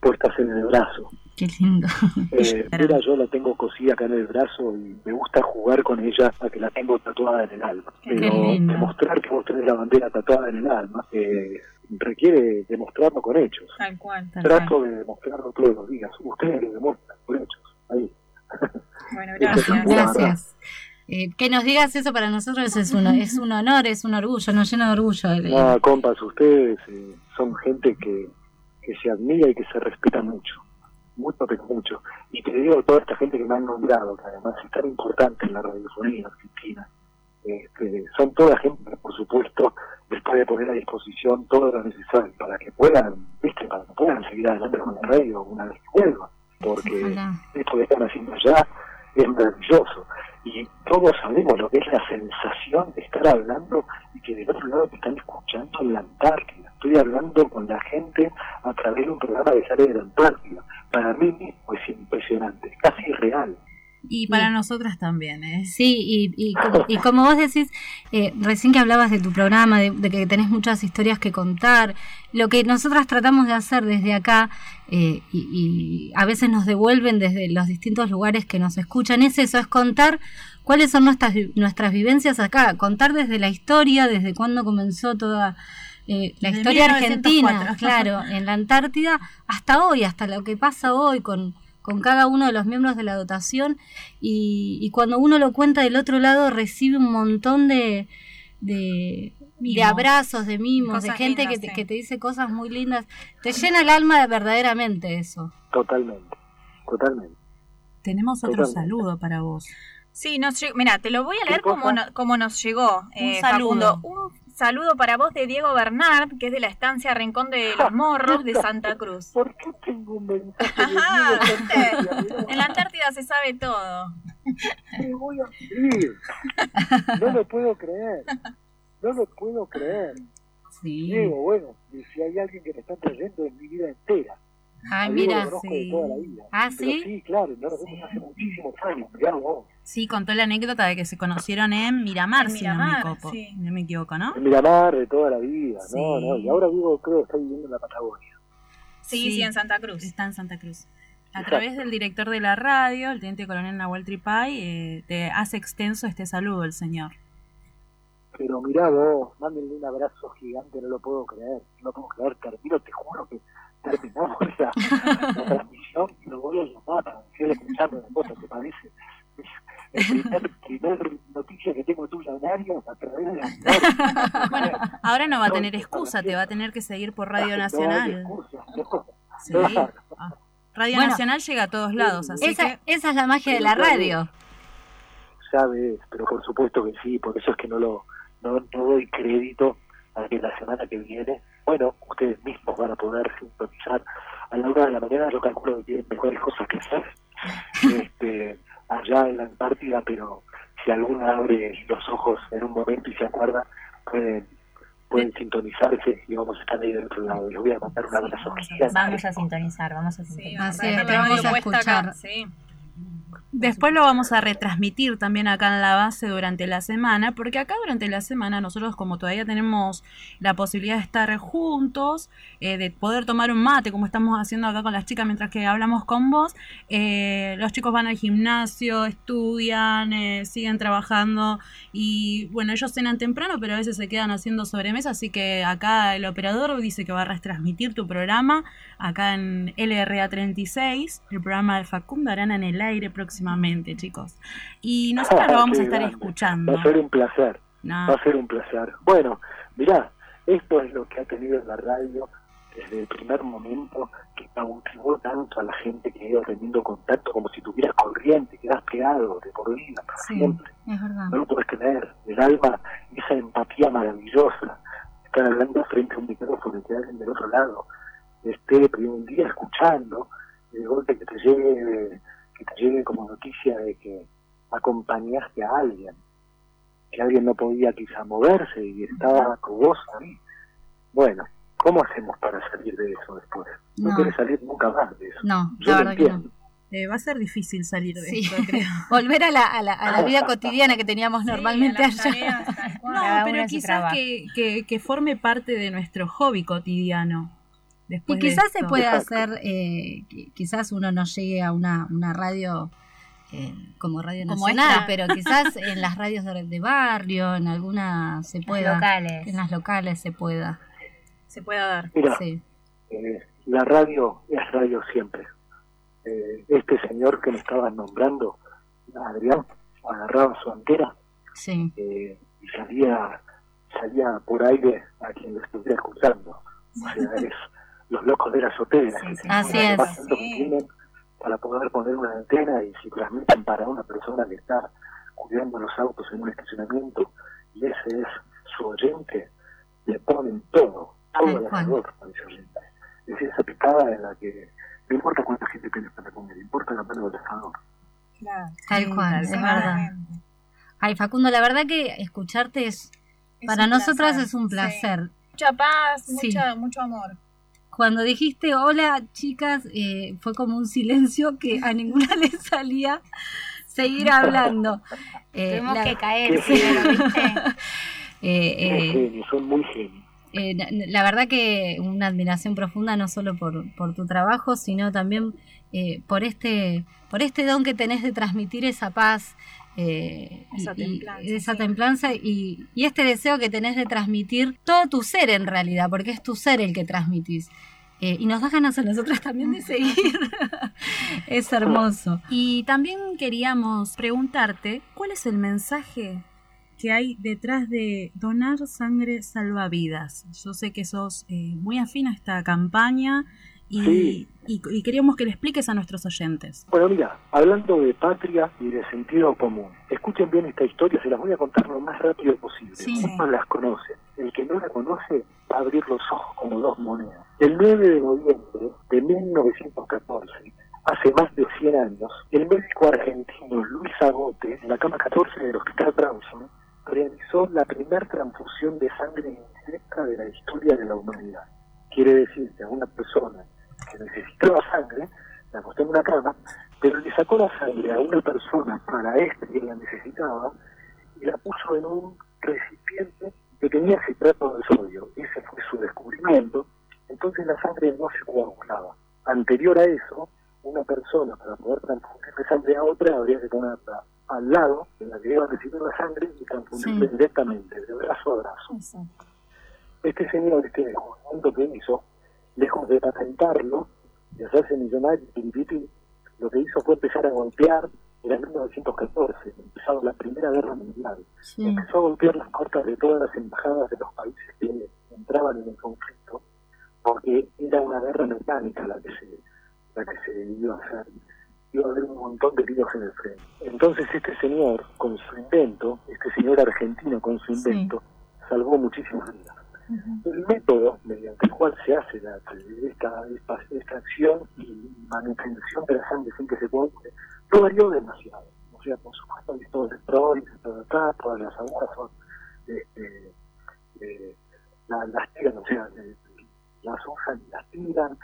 Speaker 14: puestas en el brazo.
Speaker 3: Qué lindo.
Speaker 14: Eh, mira, yo la tengo cosida acá en el brazo y me gusta jugar con ella a que la tengo tatuada en el alma. Pero demostrar que vos tenés la bandera tatuada en el alma eh, requiere demostrarlo con hechos.
Speaker 4: Tal cual.
Speaker 14: Trato de demostrarlo todos los días. Ustedes lo demuestran con hechos. Ahí.
Speaker 4: Bueno,
Speaker 14: gracias.
Speaker 3: Gracias. Eh, que nos digas eso para nosotros es un, es un honor, es un orgullo, nos llena de orgullo. el-
Speaker 14: No, compas, ustedes eh, son gente que, que se admira y que se respeta mucho. Mucho, pero mucho. Y te digo, toda esta gente que me han nombrado, que además es tan importante en la radiofonía argentina, este, son toda gente que, por supuesto, les puede poner a disposición todo lo necesario para que puedan, viste, para que puedan seguir adelante con la radio una vez que vuelvan. Porque
Speaker 3: Ojalá.
Speaker 14: esto que están haciendo allá es maravilloso. Y todos sabemos lo que es la sensación de estar hablando y que del otro lado te están escuchando en la Antártida. Estoy hablando con la gente a través de un programa que sale de la Antártida. Para mí mismo es impresionante, casi irreal.
Speaker 4: Y para nosotras también, ¿eh?
Speaker 3: Sí, y, y, como, y como vos decís, eh, recién que hablabas de tu programa, de, de que tenés muchas historias que contar, lo que nosotras tratamos de hacer desde acá, eh, y, y a veces nos devuelven desde los distintos lugares que nos escuchan, es eso, es contar cuáles son nuestras, nuestras vivencias acá, contar desde la historia, desde cuándo comenzó toda eh, la historia
Speaker 4: 1904.
Speaker 3: argentina, claro, en la Antártida, hasta hoy, hasta lo que pasa hoy con, con cada uno de los miembros de la dotación y, y cuando uno lo cuenta del otro lado recibe un montón de, de, abrazos, de mimos, de gente
Speaker 4: lindas,
Speaker 3: que, te,
Speaker 4: sí.
Speaker 3: que te dice cosas muy lindas. Te llena el alma de verdaderamente eso.
Speaker 14: Totalmente, totalmente.
Speaker 4: Tenemos otro
Speaker 14: Totalmente.
Speaker 4: saludo para vos.
Speaker 2: Sí, nos mira, te lo voy a
Speaker 4: ¿Qué
Speaker 2: leer como, no- como nos llegó, eh,
Speaker 4: saludo.
Speaker 2: Facundo. Un saludo para vos de Diego Bernard, que es de la estancia Rincón de los Morros de Santa Cruz.
Speaker 14: ¿Por qué tengo un mensaje
Speaker 2: Ajá, ¿viste? En la Antártida se sabe todo.
Speaker 14: ¿Qué voy a escribir? No lo puedo creer. No lo puedo creer. Diego, bueno, si hay alguien que me está trayendo en mi vida entera.
Speaker 3: Ay,
Speaker 14: A Diego
Speaker 3: mira, sí. Ah, ¿sí?
Speaker 14: sí, claro, no lo conozco hace muchísimos años, vos.
Speaker 4: Sí, contó la anécdota de que se conocieron en Miramar,
Speaker 2: En
Speaker 4: si no me,
Speaker 2: Miramar,
Speaker 4: copo-
Speaker 2: sí.
Speaker 4: no me equivoco, ¿no?
Speaker 14: En Miramar de toda la vida,
Speaker 4: Sí.
Speaker 14: no, no, y ahora vivo, creo que está viviendo en la Patagonia.
Speaker 2: Sí, sí, en Santa Cruz.
Speaker 4: Está en Santa Cruz. A
Speaker 14: Exacto.
Speaker 4: través del director de la radio, el teniente coronel Nahuel Tripay, eh, te hace extenso este saludo el señor.
Speaker 14: Pero mirá vos, mándenle un abrazo gigante, no lo puedo creer, no lo puedo creer, termino, te juro que terminamos la, la transmisión y lo voy a llamar para decirle escuchando una cosa, ¿te parece? El primer, primer noticia que tengo tuya en Arias a través de la
Speaker 4: Bueno, ahora no va a tener excusa, te va a tener que seguir por Radio Nacional. Sí. Ah. Radio
Speaker 3: Bueno,
Speaker 4: Nacional llega a todos lados, así
Speaker 3: Esa,
Speaker 4: que
Speaker 3: esa es la magia de la radio.
Speaker 14: Sabes, pero por supuesto que sí, por eso es que no lo no, no doy crédito a que la semana que viene, bueno, ustedes mismos van a poder sintonizar a la una de la mañana, yo calculo que tienen mejores cosas que hacer este, allá en la Antártida, pero si alguno abre los ojos en un momento y se acuerda, pueden pueden sintonizarse y vamos a estar ahí del otro lado. Les voy a mandar un abrazo gigante.
Speaker 1: Vamos a sintonizar, vamos a sintonizar.
Speaker 3: Así es, te vamos a escuchar.
Speaker 4: Después lo vamos a retransmitir también acá en la base durante la semana, porque acá durante la semana nosotros como todavía tenemos la posibilidad de estar juntos, eh, de poder tomar un mate como estamos haciendo acá con las chicas mientras que hablamos con vos, eh, los chicos van al gimnasio, estudian, eh, siguen trabajando y bueno, ellos cenan temprano, pero a veces se quedan haciendo sobremesa, así que acá el operador dice que va a retransmitir tu programa acá en LRA 36, el programa de Facundo Arana en el aire próximamente, chicos. Y nosotros lo vamos a estar
Speaker 14: grande.
Speaker 4: escuchando.
Speaker 14: Va a ser un placer.
Speaker 4: No.
Speaker 14: Va a ser un placer. Bueno, mirá, esto es lo que ha tenido la radio desde el primer momento que cautivó tanto a la gente que ido teniendo contacto como si tuvieras corriente, quedas pegado de por vida, para siempre.
Speaker 3: es verdad.
Speaker 14: No lo puedes creer. El alma, esa empatía maravillosa. Estar hablando frente a un micrófono y que alguien del otro lado esté un día escuchando, de golpe que te llegue, que te llegue como noticia de que acompañaste a alguien, que alguien no podía quizá moverse y estaba con vos ahí. Bueno, ¿cómo hacemos para salir de eso después? No,
Speaker 3: No.
Speaker 14: quieres salir nunca más de eso.
Speaker 3: No,
Speaker 14: Yo
Speaker 3: la que no.
Speaker 14: entiendo.
Speaker 4: Eh, va a ser difícil salir de
Speaker 3: Sí.
Speaker 4: esto, creo.
Speaker 3: Volver a la, a, la, a la vida cotidiana que teníamos normalmente allá.
Speaker 4: No, pero quizás que, que forme parte de nuestro hobby cotidiano.
Speaker 3: Y
Speaker 4: Después
Speaker 3: quizás se puede hacer, eh, qui- quizás uno no llegue a una, una radio eh, como Radio Nacional, pero quizás en las radios de, de barrio, en alguna se pueda.
Speaker 1: locales.
Speaker 3: En las locales se pueda.
Speaker 4: Se pueda dar.
Speaker 14: Mira,
Speaker 3: Sí.
Speaker 14: eh, la radio es radio siempre. Eh, este señor que me estabas nombrando, Adrián, agarraba su antera
Speaker 3: Sí.
Speaker 14: eh, y salía salía por aire a quien lo estuviera escuchando. O sea, es los locos de la azotea.
Speaker 3: Así
Speaker 14: Lo
Speaker 3: es.
Speaker 14: más alto que tienen para poder poner una antena y si transmiten para una persona que está cuidando los autos en un estacionamiento y ese es su oyente, le ponen todo, todo
Speaker 3: Tal
Speaker 14: el valor a ese oyente. Es esa picada en la que no importa cuánta gente tienes para comer, importa la mano del asador.
Speaker 3: Tal
Speaker 4: Sí,
Speaker 3: cual,
Speaker 4: tal
Speaker 3: es verdad. Ay, Facundo, la verdad que escucharte es,
Speaker 2: Es
Speaker 3: para nosotras
Speaker 2: placer,
Speaker 3: es un
Speaker 2: sí.
Speaker 3: placer.
Speaker 2: Mucha paz,
Speaker 3: Sí.
Speaker 2: mucha, mucho amor.
Speaker 3: Cuando dijiste hola, chicas, eh, fue como un silencio que a ninguna le salía seguir hablando. Eh,
Speaker 1: Tuvimos
Speaker 3: la-
Speaker 1: que caer, primero, ¿viste?
Speaker 3: Eh, eh,
Speaker 14: son muy genios.
Speaker 3: eh, na- la verdad que una admiración profunda no solo por, por tu trabajo, sino también eh, por este por este don que tenés de transmitir esa paz, eh,
Speaker 2: Esa
Speaker 3: y- y-
Speaker 2: templanza,
Speaker 3: esa
Speaker 2: sí.
Speaker 3: templanza y, y este deseo que tenés de transmitir todo tu ser en realidad, porque es tu ser el que transmitís. Eh, y nos da ganas a nosotras también de seguir. es hermoso.
Speaker 4: Y también queríamos preguntarte, ¿cuál es el mensaje que hay detrás de donar sangre salvavidas? Yo sé que sos eh, muy afín a esta campaña y,
Speaker 14: Sí.
Speaker 4: y- y queríamos que le expliques a nuestros oyentes.
Speaker 14: Bueno, mira, hablando de patria y de sentido común, escuchen bien esta historia, se las voy a contar lo más rápido posible.
Speaker 3: Sí.
Speaker 14: Las conoce, el que no la conoce va a abrir los ojos como dos monedas. El 9 de noviembre de 1914, hace más de 100 años, el médico argentino Luis Agote, en la cama 14 del Hospital Brownson, realizó la primera transfusión de sangre indirecta de la historia de la humanidad. Quiere decir que a una persona que necesitaba sangre, la acostó en una cama pero le sacó la sangre a una persona para este que la necesitaba y la puso en un recipiente que tenía citrato de sodio. Ese fue su descubrimiento. Entonces la sangre no se coagulaba. Anterior a eso, una persona para poder transfundirle sangre a otra habría que ponerla al lado de la que iba a recibir la sangre y transfundirle
Speaker 3: Sí.
Speaker 14: directamente, de brazo a brazo. Este señor, este descubrimiento que hizo, lejos de patentarlo, de hacerse millonario, piripiti, lo que hizo fue empezar a golpear, era en 1914, empezaba la Primera Guerra Mundial. Empezó a golpear las cortas de todas las embajadas de los países que entraban en el conflicto, porque era una guerra mecánica la que se, la que se iba a hacer. Iba a haber un montón de tiros en el frente. Entonces este señor, con su invento, este señor argentino con su invento, salvó muchísimas vidas. El método mediante el cual se hace la, esta, extracción y manutención de la sangre sin que se coagule no varió demasiado. O sea, por supuesto, hay todo el electrónico, todo acá, todas las agujas son, este, eh, la- las tiran, o sea, eh, las usan y las tiran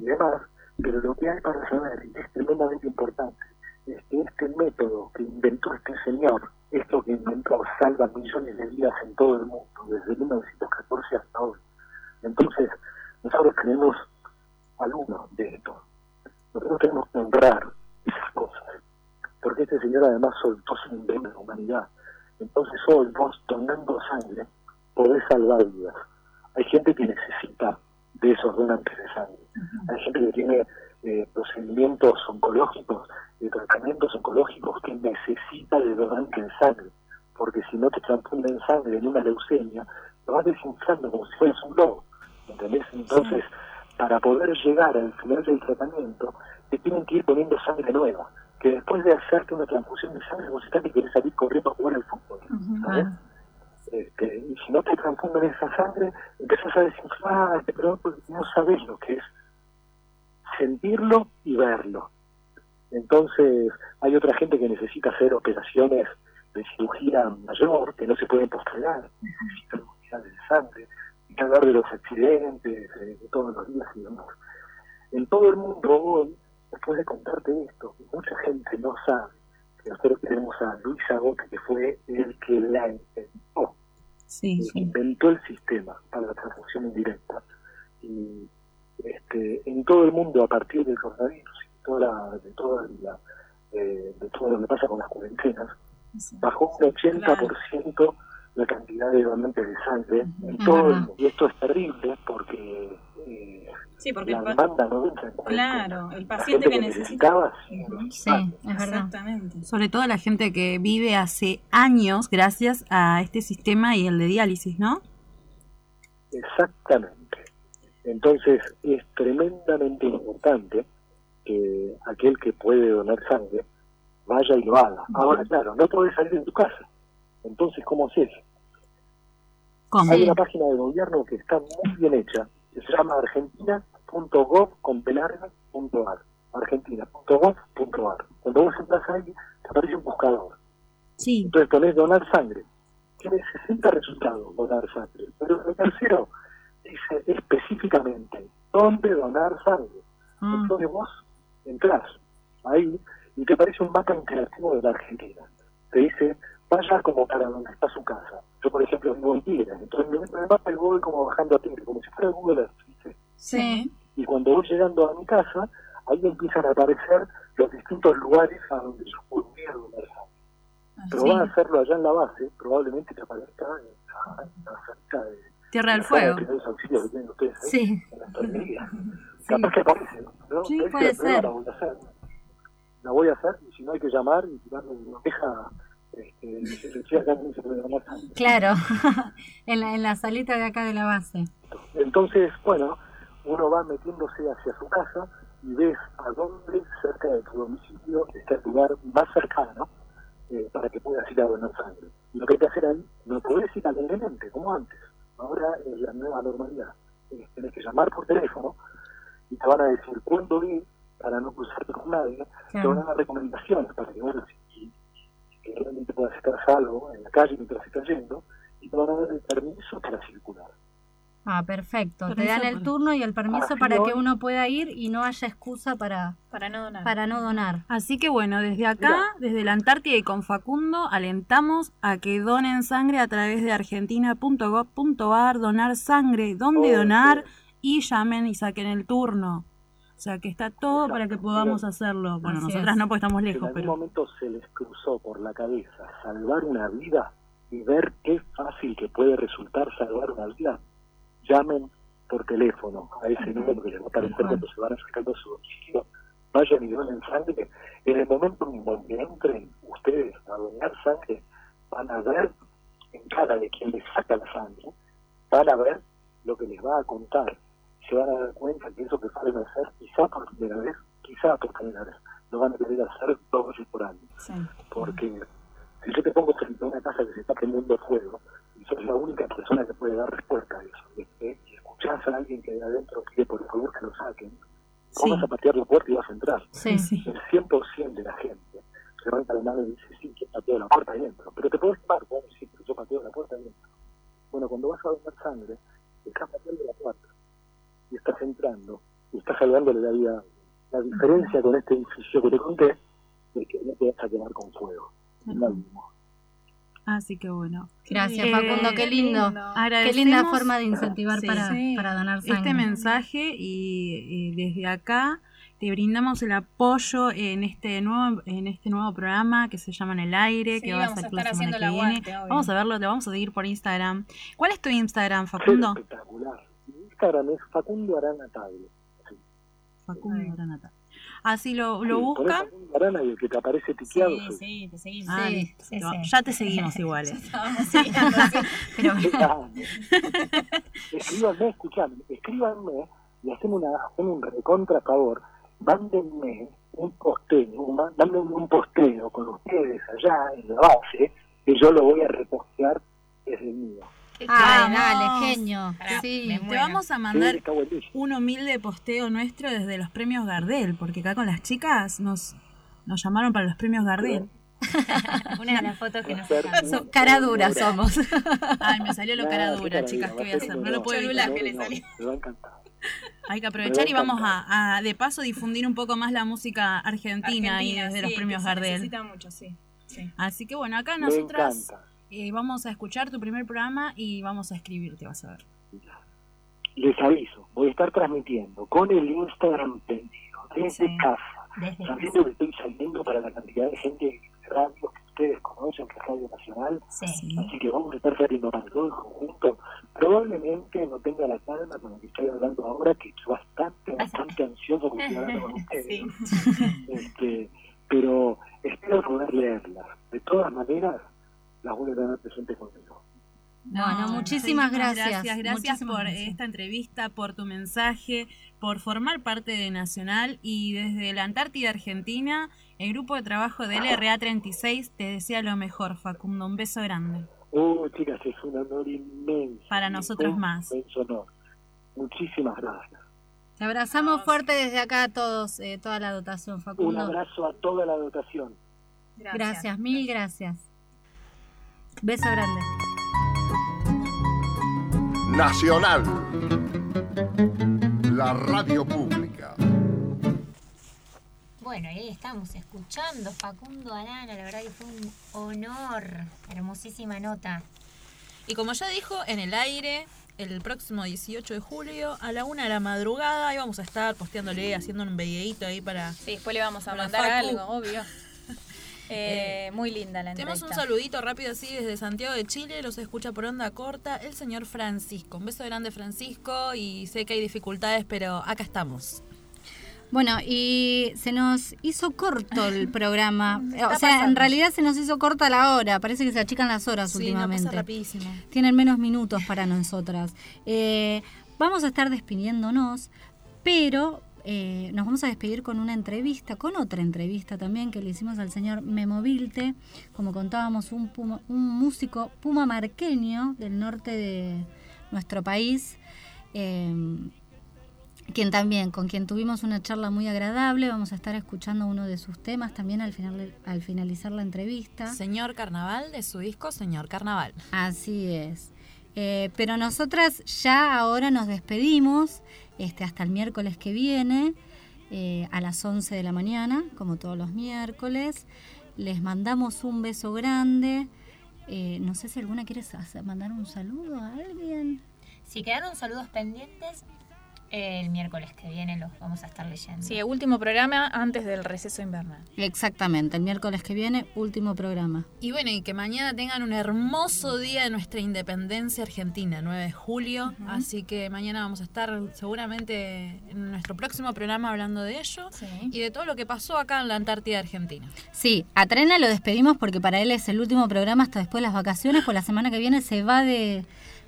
Speaker 14: y demás, pero lo que hay para saber, y es tremendamente importante, es que este método que inventó este señor, esto que inventó, salva millones de vidas en todo el mundo, desde 1914 hasta hoy. Entonces, nosotros tenemos alumnos de esto. Nosotros tenemos que honrar esas cosas. Porque este señor además soltó su invento la humanidad. Entonces hoy vos donando sangre podés salvar vidas. Hay gente que necesita de esos donantes de sangre. Hay gente que tiene eh, procedimientos oncológicos, de tratamientos oncológicos que necesita de donante de sangre. Porque si no te transfunden sangre en una leucemia, lo vas desinflando como si fueras un globo. ¿Entendés? Entonces, para poder llegar al final del tratamiento, te tienen que ir poniendo sangre nueva. Que después de hacerte una transfusión de sangre, vos estás que querés salir corriendo a jugar al fútbol. ¿sabes? Este, y si no te transfunden esa sangre, empezás a desinflarte, pero porque no sabes lo que es sentirlo y verlo. Entonces, hay otra gente que necesita hacer operaciones de cirugía mayor, que no se pueden postergar, necesitan unidades de sangre, y que hablar de los accidentes, eh, de todos los días y demás. En todo el mundo hoy, después de contarte esto, mucha gente no sabe que nosotros tenemos a Luis Agote, que fue el que la inventó,
Speaker 15: Sí,
Speaker 14: el que inventó el sistema para la transfusión indirecta. Y este, en todo el mundo, a partir del coronavirus y de, toda la, de, toda la, eh, de todo lo que pasa con las cuarentenas, bajó un 80% la cantidad de donantes de sangre en todo el mundo. Y esto es terrible porque, eh,
Speaker 2: Sí, porque
Speaker 14: la
Speaker 2: el
Speaker 14: demanda no entra en cuarentena.
Speaker 2: Claro, el paciente que
Speaker 14: que
Speaker 2: necesita.
Speaker 14: necesitaba,
Speaker 3: Sí, es verdad.
Speaker 2: Exactamente.
Speaker 15: Sobre todo la gente que vive hace años gracias a este sistema y el de diálisis, ¿no?
Speaker 14: Exactamente. Entonces es tremendamente importante que aquel que puede donar sangre vaya y lo haga. Ahora, claro, no podés salir de tu casa. Entonces, ¿cómo haces?
Speaker 15: ¿Cómo?
Speaker 14: Hay una página de gobierno que está muy bien hecha, que se llama argentina.gov.ar. Argentina.gov.ar. Cuando vos entras ahí, te aparece un buscador.
Speaker 15: Sí.
Speaker 14: Entonces ponés donar sangre. Tiene 60 resultados donar sangre. Pero el tercero dice específicamente dónde donar sangre. Entonces vos entrás ahí y te aparece un mapa interactivo de la Argentina. Te dice, vaya como para donde está su casa. Yo, por ejemplo, vivo en Tigre. Entonces me meto en el mapa y voy como bajando a Tigre, como si fuera Google Earth.
Speaker 2: Sí.
Speaker 14: Y cuando voy llegando a mi casa, ahí empiezan a aparecer los distintos lugares a donde yo podría donar sangre. Pero
Speaker 15: sí.
Speaker 14: vas a hacerlo allá en la base, probablemente te aparezca en en cerca de
Speaker 15: Tierra del Fuego.
Speaker 14: primeros auxilios que tienen ustedes ahí,
Speaker 15: Sí.
Speaker 14: en la enfermería. Capaz que aparece, ¿no?
Speaker 15: Sí,
Speaker 14: Esa
Speaker 15: puede ser.
Speaker 14: La voy a hacer. La voy a hacer y si no hay que llamar y tirarle una queja, este, acá no se puede donar sangre.
Speaker 3: Claro, en, la, en la salita de acá de la base.
Speaker 14: Entonces, bueno, uno va metiéndose hacia su casa y ves a dónde cerca de tu domicilio está el lugar más cercano eh, para que puedas ir a donar sangre. Y lo que hay que hacer ahí, no podés ir alegremente, como antes. Ahora es la nueva normalidad. Eh, tenés que llamar por teléfono y te van a decir cuándo ir para no cruzarte con nadie. Te van a dar recomendaciones para que, bueno, si, que realmente puedas estar a salvo en la calle mientras estás yendo y te van a dar el permiso para circular.
Speaker 3: Ah, perfecto. Te dan el turno y el permiso para que uno pueda ir y no haya excusa para,
Speaker 2: Para no donar.
Speaker 3: para no donar.
Speaker 4: Así que bueno, desde acá, desde la Antártida y con Facundo, alentamos a que donen sangre a través de argentina.gov.ar, donar sangre, dónde donar y llamen y saquen el turno. O sea que está todo para que podamos hacerlo. Bueno,
Speaker 14: Así
Speaker 4: nosotras
Speaker 14: es.
Speaker 4: no porque estamos lejos,
Speaker 14: en algún
Speaker 4: pero...
Speaker 14: momento se les cruzó por la cabeza salvar una vida y ver qué fácil que puede resultar salvar una vida, llamen por teléfono a ese número que les va a aparecer cuando se van acercando a su domicilio. Vayan y donen sangre. En el momento en donde entren ustedes a donar sangre, van a ver en cara de quien les saca la sangre, van a ver lo que les va a contar. Se van a dar cuenta que eso que saben hacer, quizá por primera vez, quizá por primera vez, lo van a querer hacer dos veces por año. Porque si yo te pongo frente a una casa que se está prendiendo fuego, sos la única persona que puede dar respuesta a eso, y, y escuchás a alguien que de adentro pide por favor que lo saquen, ¿cómo vas a patear la puerta y vas a entrar?
Speaker 3: Sí, sí.
Speaker 14: El 100% de la gente levanta la mano y dice, sí, que pateo la puerta y entro. Pero te puedes quemar, vos decís, pero yo pateo la puerta y entro. Bueno, cuando vas a donar sangre, estás pateando la puerta y estás entrando y estás salvándole la vida. a. La diferencia con este edificio que te conté es que no te vas a quemar con fuego. Es lo mismo.
Speaker 4: Así que bueno.
Speaker 3: Gracias,
Speaker 4: Eh,
Speaker 3: Facundo, qué lindo. Qué linda forma de incentivar
Speaker 4: Sí.
Speaker 3: para,
Speaker 4: Sí.
Speaker 3: para donar sangre.
Speaker 4: Este mensaje y, y desde acá te brindamos el apoyo en este nuevo en este nuevo programa que se llama En el aire,
Speaker 2: Sí,
Speaker 4: que va a ser la semana que viene.
Speaker 2: aguante.
Speaker 4: Vamos a verlo, te vamos a seguir por Instagram. ¿Cuál es tu Instagram, Facundo?
Speaker 14: Espectacular. Mi Instagram es Facundo Arana Tagle.
Speaker 4: Facundo Aranata. Así lo, lo
Speaker 14: Sí,
Speaker 4: buscan.
Speaker 14: ponés Facundo Arana y el que te aparece tiqueado
Speaker 4: Sí,
Speaker 14: soy
Speaker 4: sí, te seguimos.
Speaker 14: Sí,
Speaker 4: Ah, listo.
Speaker 14: sí,
Speaker 4: No,
Speaker 14: sí.
Speaker 4: Ya te seguimos igual. eh.
Speaker 3: Pero
Speaker 14: escríbanme, escuchame, escríbanme y hacemos una, un recontra favor. Mándenme un posteo, un- mándenme un posteo con ustedes allá en la base, que yo lo voy a repostear desde el mío.
Speaker 3: Ay,
Speaker 4: Vamos.
Speaker 3: dale, genio.
Speaker 4: Pará,
Speaker 3: Sí.
Speaker 4: Te vamos a mandar
Speaker 14: Sí,
Speaker 4: un humilde posteo nuestro desde los premios Gardel, porque acá con las chicas nos, nos llamaron para los premios Gardel.
Speaker 1: Una de las fotos que nos
Speaker 4: So-
Speaker 3: cara dura somos.
Speaker 4: Ay, me salió lo cara dura, chicas, ¿qué voy a hacer? No lo puedo evitar.
Speaker 14: Va a encantar.
Speaker 4: Hay que aprovechar y vamos a, a, de paso difundir un poco más la música argentina, ahí
Speaker 2: Argentina,
Speaker 4: desde
Speaker 2: sí,
Speaker 4: los
Speaker 2: que
Speaker 4: premios
Speaker 2: se
Speaker 4: Gardel.
Speaker 2: necesita mucho, sí. sí.
Speaker 4: Así que bueno, acá
Speaker 14: Me
Speaker 4: nosotras
Speaker 14: encanta.
Speaker 4: Eh, vamos a escuchar tu primer programa y vamos a escribirte, vas a ver.
Speaker 14: Les aviso, voy a estar transmitiendo con el Instagram prendido, desde casa,
Speaker 1: Desde
Speaker 14: sabiendo que estoy saliendo para la cantidad de gente de radio que ustedes conocen, que es Radio Nacional, así que vamos a estar saliendo para todo el conjunto. Probablemente no tenga la calma con lo que estoy hablando ahora, que estoy bastante, bastante ansioso porque estoy hablando con ustedes. Este, pero espero poder leerlas. De todas maneras, las voy a tener presentes conmigo.
Speaker 3: Bueno, muchísimas gracias.
Speaker 4: Gracias, gracias
Speaker 3: Muchísimas
Speaker 4: por
Speaker 3: gracias.
Speaker 4: esta entrevista, por tu mensaje, por formar parte de Nacional y desde la Antártida Argentina, el grupo de trabajo del LRA 36 te desea lo mejor, Facundo. Un beso grande.
Speaker 14: Oh, chicas, es un honor inmenso.
Speaker 4: Para nosotros
Speaker 14: un
Speaker 4: más.
Speaker 14: Inmenso honor. Muchísimas gracias.
Speaker 3: Te abrazamos fuerte desde acá a todos, eh, toda la dotación,
Speaker 14: Un
Speaker 3: Facundo.
Speaker 14: abrazo a toda la dotación.
Speaker 3: Gracias. mil gracias. Beso grande.
Speaker 16: Nacional. La radio pública.
Speaker 1: Bueno, ahí estamos escuchando Facundo Arana, la verdad que fue un honor, hermosísima nota.
Speaker 4: Y como ya dijo, en el aire, el próximo 18 de julio, a la una de la madrugada, ahí vamos a estar posteándole, haciendo un videíto ahí para...
Speaker 2: Sí, después le vamos a mandar algo, obvio. Eh, muy linda la
Speaker 4: Tenemos
Speaker 2: entrevista.
Speaker 4: un saludito rápido así desde Santiago de Chile, los escucha por onda corta el señor Francisco. Un beso grande Francisco y sé que hay dificultades, pero acá estamos.
Speaker 3: Bueno, y se nos hizo corto el programa.
Speaker 4: Está
Speaker 3: o sea, en realidad se nos hizo corta la hora. Parece que se achican las horas
Speaker 4: Sí, no,
Speaker 3: últimamente.
Speaker 4: pasa rapidísimo.
Speaker 3: Tienen menos minutos para nosotras. Eh, vamos a estar despidiéndonos, pero eh, nos vamos a despedir con una entrevista, con otra entrevista también que le hicimos al señor Memovilte, como contábamos, un, puma- un músico pumamarqueño del norte de nuestro país. eh, quien también, con quien tuvimos una charla muy agradable, vamos a estar escuchando uno de sus temas también al, final, al finalizar la entrevista.
Speaker 4: Señor Carnaval de su disco Señor Carnaval.
Speaker 3: Así es. Eh, pero nosotras ya ahora nos despedimos este, hasta el miércoles que viene eh, a las 11 de la mañana, como todos los miércoles. Les mandamos un beso grande. Eh, no sé si alguna quiere mandar un saludo a alguien.
Speaker 1: Si quedaron saludos pendientes, el miércoles que viene los vamos a estar leyendo.
Speaker 2: Sí, último programa antes del receso invernal.
Speaker 3: Exactamente, el miércoles que viene, último programa.
Speaker 4: Y bueno, y que mañana tengan un hermoso día de nuestra independencia argentina, 9 de julio. Así que mañana vamos a estar seguramente en nuestro próximo programa hablando de ello y de todo lo que pasó acá en la Antártida Argentina.
Speaker 3: Sí, a Trena lo despedimos porque para él es el último programa hasta después de las vacaciones, pues la semana que viene se va de,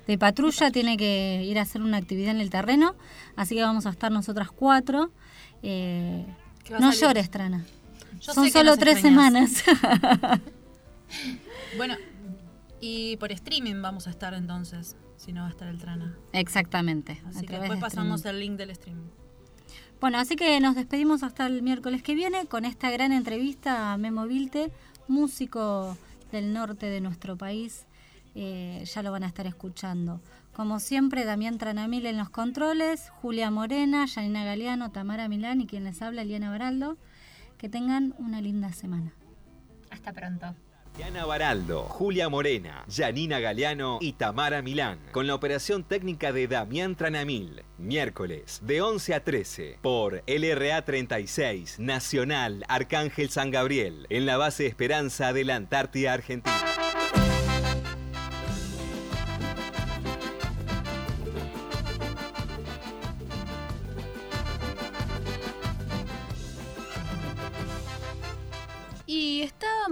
Speaker 3: de patrulla, tiene que ir a hacer una actividad en el terreno, así que vamos a estar nosotras cuatro. Eh, no llores, Trana.
Speaker 4: Yo
Speaker 3: Son solo tres
Speaker 4: extrañas.
Speaker 3: semanas.
Speaker 4: Bueno, y por streaming vamos a estar entonces, si no va a estar el Trana.
Speaker 3: Exactamente.
Speaker 4: Así que después
Speaker 3: de
Speaker 4: pasamos
Speaker 3: streaming.
Speaker 4: el link del streaming.
Speaker 3: Bueno, así que nos despedimos hasta el miércoles que viene con esta gran entrevista a Memo Vilte, músico del norte de nuestro país. Eh, ya lo van a estar escuchando. Como siempre, Damián Tranamil en los controles, Julia Morena, Janina Galeano, Tamara Milán y quien les habla, Eliana Baraldo. Que tengan una linda semana.
Speaker 1: Hasta pronto.
Speaker 6: Diana Baraldo, Julia Morena, Janina Galeano y Tamara Milán, con la operación técnica de Damián Tranamil, miércoles de 11 a 13 por LRA 36 Nacional Arcángel San Gabriel, en la base Esperanza de la Antártida Argentina.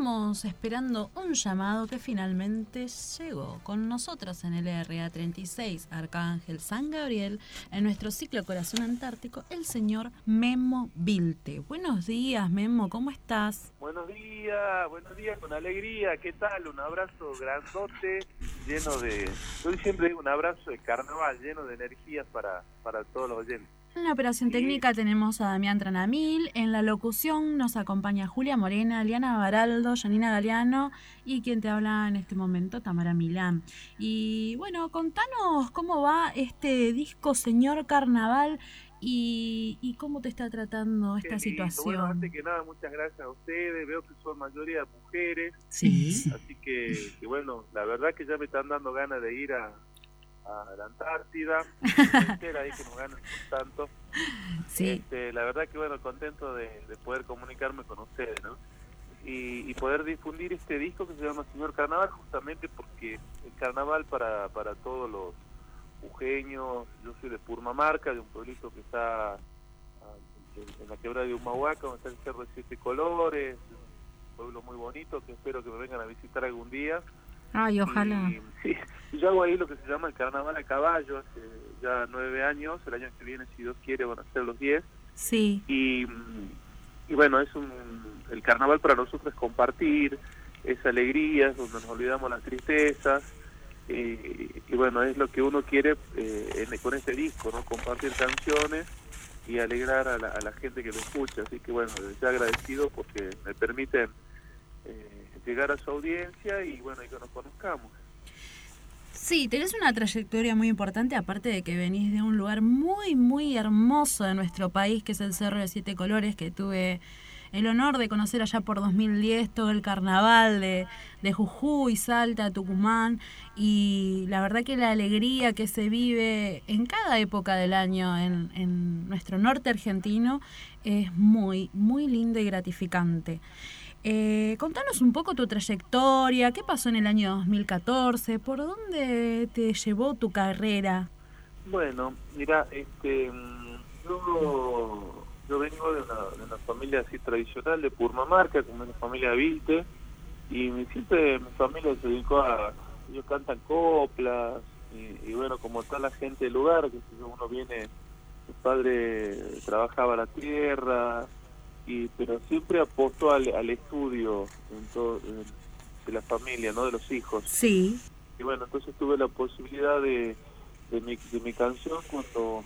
Speaker 4: Estábamos esperando un llamado que finalmente llegó con nosotros en el RA 36 Arcángel San Gabriel en nuestro ciclo Corazón Antártico, el señor Memo Vilte. Buenos días, Memo, ¿cómo estás?
Speaker 17: Buenos días, buenos días, con alegría, ¿qué tal? Un abrazo grandote, lleno de, yo siempre digo un abrazo de carnaval, lleno de energías para, para todos los oyentes.
Speaker 4: En la operación técnica tenemos a Damián Tranamil, en la locución nos acompaña Julia Morena, Liana Baraldo, Janina Galeano y quien te habla en este momento, Tamara Milán. Y bueno, contanos cómo va este disco Señor Carnaval y, y cómo te está tratando esta
Speaker 17: lindo. Bueno,
Speaker 4: situación.
Speaker 17: antes que nada, muchas gracias a ustedes, veo que son mayoría mujeres,
Speaker 4: Sí.
Speaker 17: así que, que bueno, la verdad que ya me están dando ganas de ir a, a la Antártida, ahí que nos ganan tanto.
Speaker 4: Sí.
Speaker 17: Este, la verdad que bueno, contento de, de poder comunicarme con ustedes, ¿no? Y, y poder difundir este disco que se llama Señor Carnaval, justamente porque el carnaval para, para todos los jujeños, yo soy de Purmamarca, de un pueblito que está ah, en, en la quebrada de Humahuaca, donde está el Cerro de Siete Colores, un pueblo muy bonito que espero que me vengan a visitar algún día.
Speaker 3: Ay, ojalá.
Speaker 17: Y, sí, yo hago ahí lo que se llama el carnaval a caballo hace ya nueve años, el año que viene, si Dios quiere, van a ser los diez.
Speaker 4: Sí.
Speaker 17: Y, y bueno, es un, el carnaval para nosotros es compartir, es alegría, es donde nos olvidamos las tristezas. eh, y bueno, es lo que uno quiere eh, en- con este disco, ¿no? Compartir canciones y alegrar a la, a la gente que lo escucha. Así que bueno, ya agradecido porque me permiten eh, llegar a su audiencia y bueno, y que nos conozcamos.
Speaker 4: Sí, tenés una trayectoria muy importante, aparte de que venís de un lugar muy, muy hermoso de nuestro país, que es el Cerro de Siete Colores, que tuve el honor de conocer allá por 2010, todo el carnaval de, de Jujuy, Salta, Tucumán, y la verdad que la alegría que se vive en cada época del año en, en nuestro norte argentino es muy, muy lindo y gratificante. Eh, contanos un poco tu trayectoria, qué pasó en el año 2014, por dónde te llevó tu carrera.
Speaker 17: Bueno, mira, este, mm, yo, yo vengo de una, de una familia así tradicional de Purmamarca, como una familia Vilte, y siempre mi familia se dedicó a, ellos cantan coplas, y, bueno, como toda la gente del lugar, que si uno viene, mi padre trabajaba la tierra, y pero siempre apostó al, al estudio en todo, de la familia, ¿no? De los hijos.
Speaker 4: Sí.
Speaker 17: Y bueno, entonces tuve la posibilidad de, de, mi, de mi canción cuando,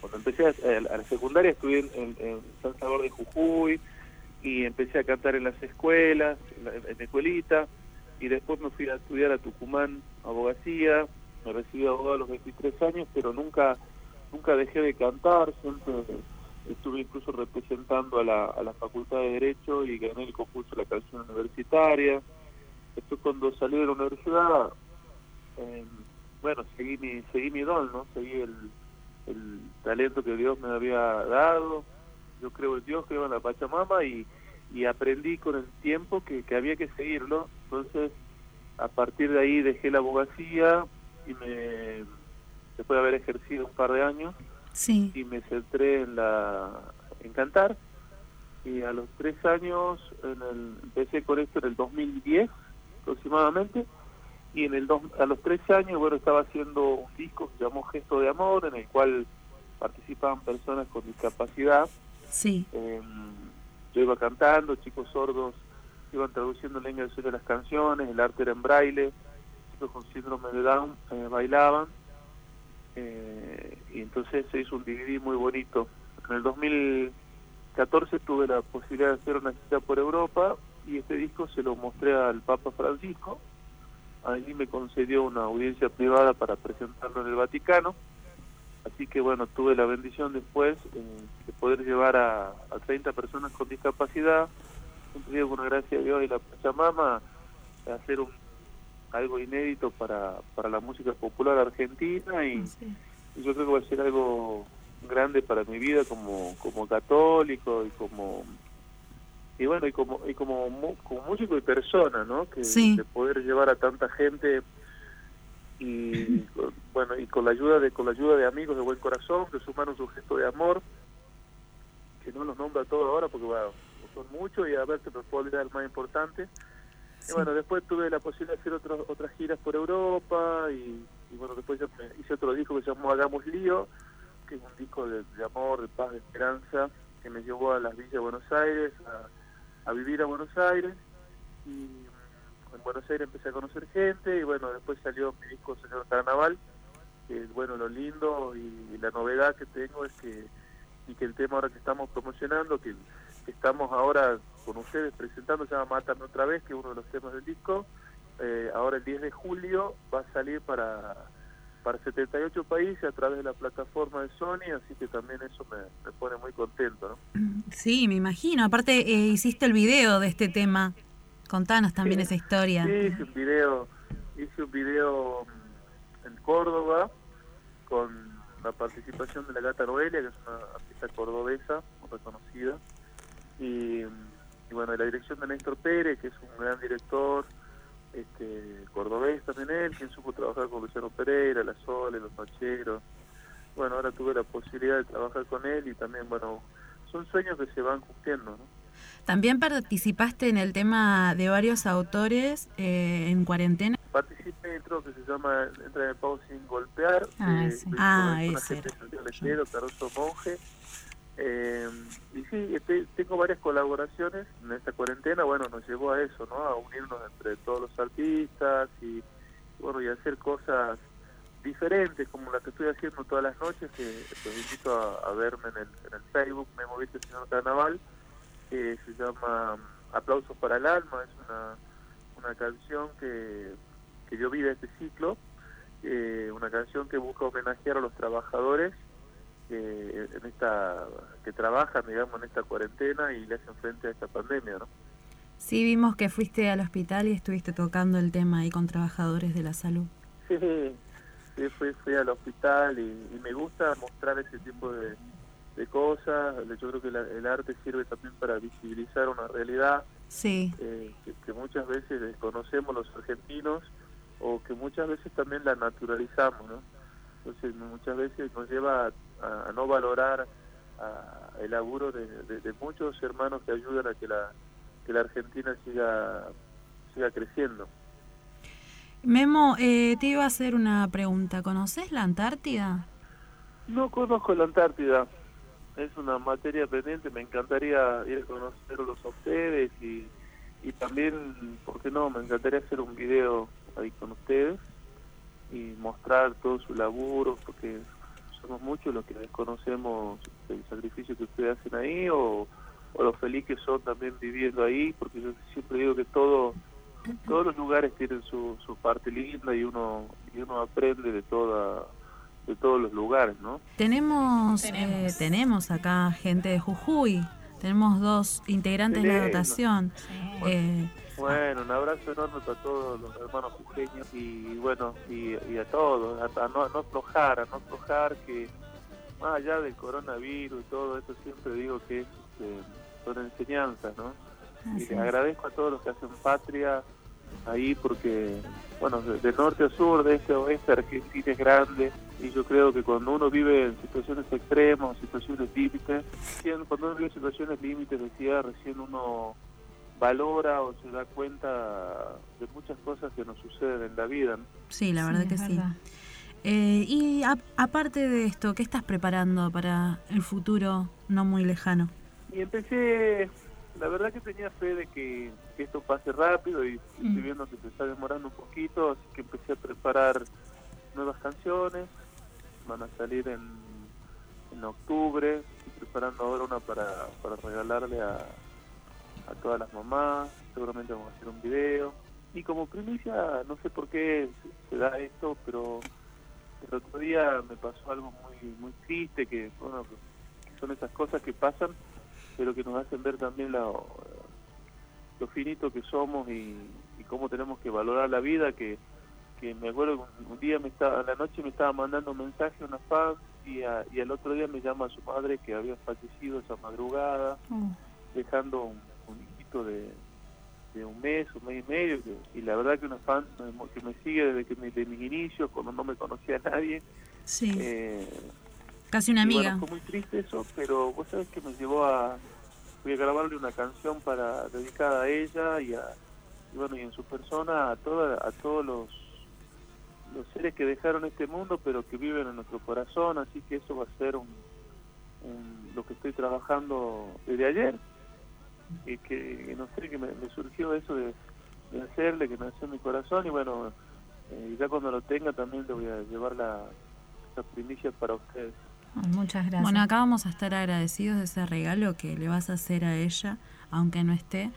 Speaker 17: cuando empecé a, a la secundaria, estuve en, en- en San Salvador de Jujuy y empecé a cantar en las escuelas, en la, en la escuelita, y después me fui a estudiar a Tucumán, abogacía, me recibí abogado a los 23 años, pero nunca nunca dejé de cantar, siempre estuve incluso representando a la, a la Facultad de Derecho y gané el concurso de la canción universitaria. Esto cuando salí de la universidad, eh, bueno, seguí mi, seguí mi don, ¿no? Seguí el, el talento que Dios me había dado. Yo creo en Dios, creo en la Pachamama y, y aprendí con el tiempo que, que había que seguirlo. Entonces, a partir de ahí dejé la abogacía y me después de haber ejercido un par de años
Speaker 3: Sí.
Speaker 17: y me centré en la en cantar y a los tres años en el, empecé con esto en el 2010 aproximadamente y en el dos, a los tres años bueno estaba haciendo un disco que se llamó Gesto de Amor en el cual participaban personas con discapacidad
Speaker 3: Sí.
Speaker 17: eh, yo iba cantando, chicos sordos iban traduciendo del suelo las canciones, el arte era en braille, chicos con síndrome de Down eh, bailaban, eh, y entonces se hizo un DVD muy bonito. En el 2014 tuve la posibilidad de hacer una gira por Europa y este disco se lo mostré al Papa Francisco, ahí me concedió una audiencia privada para presentarlo en el Vaticano, Así que bueno, tuve la bendición después eh, de poder llevar a, a 30 personas con discapacidad, digo con la gracia de Dios y la Pachamama, a hacer un, algo inédito para, para la música popular argentina y, y yo creo que va a ser algo grande para mi vida como, como católico y como y bueno y como y como, como músico y persona no que
Speaker 3: Sí.
Speaker 17: de poder llevar a tanta gente y bueno y con la ayuda de con la ayuda de amigos de buen corazón que sumaron su gesto de amor que no los nombro a todos ahora porque bueno, son muchos y a ver si me puedo olvidar el más importante y bueno después tuve la posibilidad de hacer otros otras giras por Europa y, bueno después hice otro disco que se llamó Hagamos Lío que es un disco de, amor de paz de esperanza que me llevó a las villas de Buenos Aires a, vivir a Buenos Aires. Y en Buenos Aires empecé a conocer gente y bueno, después salió mi disco Señor Carnaval, que bueno, lo lindo y, la novedad que tengo es que, y que el tema ahora que estamos promocionando, que estamos ahora con ustedes presentando, se llama Mátame otra vez, que es uno de los temas del disco, eh, ahora el 10 de julio va a salir para, para 78 países a través de la plataforma de Sony, así que también eso me, me pone muy contento, ¿no?
Speaker 4: Sí, me imagino. Aparte, eh, hiciste el video de este tema. Contanos también esa historia.
Speaker 17: Sí, hice un video, hice un video mm, en Córdoba con la participación de la Gata Noelia, que es una artista cordobesa muy reconocida, y, mm, y bueno, la dirección de Néstor Pérez, que es un gran director, este, cordobés también él, quien supo trabajar con Luciano Pereira, La Sole, Los Macheros. Bueno, ahora tuve la posibilidad de trabajar con él y también, bueno, son sueños que se van cumpliendo, ¿no?
Speaker 4: También participaste en el tema de varios autores eh, en cuarentena.
Speaker 17: Participé en otro que se llama Entra en el Pau sin golpear.
Speaker 4: Ah,
Speaker 17: eh,
Speaker 4: ese.
Speaker 17: con
Speaker 4: Ah, ese
Speaker 17: Caruso Monje. Eh, y sí, este- tengo varias colaboraciones en esta cuarentena. Bueno, nos llevó a eso, ¿no? A unirnos entre todos los artistas y, bueno, y hacer cosas diferentes como las que estoy haciendo todas las noches, que los invito a, verme en el, en el Facebook, Memo Viste Señor Carnaval, que se llama mm, Aplausos para el Alma, es una, una canción que, que yo vi de este ciclo, eh, una canción que busca homenajear a los trabajadores que en esta que trabajan digamos en esta cuarentena y le hacen frente a esta pandemia no
Speaker 4: Sí, vimos que fuiste al hospital y estuviste tocando el tema ahí con trabajadores de la salud.
Speaker 17: Sí, sí, fui, fui al hospital y, y me gusta mostrar ese tipo de, de cosas. Yo creo que la- el arte sirve también para visibilizar una realidad
Speaker 4: Sí.
Speaker 17: eh, que, que muchas veces desconocemos los argentinos o que muchas veces también la naturalizamos, ¿no? Entonces muchas veces nos lleva a, a no valorar a- el laburo de, de- de muchos hermanos que ayudan a que la, que la Argentina siga, siga creciendo.
Speaker 4: Memo, eh, te iba a hacer una pregunta. ¿Conoces la Antártida?
Speaker 17: No conozco la Antártida, es una materia pendiente, me encantaría ir a conocerlos a ustedes y, y también, ¿por qué no? Me encantaría hacer un video ahí con ustedes y mostrar todo su laburo, porque somos muchos los que desconocemos el sacrificio que ustedes hacen ahí o, o lo feliz que son también viviendo ahí, porque yo siempre digo que todo todos los lugares tienen su, su parte linda y uno y uno aprende de toda de todos los lugares, ¿no?
Speaker 4: Tenemos,
Speaker 17: Tenemos.
Speaker 4: eh, tenemos acá gente de Jujuy. Tenemos dos integrantes de la dotación. Eh,
Speaker 17: Bueno, un abrazo enorme para todos los hermanos jujeños y bueno, y, y a todos, a, a no, a no aflojar, a no aflojar que más allá del coronavirus y todo esto siempre digo que es, este, son enseñanzas, ¿no? y les
Speaker 18: es.
Speaker 17: agradezco a todos los que hacen patria ahí porque, bueno, de, de norte a sur, de este a oeste, Argentina es grande y yo creo que cuando uno vive en situaciones extremas, situaciones límites, cuando uno vive en situaciones límites, decía, recién uno valora o se da cuenta de muchas cosas que nos suceden en la vida. ¿no?
Speaker 4: sí, la
Speaker 17: Sí,
Speaker 4: verdad que sí.
Speaker 17: verdad.
Speaker 4: Eh, y a- aparte de esto, ¿qué estás preparando para el futuro no muy lejano?
Speaker 17: Y empecé, la verdad que tenía fe de que, que esto pase rápido y estoy
Speaker 4: Mm.
Speaker 17: viendo que se está demorando un poquito, así que empecé a preparar nuevas canciones, van a salir en, en octubre, estoy preparando ahora una para, para regalarle a, a todas las mamás, seguramente vamos a hacer un video. Y como primicia, no sé por qué se, da esto, pero el otro día me pasó algo muy muy triste, que, bueno, que son esas cosas que pasan, pero que nos hacen ver también lo, lo finito que somos y, y cómo tenemos que valorar la vida, que, que me acuerdo que un, día me estaba, a la noche me estaba mandando un mensaje a una fan y, a- y al otro día me llama su madre que había fallecido esa madrugada, dejando un, de, de un mes, un mes y medio, que- y la verdad que una fan que me sigue desde que me- de mis inicios, cuando no me conocía a nadie,
Speaker 4: Sí.
Speaker 17: eh,
Speaker 4: Casi una
Speaker 17: bueno,
Speaker 4: amiga.
Speaker 17: fue muy triste eso, pero vos sabés que me llevó a... Voy a grabarle una canción para dedicada a ella y a y bueno y en su persona a toda, a todos los los seres que dejaron este mundo pero que viven en nuestro corazón así que eso va a ser un, un- lo que estoy trabajando desde ayer y que, que no sé que me, me surgió eso de, de hacerle que nació en mi corazón y bueno eh, ya cuando lo tenga también le voy a llevar la, la primicia para ustedes
Speaker 3: Muchas gracias.
Speaker 4: Bueno, acá vamos a estar agradecidos de ese regalo que le vas a hacer a ella, aunque no esté.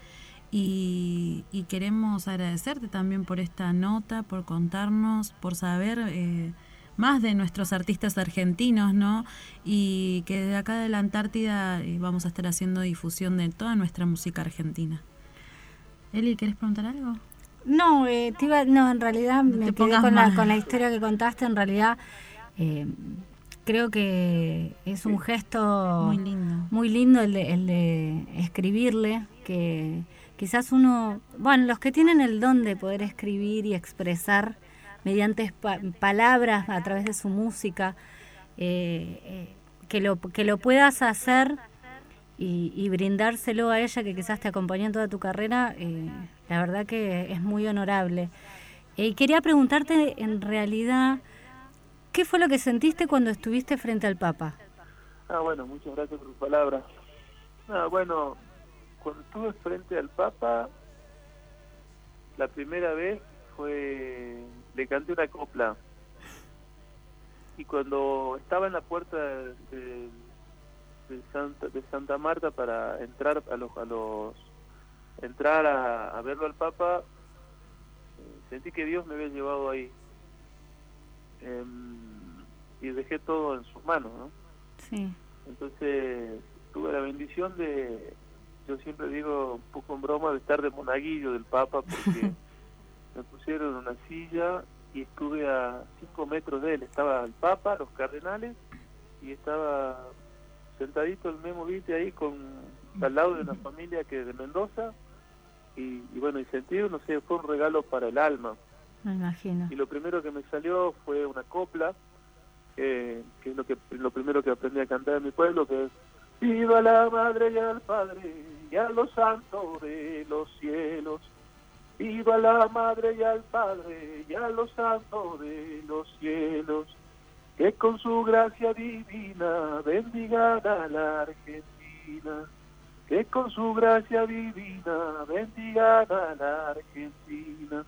Speaker 4: Y, y queremos agradecerte también por esta nota, por contarnos, por saber eh, más de nuestros artistas argentinos, ¿no? Y que de acá de la Antártida eh, vamos a estar haciendo difusión de toda nuestra música argentina. Eli, ¿querés preguntar algo?
Speaker 3: No, eh, te iba- no, en realidad me quedé con la, con la historia que contaste. En realidad, eh, creo que es un gesto
Speaker 4: Muy lindo.
Speaker 3: muy lindo el de, el de escribirle, que quizás uno, bueno, los que tienen el don de poder escribir y expresar mediante pa- palabras a través de su música, eh, eh, que, lo, que lo puedas hacer y, brindárselo a ella que quizás te acompañó en toda tu carrera, eh, la verdad que es muy honorable. Y quería preguntarte en realidad, ¿qué fue lo que sentiste cuando estuviste frente al Papa?
Speaker 17: Ah, bueno, muchas gracias por tus palabras. Ah, bueno, cuando estuve frente al Papa, la primera vez fue, le canté una copla. Y cuando estaba en la puerta de, de Santa, de Santa Marta para entrar a los, a los entrar a, a verlo al Papa, eh, sentí que Dios me había llevado ahí. Em, y dejé todo en sus manos, ¿no?
Speaker 3: Sí.
Speaker 17: Entonces tuve la bendición de, yo siempre digo un poco en broma, de estar de monaguillo del Papa porque me pusieron una silla y estuve a cinco metros de él. Estaba el Papa, los cardenales y estaba sentadito el Memo Vite ahí con al lado de una familia que de Mendoza y, y bueno, y sentí, no sé, fue un regalo para el alma.
Speaker 3: Me imagino.
Speaker 17: Y lo primero que me salió fue una copla, eh, que es lo que lo primero que aprendí a cantar en mi pueblo, que es Viva la Madre y al Padre y a los santos de los cielos. Viva la Madre y al Padre y a los santos de los cielos. Que con su gracia divina bendigan a la Argentina. Que con su gracia divina bendigan a la Argentina.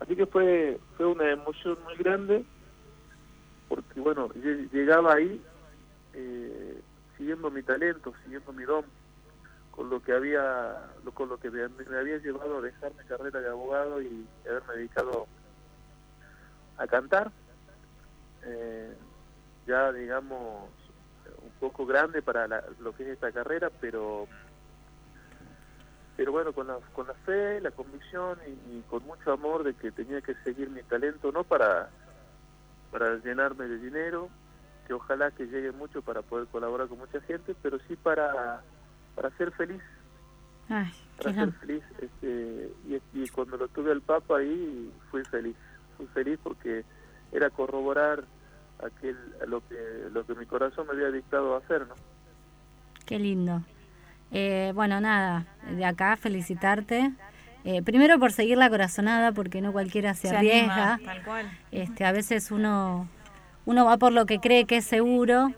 Speaker 17: Así que fue, fue una emoción muy grande, porque bueno, lle- llegaba ahí eh, siguiendo mi talento, siguiendo mi don, con lo que había, con lo que me, me había llevado a dejar mi carrera de abogado y haberme dedicado a cantar. Eh, ya digamos un poco grande para la- lo que es esta carrera, pero pero bueno, con la, con la fe, la convicción y, y con mucho amor de que tenía que seguir mi talento, no para, para llenarme de dinero, que ojalá que llegue mucho para poder colaborar con mucha gente, pero sí para, para ser feliz,
Speaker 3: Ay,
Speaker 17: para ser feliz. Este, y, y cuando lo tuve al Papa ahí, fui feliz, fui feliz porque era corroborar aquel, lo que, lo que mi corazón me había dictado hacer, ¿no?
Speaker 3: Qué lindo. Eh, bueno, nada, de acá felicitarte. Eh, primero por seguir la corazonada, porque no cualquiera se,
Speaker 2: Se
Speaker 3: arriesga.
Speaker 2: anima, tal cual.
Speaker 3: Este, a veces uno, uno va por lo que cree que es seguro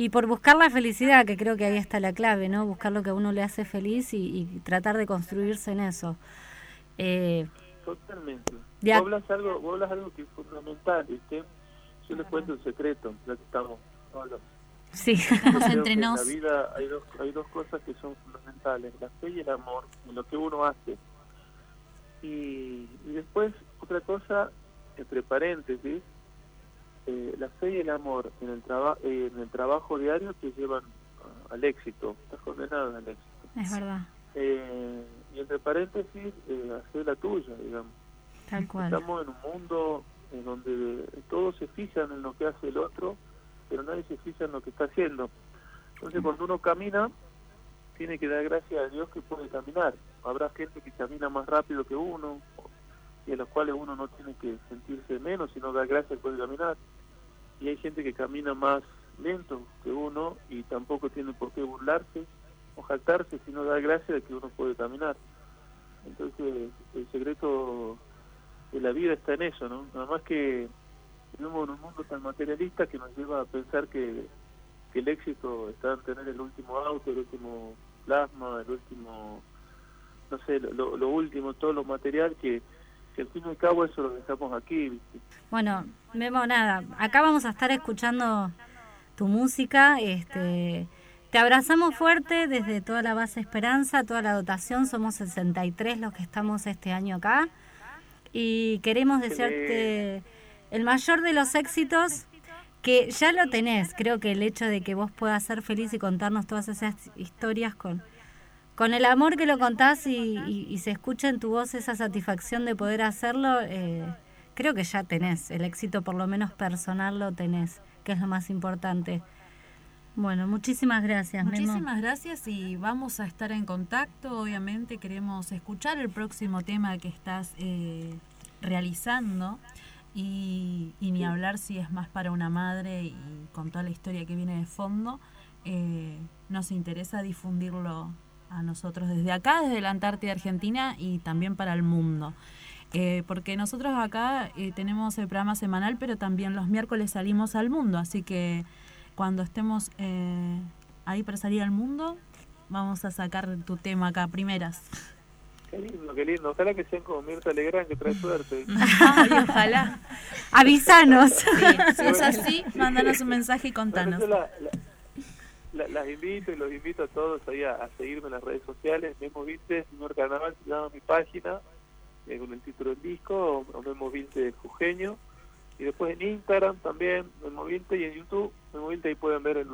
Speaker 3: y por buscar la felicidad, que creo que ahí está la clave, ¿no? Buscar lo que a uno le hace feliz y, y tratar de construirse en eso. Eh,
Speaker 17: Totalmente. Vos hablas algo, vos hablas algo que es fundamental, ¿viste? Yo les cuento un secreto, ya que estamos solos.
Speaker 3: Sí. Estamos entre.
Speaker 17: En la vida hay dos, hay dos cosas que son fundamentales, la fe y el amor, en lo que uno hace. Y, y después, otra cosa, entre paréntesis, eh, la fe y el amor en el, traba- en el trabajo diario te llevan al éxito, estás condenado al éxito.
Speaker 3: es verdad,
Speaker 17: Eh, y entre paréntesis, eh, hacer la tuya, digamos.
Speaker 3: tal cual.
Speaker 17: Estamos en un mundo en donde todos se fijan en lo que hace el otro, pero nadie se fija en lo que está haciendo. Entonces, cuando uno camina, tiene que dar gracias a Dios que puede caminar. Habrá gente que camina más rápido que uno, y a los cuales uno no tiene que sentirse menos, sino dar gracias puede caminar. Y hay gente que camina más lento que uno y tampoco tiene por qué burlarse o jactarse, sino dar gracias de que uno puede caminar. Entonces, el secreto de la vida está en eso, ¿no? Nada más que vivimos en un mundo tan materialista que nos lleva a pensar que, que el éxito está en tener el último auto, el último plasma, el último, no sé, lo, lo último, todo lo material, que, que al fin y al cabo eso lo dejamos aquí, ¿viste?
Speaker 3: Bueno, Memo, nada, acá vamos a estar escuchando tu música, este, te abrazamos fuerte desde toda la base Esperanza, toda la dotación, somos 63 los que estamos este año acá y queremos desearte el mayor de los éxitos que ya lo tenés, creo que el hecho de que vos puedas ser feliz y contarnos todas esas historias con, con el amor que lo contás y, se escucha en tu voz esa satisfacción de poder hacerlo, eh, creo que ya tenés, el éxito por lo menos personal lo tenés, que es lo más importante. Bueno, muchísimas gracias.
Speaker 4: Muchísimas gracias y vamos a estar en contacto. Obviamente queremos escuchar el próximo tema que estás eh, realizando y, y ni hablar si es más para una madre y con toda la historia que viene de fondo. eh, nos interesa difundirlo a nosotros desde acá, desde la Antártida Argentina y también para el mundo. Eh, porque nosotros acá eh, tenemos el programa semanal, pero también los miércoles salimos al mundo, así que cuando estemos eh, ahí para salir al mundo, vamos a sacar tu tema acá, primeras.
Speaker 17: Qué lindo, qué lindo. Ojalá que sean como Mirta Legrand, que trae suerte.
Speaker 4: Ay, ojalá.
Speaker 3: Avísanos.
Speaker 4: si es así, mándanos un mensaje y contanos.
Speaker 17: La- la- la- las invito y los invito a todos ahí a, a seguirme en las redes sociales. Memo Vinte, señor Carnaval, se llama mi página, eh, con el título del disco, o, Memo Vinte Jujeño. Y después en Instagram también, Memo Vinte, y en YouTube, Memo Vinte, ahí pueden ver el-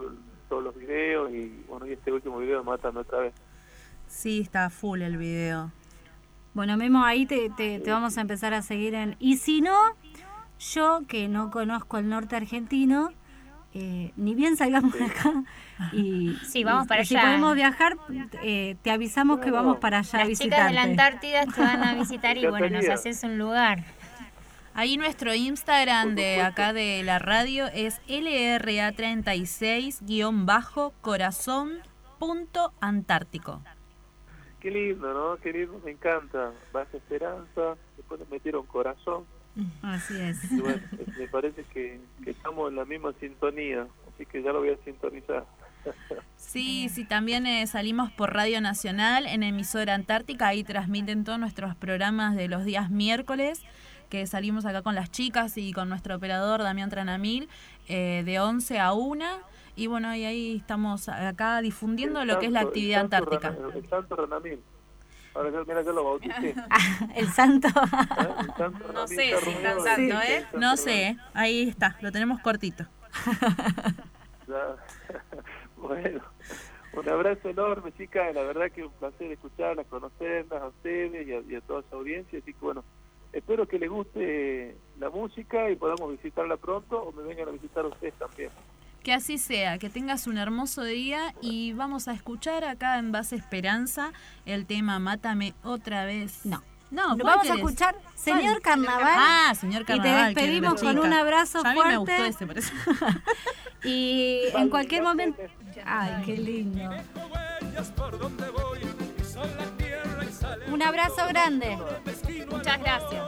Speaker 17: todos los videos. Y bueno, y este último video, Mátame otra vez.
Speaker 4: Sí, está full el video.
Speaker 3: Bueno, Memo, ahí te, te, te vamos a empezar a seguir en... Y si no, yo que no conozco el norte argentino, eh, ni bien salgamos de acá y
Speaker 1: Sí, vamos para
Speaker 3: y si
Speaker 1: allá.
Speaker 3: podemos viajar, eh, te avisamos que vamos para allá a
Speaker 1: Las chicas de la
Speaker 3: visitarte.
Speaker 1: Antártida te van a visitar y bueno, nos haces un lugar.
Speaker 4: Ahí nuestro Instagram de acá de la radio es LRA36-corazón.antártico.
Speaker 17: Qué lindo, ¿no? Qué lindo, me encanta. Base Esperanza, después le metieron corazón.
Speaker 3: Así es.
Speaker 17: Y bueno, eh, me parece que, que estamos en la misma sintonía, así que ya lo voy a sintonizar.
Speaker 4: Sí, sí, también eh, salimos por Radio Nacional en emisora Antártica, ahí transmiten todos nuestros programas de los días miércoles, que salimos acá con las chicas y con nuestro operador Damián Tranamil, eh, de 11 a 1. Y bueno, y ahí estamos acá difundiendo
Speaker 17: El
Speaker 4: lo que es la actividad
Speaker 17: el
Speaker 4: antártica.
Speaker 17: Rana- el santo Ranamil. Ahora mira que lo bauticé.
Speaker 3: El santo.
Speaker 4: No
Speaker 17: sé si tan
Speaker 4: santo, ¿eh? No sé, ahí está, lo tenemos cortito.
Speaker 17: Bueno, un abrazo enorme, chicas. La verdad que un placer escucharlas, conocerlas a ustedes y a, y a toda su audiencia. Así que bueno, espero que les guste la música y podamos visitarla pronto o me vengan a visitar ustedes también.
Speaker 4: Que así sea, que tengas un hermoso día y vamos a escuchar acá en Base Esperanza el tema Mátame otra vez. No. No,
Speaker 3: Lo
Speaker 4: ¿cuál
Speaker 3: vamos a escuchar, señor. Carnaval.
Speaker 4: Ah, señor
Speaker 3: Y te
Speaker 4: Carnaval. quiere la
Speaker 3: despedimos con
Speaker 4: chica.
Speaker 3: un abrazo
Speaker 4: Ya a mí me
Speaker 3: fuerte.
Speaker 4: gustó ese, por eso.
Speaker 3: Y en cualquier momento. Ay, qué lindo. Un abrazo grande.
Speaker 2: Muchas gracias.